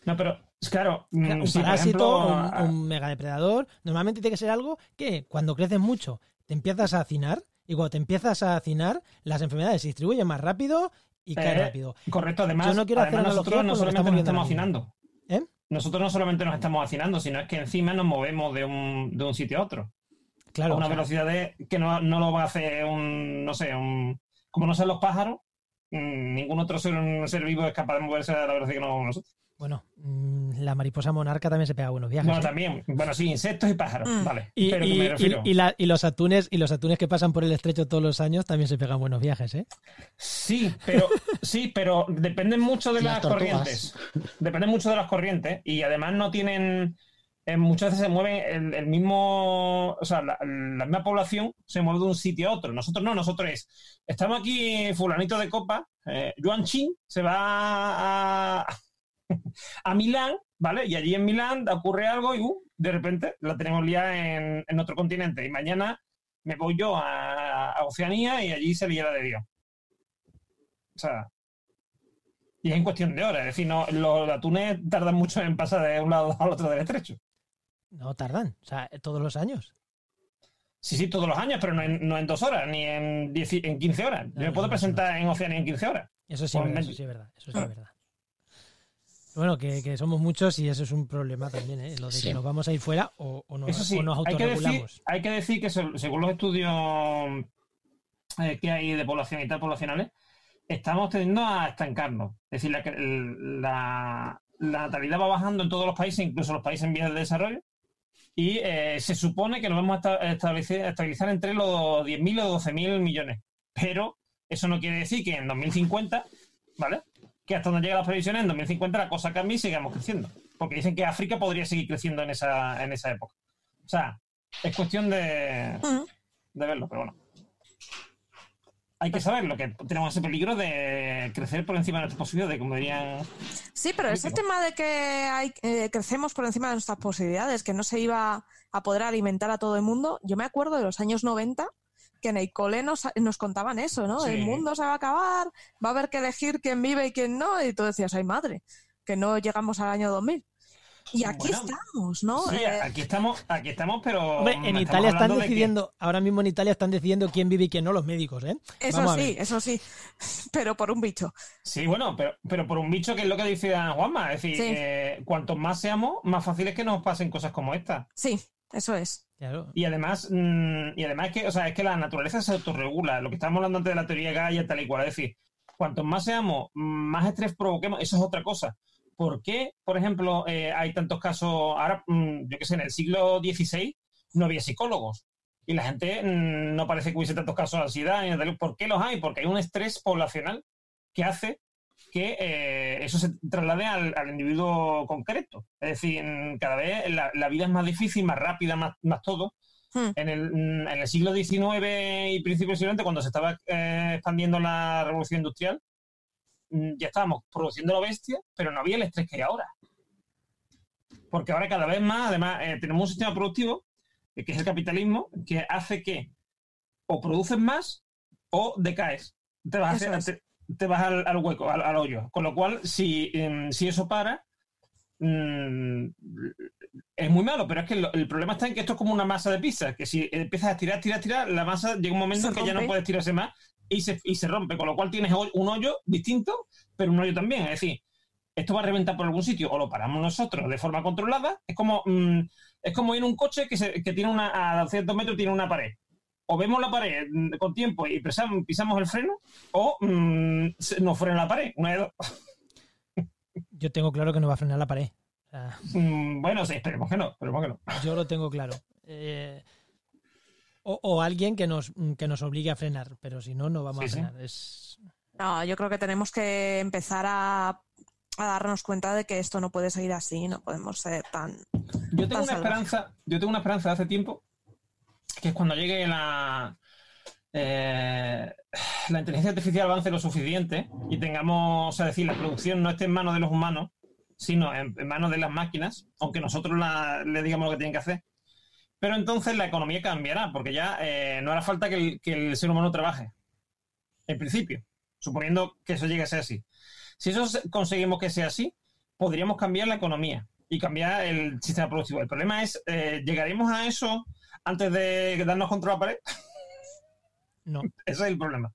No, pero es claro, mm, un por parásito, ejemplo, un, megadepredador, normalmente tiene que ser algo que cuando creces mucho te empiezas a hacinar y cuando te empiezas a hacinar las enfermedades se distribuyen más rápido y caen Eh, rápido. Correcto, además, Yo no quiero además nosotros no solamente estamos nos hacinando. Nosotros no solamente nos estamos hacinando, sino es que encima nos movemos de un, de un sitio a otro. Claro, a una o sea, velocidad de, que no, no lo va a hacer un, no sé, un, como no sean los pájaros, mm, ningún otro ser, un ser vivo es capaz de moverse a la velocidad que nos movemos nosotros. Bueno, mm, la mariposa monarca también se pega buenos viajes. Bueno, ¿eh? también, bueno, sí, insectos y pájaros, Mm. vale. Y, pero y- me y- refiero. y la- y los atunes y los atunes que pasan por el estrecho todos los años también se pegan buenos viajes, ¿eh? Sí, pero sí, pero dependen mucho de Las corrientes. Dependen mucho de las corrientes y además no tienen. eh, muchas veces se mueven el, el mismo. O sea, la, la misma población se mueve de un sitio a otro. Nosotros no, nosotros es. Estamos aquí, Fulanito de Copa, eh, Yuan Chin se va a, a Milán, ¿vale? Y allí en Milán ocurre algo y uh, de repente la tenemos liada en, en otro continente. Y mañana me voy yo a, a Oceanía y allí se liera de Dios. O sea, y es en cuestión de horas. Es decir, no, los atunes tardan mucho en pasar de un lado al otro del estrecho. No tardan, o sea, todos los años. Sí, sí, todos los años, pero no en, no en dos horas, ni en, 10 y- en 15 horas. No, Yo me puedo presentar en Oceanía en 15 horas. Eso sí, es verdad, me- eso sí es verdad, eso sí es verdad. Bueno, que, que somos muchos y eso es un problema también, ¿eh? Lo de Sí. que nos vamos a ir fuera o, o nos, Eso sí, o nos hay que, decir, autorregulamos. hay que decir que se- según los estudios eh, que hay de población y tal poblacionales, estamos tendiendo a estancarnos. Es decir, la, la, la natalidad va bajando en todos los países, incluso los países en vías de desarrollo, y eh, se supone que nos vamos a esta- establecer, a estabilizar entre los 10.000 o 12.000 millones. Pero eso no quiere decir que en 2050, ¿vale? Que hasta donde llegan las previsiones, en 2050 la cosa cambie y sigamos creciendo. Porque dicen que África podría seguir creciendo en esa, en esa época. O sea, es cuestión de, de verlo, pero bueno. Hay que saberlo, que tenemos ese peligro de crecer por encima de nuestras posibilidades, como dirían. Sí, pero ese tema de que hay, eh, crecemos por encima de nuestras posibilidades, que no se iba a poder alimentar a todo el mundo, yo me acuerdo de los años 90 que en el cole nos, nos contaban eso, ¿no? Sí. El mundo se va a acabar, va a haber que elegir quién vive y quién no, y tú decías, ay madre, que no llegamos al año 2000. Y aquí Bueno, estamos, ¿no? Sí, Eh, aquí estamos, aquí estamos, pero. Hombre, en estamos Italia están hablando de que- decidiendo, ahora mismo en Italia están decidiendo quién vive y quién no, los médicos, ¿eh? eso Vamos sí, eso sí, pero por un bicho. Sí, bueno, pero, pero por un bicho que es lo que dice Juanma. Es decir, Sí. eh, cuantos más seamos, más fácil es que nos pasen cosas como esta. Sí, Eso es. Claro. Y además, mm, y además que, o sea, es que la naturaleza se autorregula. Lo que estábamos hablando antes de la teoría Gaia, tal y cual. Es decir, cuanto más seamos, más estrés provoquemos, eso es otra cosa. ¿Por qué, por ejemplo, eh, hay tantos casos? Ahora, mm, yo qué sé, en el siglo XVI no había psicólogos. Y la gente mm, no parece que hubiese tantos casos de ansiedad. ni de tal. ¿Por qué los hay? Porque hay un estrés poblacional que hace que eh, eso se traslade al, al individuo concreto. Es decir, cada vez la, la vida es más difícil, más rápida, más, más todo. Hmm. En el, mm, en el siglo XIX y principios del siglo XX, cuando se estaba eh, expandiendo la revolución industrial, mm, ya estábamos produciendo la bestia, pero no había el estrés que hay ahora. Porque ahora cada vez más, además, eh, tenemos un sistema productivo, que es el capitalismo, que hace que o produces más o decaes. Te vas, a hacer- te, te vas al, al hueco, al, al hoyo. Con lo cual, si, em, si eso para, mm, es muy malo, pero es que lo- el problema está en que esto es como una masa de pizza, que si empiezas a tirar, tirar, tirar, la masa llega un momento en que ya no puedes tirarse más y se, y se rompe, con lo cual tienes un hoyo distinto, pero un hoyo también. Es decir, esto va a reventar por algún sitio o lo paramos nosotros de forma controlada. Es como, mm, es como ir en un coche que, se- que tiene una, a 200 metros tiene una pared. O vemos la pared mm, con tiempo y pisamos, pisamos el freno, o mm, nos frena la pared. Una de dos. Yo tengo claro que no va a frenar la pared. O sea, Mm, bueno, sí, esperemos que no, esperemos que no. yo lo tengo claro. Eh, o, o alguien que nos, que nos obligue a frenar, pero si no, no vamos Sí, a sí. frenar. Es, No, yo creo que tenemos que empezar a, a darnos cuenta de que esto no puede seguir así, no podemos ser tan... Yo tengo Tan una salvaje. esperanza, yo tengo una esperanza de hace tiempo, que cuando llegue la eh, la inteligencia artificial avance lo suficiente y tengamos, o sea, decir, la producción no esté en manos de los humanos, sino en, manos de las máquinas, aunque nosotros la- le digamos lo que tienen que hacer. Pero entonces la economía cambiará, porque ya eh, no hará falta que el, ser humano trabaje, en principio, suponiendo que eso llegue a ser así. Si eso se- conseguimos que sea así, podríamos cambiar la economía y cambiar el sistema productivo. El problema es, eh, ¿llegaremos a eso antes de darnos contra la pared? no. Ese es el problema.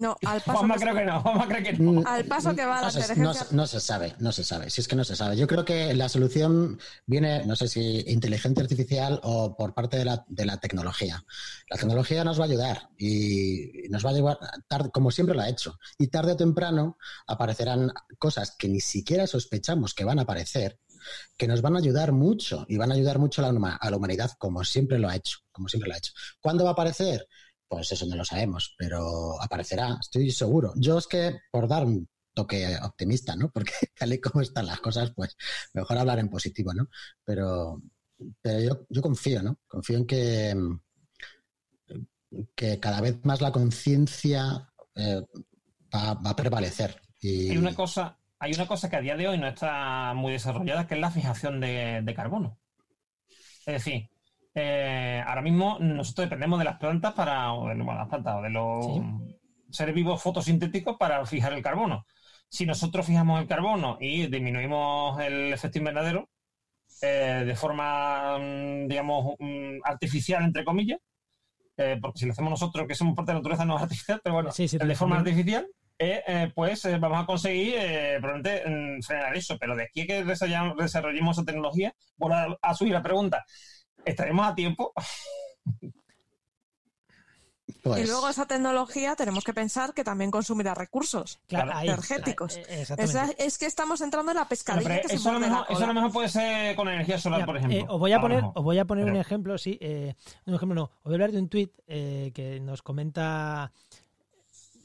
No, al paso, Juanma que, creo que no, Juanma creo que no. Mm, al paso que va la no se, inteligencia... no se- no se sabe, no se sabe. Si es que no se sabe. Yo creo que la solución viene, no sé si inteligencia artificial o por parte de la, de la tecnología. La tecnología nos va a ayudar y nos va a llevar, tarde, como siempre lo ha hecho. Y tarde o temprano aparecerán cosas que ni siquiera sospechamos que van a aparecer, que nos van a ayudar mucho y van a ayudar mucho a la, humanidad como siempre lo ha hecho. Como siempre lo ha hecho. ¿Cuándo va a aparecer? Pues eso no lo sabemos, pero aparecerá, estoy seguro. Yo es que, por dar un toque optimista, ¿no? Porque tal y como están las cosas, pues mejor hablar en positivo, ¿no? Pero, pero yo, yo confío, ¿no? Confío en que, que cada vez más la conciencia eh, va, va a prevalecer. Y, Hay una cosa, hay una cosa que a día de hoy no está muy desarrollada, que es la fijación de, de carbono. Es decir, eh, ahora mismo nosotros dependemos de las plantas para, o de, bueno, las plantas o de los seres vivos fotosintéticos para fijar el carbono. Si nosotros fijamos el carbono y disminuimos el efecto invernadero eh, de forma, mm, digamos, mm, artificial, entre comillas, eh, porque si lo hacemos nosotros, que somos parte de la naturaleza, no es artificial, pero bueno, Sí, sí, de forma también. artificial, eh, eh, pues eh, vamos a conseguir eh, probablemente mm, frenar eso. Pero de aquí a que desarrollamos, desarrollemos esa tecnología, vuelvo a, a subir la pregunta, ¿estaremos a tiempo? pues, Y luego esa tecnología tenemos que pensar que también consumirá recursos. Claro, energéticos. ahí, Es, que estamos entrando en la pescadilla pero que se eso, a lo mejor, eso a lo cola. mejor puede ser con energía solar, por ejemplo. eh, os voy a poner, mejor. os voy a poner un ejemplo, sí. eh, un ejemplo no. Os voy a hablar de un tuit eh, que nos comenta.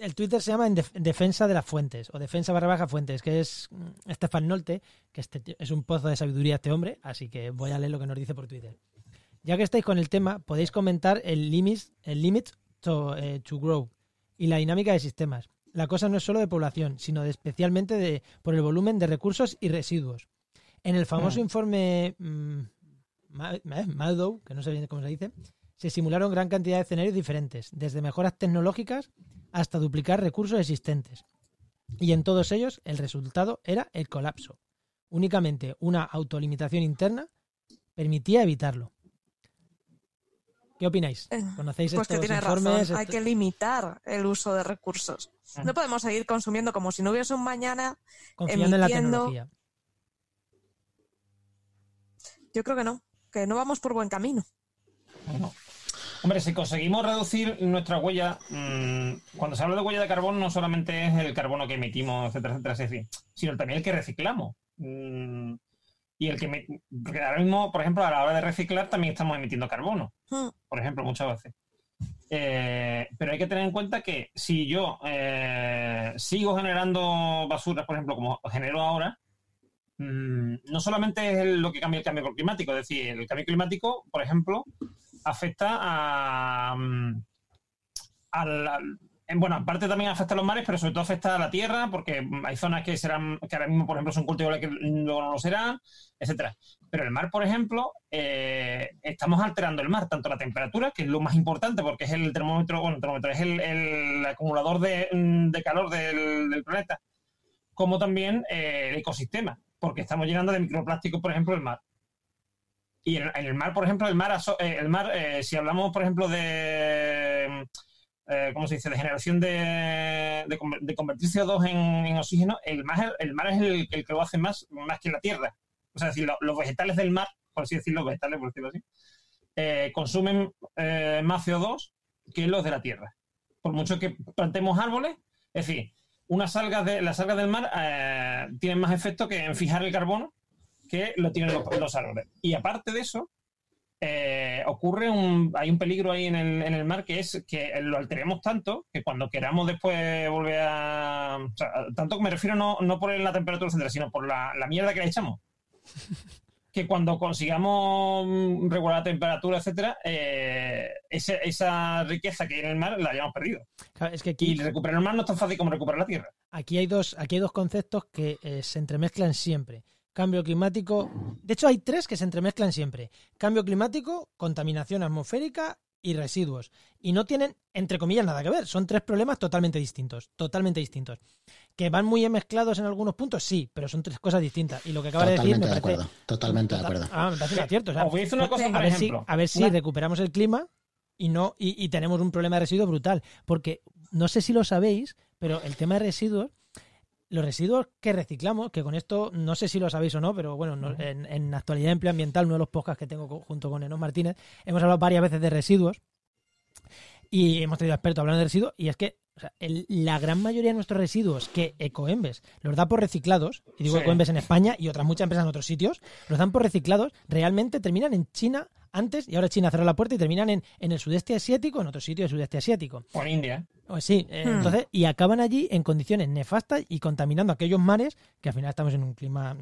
El Twitter se llama en def- Defensa de las Fuentes o Defensa barra baja Fuentes, que es mm, Estefan Nolte, que este tío- es un pozo de sabiduría este hombre, así que voy a leer lo que nos dice por Twitter. Ya que estáis con el tema, podéis comentar el limit, el limit to, eh, to grow y la dinámica de sistemas. La cosa no es solo de población, sino de especialmente de, por el volumen de recursos y residuos. En el famoso Mm. informe mm, Ma- Ma- Madow, que no sé bien cómo se dice, se simularon gran cantidad de escenarios diferentes, desde mejoras tecnológicas hasta duplicar recursos existentes. Y en todos ellos el resultado era el colapso. Únicamente una autolimitación interna permitía evitarlo. ¿Qué opináis? Eh, ¿Conocéis Pues que estos tiene informes? razón, hay que limitar el uso de recursos. No podemos seguir consumiendo como si no hubiese un mañana. Confiando en la tecnología. Yo creo que no. que no vamos por buen camino. No. Hombre, si conseguimos reducir nuestra huella, mmm, cuando se habla de huella de carbono, no solamente es el carbono que emitimos, etcétera, etcétera, sino también el que reciclamos. Mmm, y el que me, porque ahora mismo, por ejemplo, a la hora de reciclar también estamos emitiendo carbono, Hmm. por ejemplo, muchas veces. Eh, pero hay que tener en cuenta que si yo eh, sigo generando basuras, por ejemplo, como genero ahora, mmm, no solamente es el- lo que cambia el cambio climático, es decir, el cambio climático, por ejemplo, afecta a, mm, en- bueno, aparte también afecta a los mares, pero sobre todo afecta a la tierra, porque hay zonas que serán, que ahora mismo, por ejemplo, son cultivables que luego no lo serán, etcétera. Pero el mar, por ejemplo, eh, estamos alterando el mar, tanto la temperatura, que es lo más importante, porque es el termómetro, bueno, el termómetro es el, acumulador de, mm, de calor del, del planeta, como también eh, el ecosistema, porque estamos llenando de microplásticos, por ejemplo, el mar. Y en, el mar, por ejemplo, el mar, eh, el mar eh, si hablamos, por ejemplo, de, eh, ¿cómo se dice?, de generación de, de, de convertir CO2 en, en oxígeno, el mar, el mar es el, que lo hace más, más que la Tierra. O sea, decir, lo- los vegetales del mar, por así decirlo, vegetales, por decirlo así, eh, consumen más CO2 que los de la Tierra. Por mucho que plantemos árboles, es decir, unas algas de, las algas del mar tienen más efecto que en fijar el carbono que lo tienen los, los árboles. Y aparte de eso, eh, ocurre un, hay un peligro ahí en el, en el mar que es que lo alteremos tanto que cuando queramos después volver a... o sea, tanto que me refiero no, no por la temperatura, etcétera, sino por la, la mierda que le echamos. Que cuando consigamos regular la temperatura, etcétera, eh, ese- esa riqueza que hay en el mar la hayamos perdido. Claro, es que Y aquí, recuperar el mar no es tan fácil como recuperar la tierra. aquí, hay dos, aquí hay dos conceptos que eh, se entremezclan siempre. Cambio climático. De hecho, hay tres que se entremezclan siempre. Cambio climático, contaminación atmosférica y residuos. Y no tienen, entre comillas, nada que ver. Son tres problemas totalmente distintos. Totalmente distintos. ¿Que van muy mezclados en algunos puntos? Sí, pero son tres cosas distintas. Y lo que acaba de decir Totalmente me de parece. acuerdo. Totalmente de acuerdo. Ah, me parece acierto. o sea, a decir una cosa, a por ver, si, ejemplo. a ver si Una- recuperamos el clima y no y, y tenemos un problema de residuos brutal. Porque no sé si lo sabéis, pero el tema de residuos, los residuos que reciclamos, que con esto no sé si lo sabéis o no, pero bueno, no- en, en actualidad empleo ambiental, uno de los podcasts que tengo junto con Enos Martínez, hemos hablado varias veces de residuos y hemos tenido expertos hablando de residuos y es que o sea, el- la gran mayoría de nuestros residuos que Ecoembes los da por reciclados, y digo Sí. Ecoembes en España y otras muchas empresas en otros sitios, los dan por reciclados, realmente terminan en China antes y ahora China cerró la puerta y terminan en, en el sudeste asiático, en otro sitio del sudeste asiático. O en India. Pues sí, eh, Hmm. entonces, y acaban allí en condiciones nefastas y contaminando aquellos mares, que al final estamos en un clima,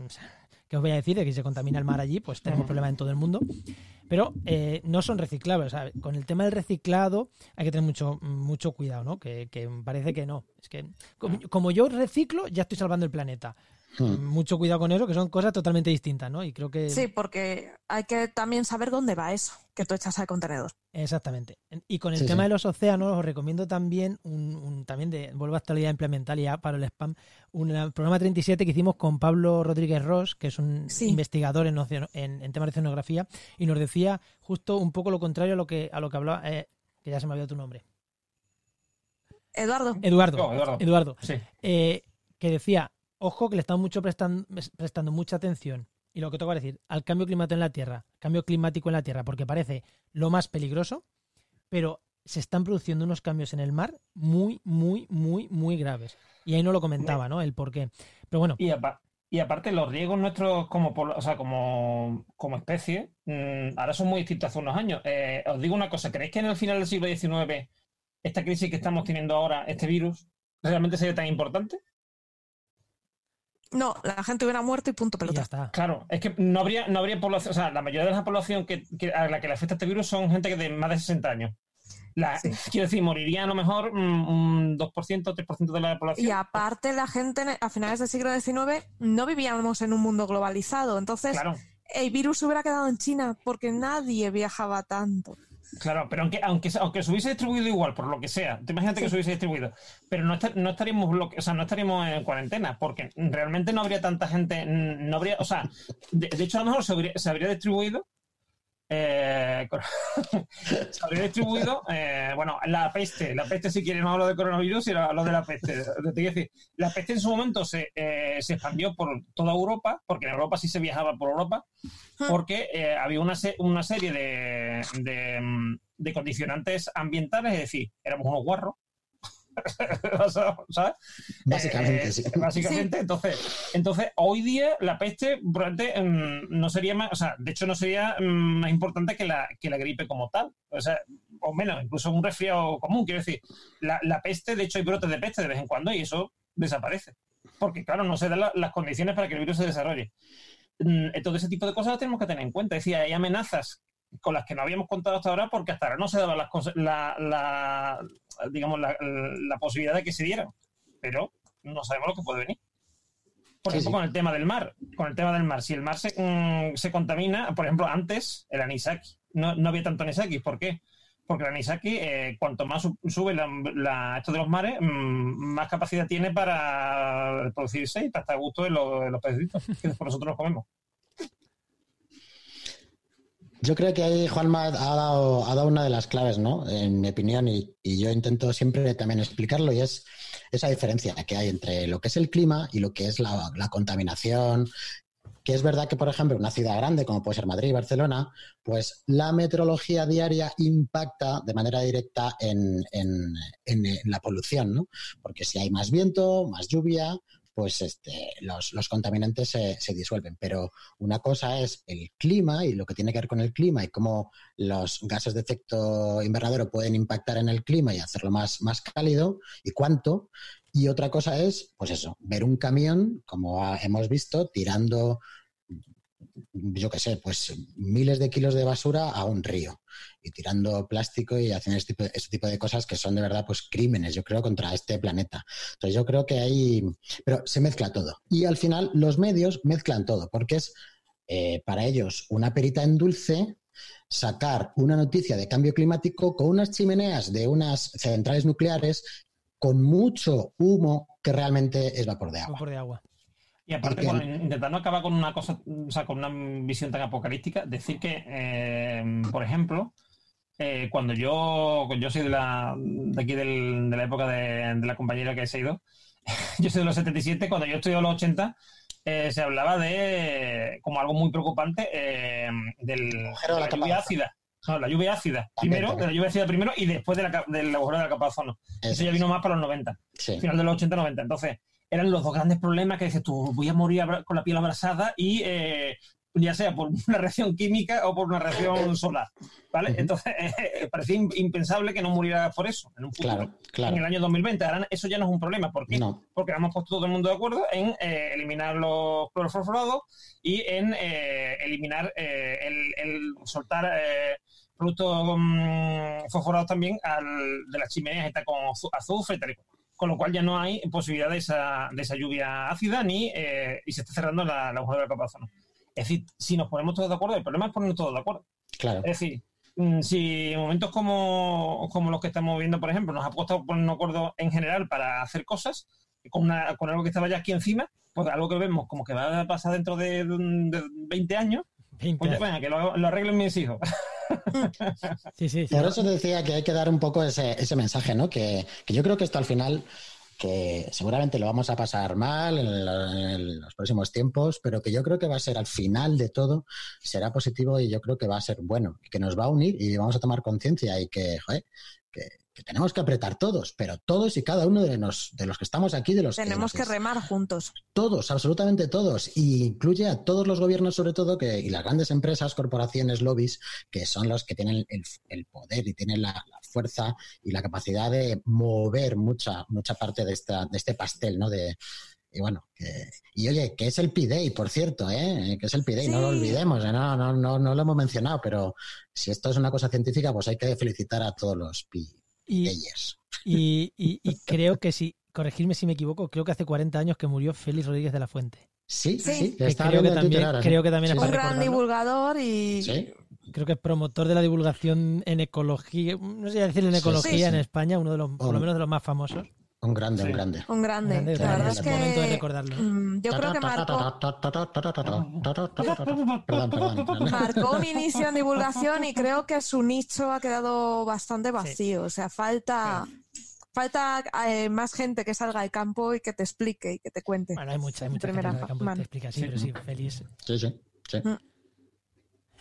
que os voy a decir, de que si se contamina el mar allí, pues tenemos Ujú. problemas en todo el mundo. Pero eh, no son reciclables. o sea, con el tema del reciclado hay que tener mucho, mucho cuidado, ¿no? Que, que parece que no. Es que como, como yo reciclo, ya estoy salvando el planeta. Hmm. Mucho cuidado con eso, que son cosas totalmente distintas, ¿no? Y creo que... Sí, porque hay que también saber dónde va eso que tú echas al contenedor. Exactamente. Y con el Sí, tema sí. de los océanos, os recomiendo también un, un- también de vuelvo a actualidad implemental y ya para el spam, un programa 37 que hicimos con Pablo Rodríguez Ross, que es un Sí. investigador en, oceano- en, en temas de oceanografía, y nos decía justo un poco lo contrario a lo que a lo que hablaba, eh, que ya se me había tu nombre. Eduardo, Eduardo. Eduardo. Eduardo. Sí. eh, que decía, ojo que le estamos mucho prestando, prestando mucha atención, y lo que que decir, al cambio climático en la Tierra, cambio climático en la Tierra, porque parece lo más peligroso, pero se están produciendo unos cambios en el mar muy, muy, muy, muy graves. Y ahí no lo comentaba, ¿no? El por qué. Pero bueno, Y, apa- y aparte, los riesgos nuestros como, como especie mm, ahora son muy distintos hace unos años. Eh, os digo una cosa, ¿creéis que en el final del siglo XIX esta crisis que estamos teniendo ahora, este virus, realmente sería tan importante? No, la gente hubiera muerto y punto y ya pelota. está. Claro, es que no habría, no habría población, o sea, la mayoría de la población que, que- a la que le afecta este virus son gente que de más de 60 años. La, Sí. Quiero decir, moriría a lo mejor mm, un 2%, 3% de la población. Y aparte, la gente a finales del siglo XIX no vivíamos en un mundo globalizado. Entonces, Claro, el virus se hubiera quedado en China porque nadie viajaba tanto. Claro, pero aunque, aunque, aunque se hubiese distribuido igual, por lo que sea, te imagínate que se hubiese distribuido, pero no, esta- no estaríamos bloque- o sea, no estaríamos en cuarentena, porque realmente no habría tanta gente, no habría, o sea, de, de hecho a lo mejor se habría, se habría distribuido eh, se habría distribuido, eh, bueno, la peste, la peste si quieres no hablo de coronavirus, sino hablo de la peste. Te quiero decir, la peste en su momento se, eh, se expandió por toda Europa, porque en Europa sí se viajaba por Europa, porque eh, había una, se- una serie de, de, mm, de condicionantes ambientales, es decir, éramos unos guarros. ¿Sabes? Básicamente, Eh, sí. Básicamente, entonces, entonces, hoy día la peste probablemente mm, no sería más, o sea, de hecho no sería mm, más importante que la, que la gripe como tal. O sea, o menos, incluso un resfriado común. Quiero decir, la, la peste, de hecho, hay brotes de peste de vez en cuando y eso desaparece. Porque, claro, no se dan la- las condiciones para que el virus se desarrolle. Mm, Entonces, ese tipo de cosas las tenemos que tener en cuenta. Es decir, hay amenazas con las que no habíamos contado hasta ahora porque hasta ahora no se daba las la, la- digamos, la, la posibilidad de que se dieran. Pero no sabemos lo que puede venir. Por Sí, ejemplo, sí. con el tema del mar. Con el tema del mar. Si el mar se, mm, se contamina, por ejemplo, antes el anisaki. No, no había tanto anisaki. ¿Por qué? Porque el anisaki, eh, cuanto más su- sube la, esto de los mares, mm, más capacidad tiene para reproducirse y para estar a gusto de los, de los pececitos, que después nosotros los comemos. Yo creo que ahí Juanma ha dado, ha dado una de las claves, ¿no? En mi opinión, y, yo intento siempre también explicarlo, y es esa diferencia que hay entre lo que es el clima y lo que es la, contaminación. Que es verdad que, por ejemplo, una ciudad grande como puede ser Madrid y Barcelona, pues la meteorología diaria impacta de manera directa en- en- en la polución, ¿no? Porque si hay más viento, más lluvia, pues este, los, los contaminantes se, se disuelven. Pero una cosa es el clima y lo que tiene que ver con el clima y cómo los gases de efecto invernadero pueden impactar en el clima y hacerlo más, más cálido y cuánto. Y otra cosa es, pues eso, ver un camión, como hemos visto, tirando, yo qué sé, pues miles de kilos de basura a un río y tirando plástico y haciendo este tipo, este tipo de cosas que son de verdad pues crímenes, yo creo, contra este planeta. Entonces yo creo que ahí, pero se mezcla todo. Y al final los medios mezclan todo, porque es eh, para ellos una perita en dulce sacar una noticia de cambio climático con unas chimeneas de unas centrales nucleares con mucho humo que realmente es. Vapor de agua. Y aparte, Porque- bueno, intentando acabar con una cosa, o sea, con una visión tan apocalíptica, decir que, eh, por ejemplo, eh, cuando yo, yo soy de, la, de aquí del- de la época de, de la compañera que se ha ido, yo soy de los 77, cuando yo estudié los 80, eh, se hablaba de, como algo muy preocupante, eh, del, de la lluvia ácida. No, la lluvia ácida. También, Primero, también. de la lluvia ácida primero y después de la, del agujero de la capa de ozono. Eso Eso ya vino más para los 90 Sí. final de los 80-90. Entonces, eran los dos grandes problemas que dices tú, voy a morir con la piel abrasada y eh, ya sea por una reacción química o por una reacción solar. ¿Vale? Entonces, eh, parecía im- impensable que no muriera por eso en un futuro. Claro, claro. En el año 2020. Ahora eso ya no es un problema. ¿Por qué? No, Porque hemos puesto todo el mundo de acuerdo en eh, eliminar los clorofosforados y en eh, eliminar el, el soltar productos mm, fosforados también al, de las chimeneas está con azu- azufre y tal y cual. Con lo cual ya no hay posibilidad de esa, de esa lluvia ácida ni eh, y se está cerrando la, la agujero de la capa de ozono. Es decir, si nos ponemos todos de acuerdo, el problema es ponernos todos de acuerdo. claro. Es decir, mm, si en momentos como, como los que estamos viendo, por ejemplo, nos ha costado ponernos de acuerdo en general para hacer cosas, con, una- con algo que estaba ya aquí encima, pues algo que vemos como que va a pasar dentro de, de 20 años, 20 pues ya, venga, que lo, lo arreglen mis hijos. Por eso decía que hay que dar un poco ese, ese mensaje, ¿no? Que, que yo creo que esto al final, que seguramente lo vamos a pasar mal en, en los próximos tiempos, pero que yo creo que va a ser al final de todo, será positivo y yo creo que va a ser bueno, que nos va a unir y vamos a tomar conciencia y que, joder, que, que tenemos que apretar todos, pero todos y cada uno de, nos, de los que estamos aquí, de los Tenemos de que los remar juntos. todos, absolutamente todos, y incluye a todos los gobiernos sobre todo que, y las grandes empresas, corporaciones, lobbies, que son los que tienen el, el poder y tienen la, la fuerza y la capacidad de mover mucha, mucha parte de, esta, de este pastel, ¿no? De, y bueno, que- y oye, que es el P-Day, por cierto, ¿eh? que es el P-Day, no lo Sí. olvidemos, ¿eh? no, no, no, no lo hemos mencionado, pero si esto es una cosa científica, pues hay que felicitar a todos los Y, P-Dayers. y, y- y creo que sí, corregirme si me equivoco, creo que hace 40 años que murió Félix Rodríguez de la Fuente. Sí, Sí. Que estaba creo, que también, ahora, creo que también es Sí, Un gran recordarlo. divulgador y Sí. Creo que es promotor de la divulgación en ecología, no sé si decir en Sí, ecología sí, en. España, uno de los, por lo Oh. menos de los más famosos. Un grande, Sí. un grande. Un grande. Grande, La verdad es Es momento de que recordarlo. mm, yo creo que marcó, Perdón, perdón. marcó un inicio en divulgación y creo que su nicho ha quedado bastante vacío. O sea, falta, falta eh, más gente que salga al campo y que te explique y que te cuente. Bueno, hay mucha, hay mucha gente Primera en el campo que mano. te explica, sí, pero sí, feliz. Sí, sí, sí.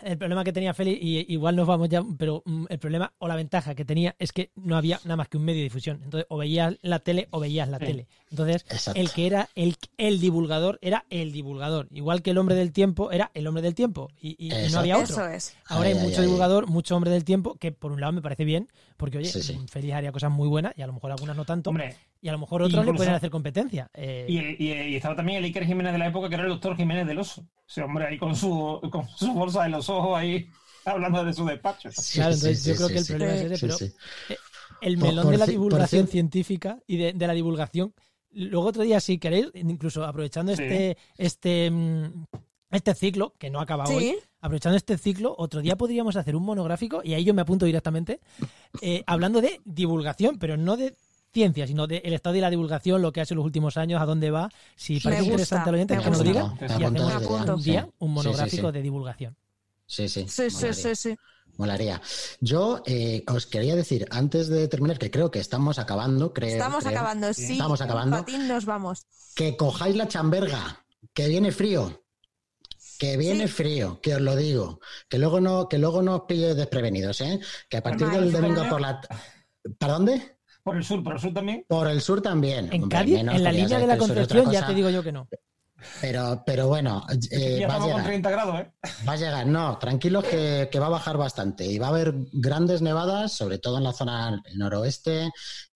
El problema que tenía Félix, y igual nos vamos ya, pero mm, el problema o la ventaja que tenía es que no había nada más que un medio de difusión. Entonces, o veías la tele o veías la Sí. tele. Entonces, Exacto. el que era el, el divulgador era el divulgador. Igual que el hombre del tiempo era el hombre del tiempo. Y, y- y no había otro. Eso es. Ahora Ay, hay ay, mucho ay. divulgador, mucho hombre del tiempo, que por un lado me parece bien, porque oye, Sí, sí. Félix haría cosas muy buenas y a lo mejor algunas no tanto. Hombre, y a lo mejor otros le pueden hacer competencia. Eh, y, el- y- y estaba también el Iker Jiménez de la época, que era el doctor Jiménez del Oso. Ese hombre ahí con su, con su bolsa en los ojos ahí, hablando de su despacho. claro, entonces sí, yo sí, creo sí, que el sí. problema es ese, Sí, pero sí. el melón por de la divulgación cien- científica y de, de la divulgación. Luego otro día, si queréis, incluso aprovechando Sí. este, este, mm, este ciclo, que no ha acabado Sí. hoy, aprovechando este ciclo, otro día podríamos hacer un monográfico, y ahí yo me apunto directamente, eh, hablando de divulgación, pero no de ciencia, sino del estado de la divulgación, lo que ha hecho en los últimos años, a dónde va. Si parece gusta, interesante al oyente, que nos diga, y hacemos un día un Sí, sí, monográfico sí. de divulgación. Sí, sí. Sí, sí, sí, sí. Molaría. Yo eh, os quería decir, antes de terminar, que creo que estamos acabando, creo. Estamos creo, acabando, sí. Estamos acabando. Patín, nos vamos. Que cojáis la chamberga, que viene frío. Que viene Sí. frío, que os lo digo. Que luego no, que luego no os pille desprevenidos, ¿eh? Que a partir del domingo por la. ¿Para dónde? Por el sur, por el sur también. Por el sur también. En Hombre, Cádiz, menos, en la línea de la Concepción, ya te digo yo que no. Pero, pero bueno, eh, ya va a estamos con llegar. 30 grados, ¿eh? Va a llegar, no, tranquilos que, que va a bajar bastante y va a haber grandes nevadas, sobre todo en la zona noroeste,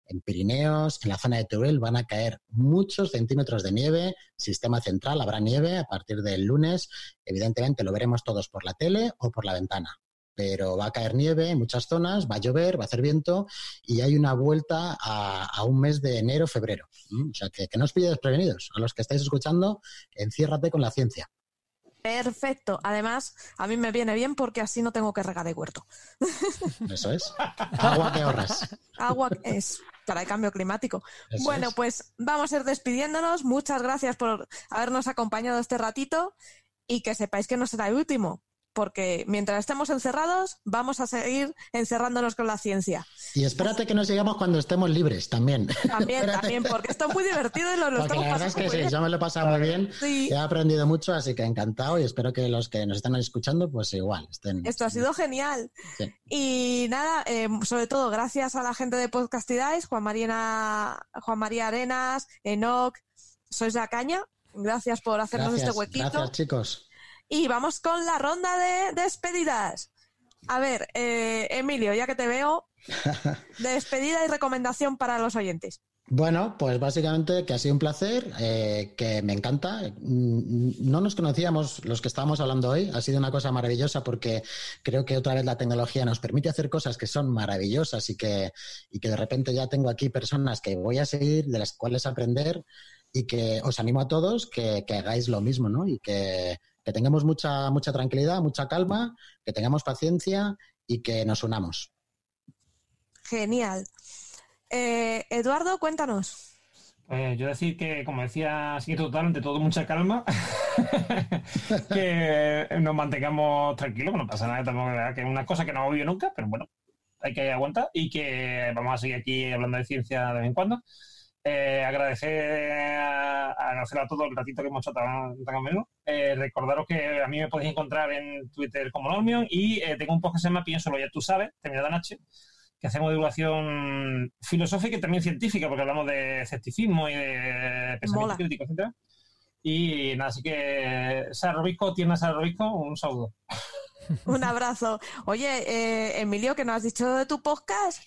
en Pirineos, en la zona de Teruel van a caer muchos centímetros de nieve, sistema central, habrá nieve a partir del lunes, evidentemente lo veremos todos por la tele o por la ventana, pero va a caer nieve en muchas zonas, va a llover, va a hacer viento y hay una vuelta a, a un mes de enero, febrero. ¿m? O sea, que, que no os pille desprevenidos. A los que estáis escuchando, enciérrate con la ciencia. Perfecto. Además, a mí me viene bien porque así no tengo que regar el huerto. Eso es. Agua que ahorras. Agua es para el cambio climático. Eso bueno, es. pues vamos a ir despidiéndonos. Muchas gracias por habernos acompañado este ratito y que sepáis que no será el último, porque mientras estemos encerrados, vamos a seguir encerrándonos con la ciencia. Y espérate que nos sigamos cuando estemos libres también. También, también, porque esto es muy divertido y lo, lo estamos la verdad es que sí, bien. yo me lo he pasado muy bien. Sí. He aprendido mucho, así que encantado y espero que los que nos están escuchando, pues igual, estén. Esto ha sido genial. Sí. Y nada, eh, sobre todo gracias a la gente de Podcastidáis, Juan María, Juan María Arenas, Enoc, sois la caña. Gracias por hacernos Gracias, este huequito. gracias, chicos. Y vamos con la ronda de despedidas. A ver, eh, Emilio, ya que te veo, despedida y recomendación para los oyentes. Bueno, pues básicamente que ha sido un placer, eh, que me encanta. Mm, No nos conocíamos los que estábamos hablando hoy, ha sido una cosa maravillosa porque creo que otra vez la tecnología nos permite hacer cosas que son maravillosas y que, y que de repente ya tengo aquí personas que voy a seguir, de las cuales aprender y que os animo a todos que, que hagáis lo mismo, ¿no? Y que, que tengamos mucha, mucha tranquilidad, mucha calma, que tengamos paciencia y que nos unamos. Genial. Eh, Eduardo, cuéntanos. Pues yo decir que, como decía Siguiente Total, ante todo mucha calma, que nos mantengamos tranquilos, que no pasa nada, tampoco, que es una cosa que no hemos vivido nunca, pero bueno, hay que aguantar y que vamos a seguir aquí hablando de ciencia de vez en cuando. Eh, agradecer, a, agradecer a todos el ratito que hemos hecho tan, tan ameno. Eh, recordaros que a mí me podéis encontrar en Twitter como Normion y eh, tengo un podcast que se llama Pienso lo ya tú sabes, terminada H, que hacemos divulgación filosófica y también científica, porque hablamos de escepticismo y de pensamiento Mola. crítico, etcétera. Y nada, así que Sara Robisco, tienda Sara Robisco, un saludo. Un abrazo. Oye, eh, Emilio, ¿qué no has dicho de tu podcast?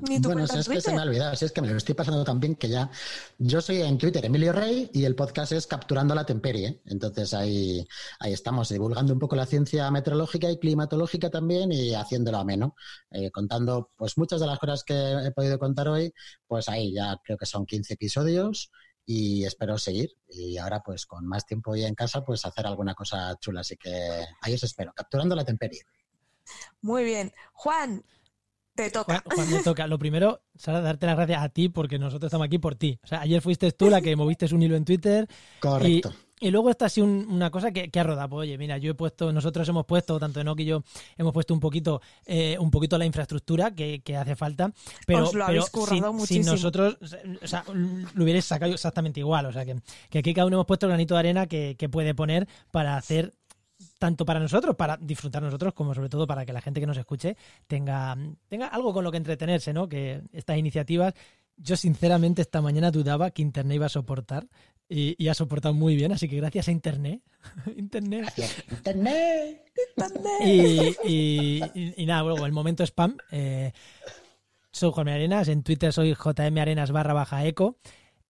Ni tu Bueno, si es que se me ha olvidado, si es que me lo estoy pasando tan bien que ya. Yo soy en Twitter Emilio Rey y el podcast es Capturando la Temperie. Entonces ahí, ahí estamos, divulgando un poco la ciencia meteorológica y climatológica también y haciéndolo ameno, eh, contando pues muchas de las cosas que he podido contar hoy, pues ahí ya creo que son 15 episodios y espero seguir. Y ahora pues con más tiempo ya en casa, pues hacer alguna cosa chula. Así que ahí os espero, Capturando la Temperie. Muy bien. Juan, Te toca. Juan, Juan, me toca. Lo primero, Sara, darte las gracias a ti porque nosotros estamos aquí por ti. O sea, ayer fuiste tú la que moviste un hilo en Twitter. Correcto. Y luego está así un- una cosa que, que ha rodado. Pues, oye, mira, yo he puesto, nosotros hemos puesto, tanto Enoch y yo, hemos puesto un poquito, eh, un poquito la infraestructura que, que hace falta. Pero, Os lo pero habéis currado sin, sin muchísimo. nosotros, o sea, lo hubierais sacado exactamente igual. O sea, que, que aquí cada uno hemos puesto el granito de arena que, que puede poner para hacer tanto para nosotros, para disfrutar nosotros, como sobre todo para que la gente que nos escuche tenga, tenga algo con lo que entretenerse, ¿no? Que estas iniciativas, yo sinceramente esta mañana dudaba que Internet iba a soportar y, y ha soportado muy bien, así que gracias a Internet, Internet. Gracias, Internet. Y, y- y- y nada, luego el momento spam. eh, soy Juan Arenas, en Twitter soy jmarenas barra baja eco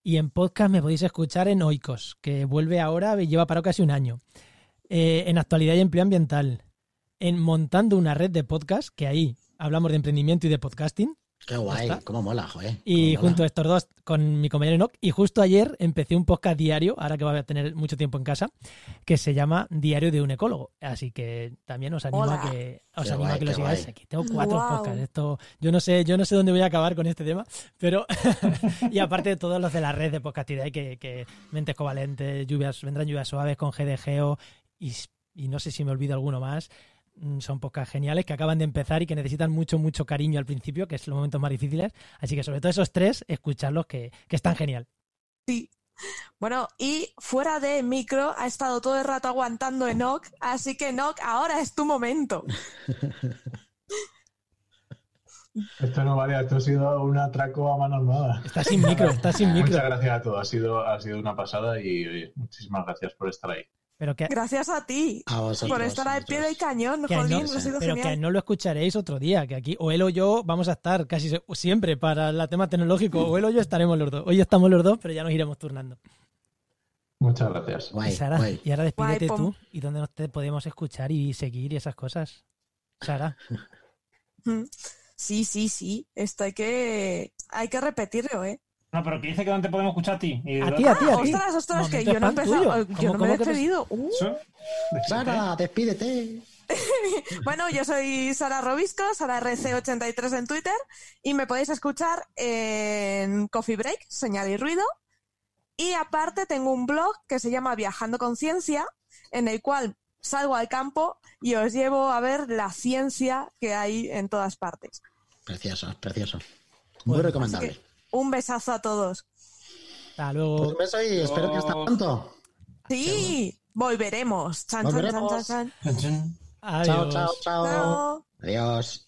y en podcast me podéis escuchar en Oikos, que vuelve ahora, lleva parado casi un año. Eh, en actualidad y empleo ambiental. En montando una red de podcast, que ahí hablamos de emprendimiento y de podcasting. Qué guay, está. cómo mola, joder. Y mola. junto a estos dos, con mi compañero Enoch. Y justo ayer empecé un podcast diario, ahora que voy a tener mucho tiempo en casa, que se llama Diario de un ecólogo. Así que también os animo Hola. a que, os Qué animo a que lo sigáis. guay. Aquí tengo cuatro podcasts. Esto, yo no sé, yo no sé dónde voy a acabar con este tema, pero y aparte de todos los de la red de Podcastidad que, que Mentes Covalentes, lluvias, vendrán lluvias suaves con GDGO y, y no sé si me olvido alguno más. Mm, Son podcasts geniales que acaban de empezar y que necesitan mucho, mucho cariño al principio, que es los momentos más difíciles. Así que sobre todo esos tres, escucharlos que, que están genial. Sí. Bueno, y fuera de micro ha estado todo el rato aguantando Enoch, así que Enoch, ahora es tu momento. Esto no vale, esto ha sido un atraco a mano armada. Está sin micro, está sin micro. Muchas gracias a todos, ha sido, ha sido una pasada y oye, muchísimas gracias por estar ahí. Pero que, Gracias a ti A vosotros, por estar al pie del cañón, que Jolín, no- ha sido pero que no lo escucharéis otro día, que aquí o él o yo vamos a estar casi siempre para el tema tecnológico, o él o yo estaremos los dos. Hoy estamos los dos, pero ya nos iremos turnando. Muchas gracias. Guay, y, Sara, guay. y ahora despídete Guay, tú y dónde nos te podemos escuchar y seguir y esas cosas. Sara. Sí, sí, sí. Esto hay que, hay que repetirlo, ¿eh? No, pero que dice que no te podemos escuchar a ti. ¿Y a ti, a ti, a ti. Ostras, ostras, que yo no he empezado, tuyo. yo ¿Cómo- no me he despedido. Uh. Sara, despídete. Bueno, yo soy Sara Robisco, Sara RC83 en Twitter, y me podéis escuchar en Coffee Break, Señal y Ruido. Y aparte tengo un blog que se llama Viajando con Ciencia, en el cual salgo al campo y os llevo a ver la ciencia que hay en todas partes. Precioso, precioso. Muy Bueno, recomendable. Un besazo a todos. hasta Pues luego. un beso y espero que hasta pronto. Sí, volveremos. Chan, chan, chan, chan, chan. Chao, chao, Adiós. chao. Chao. Adiós.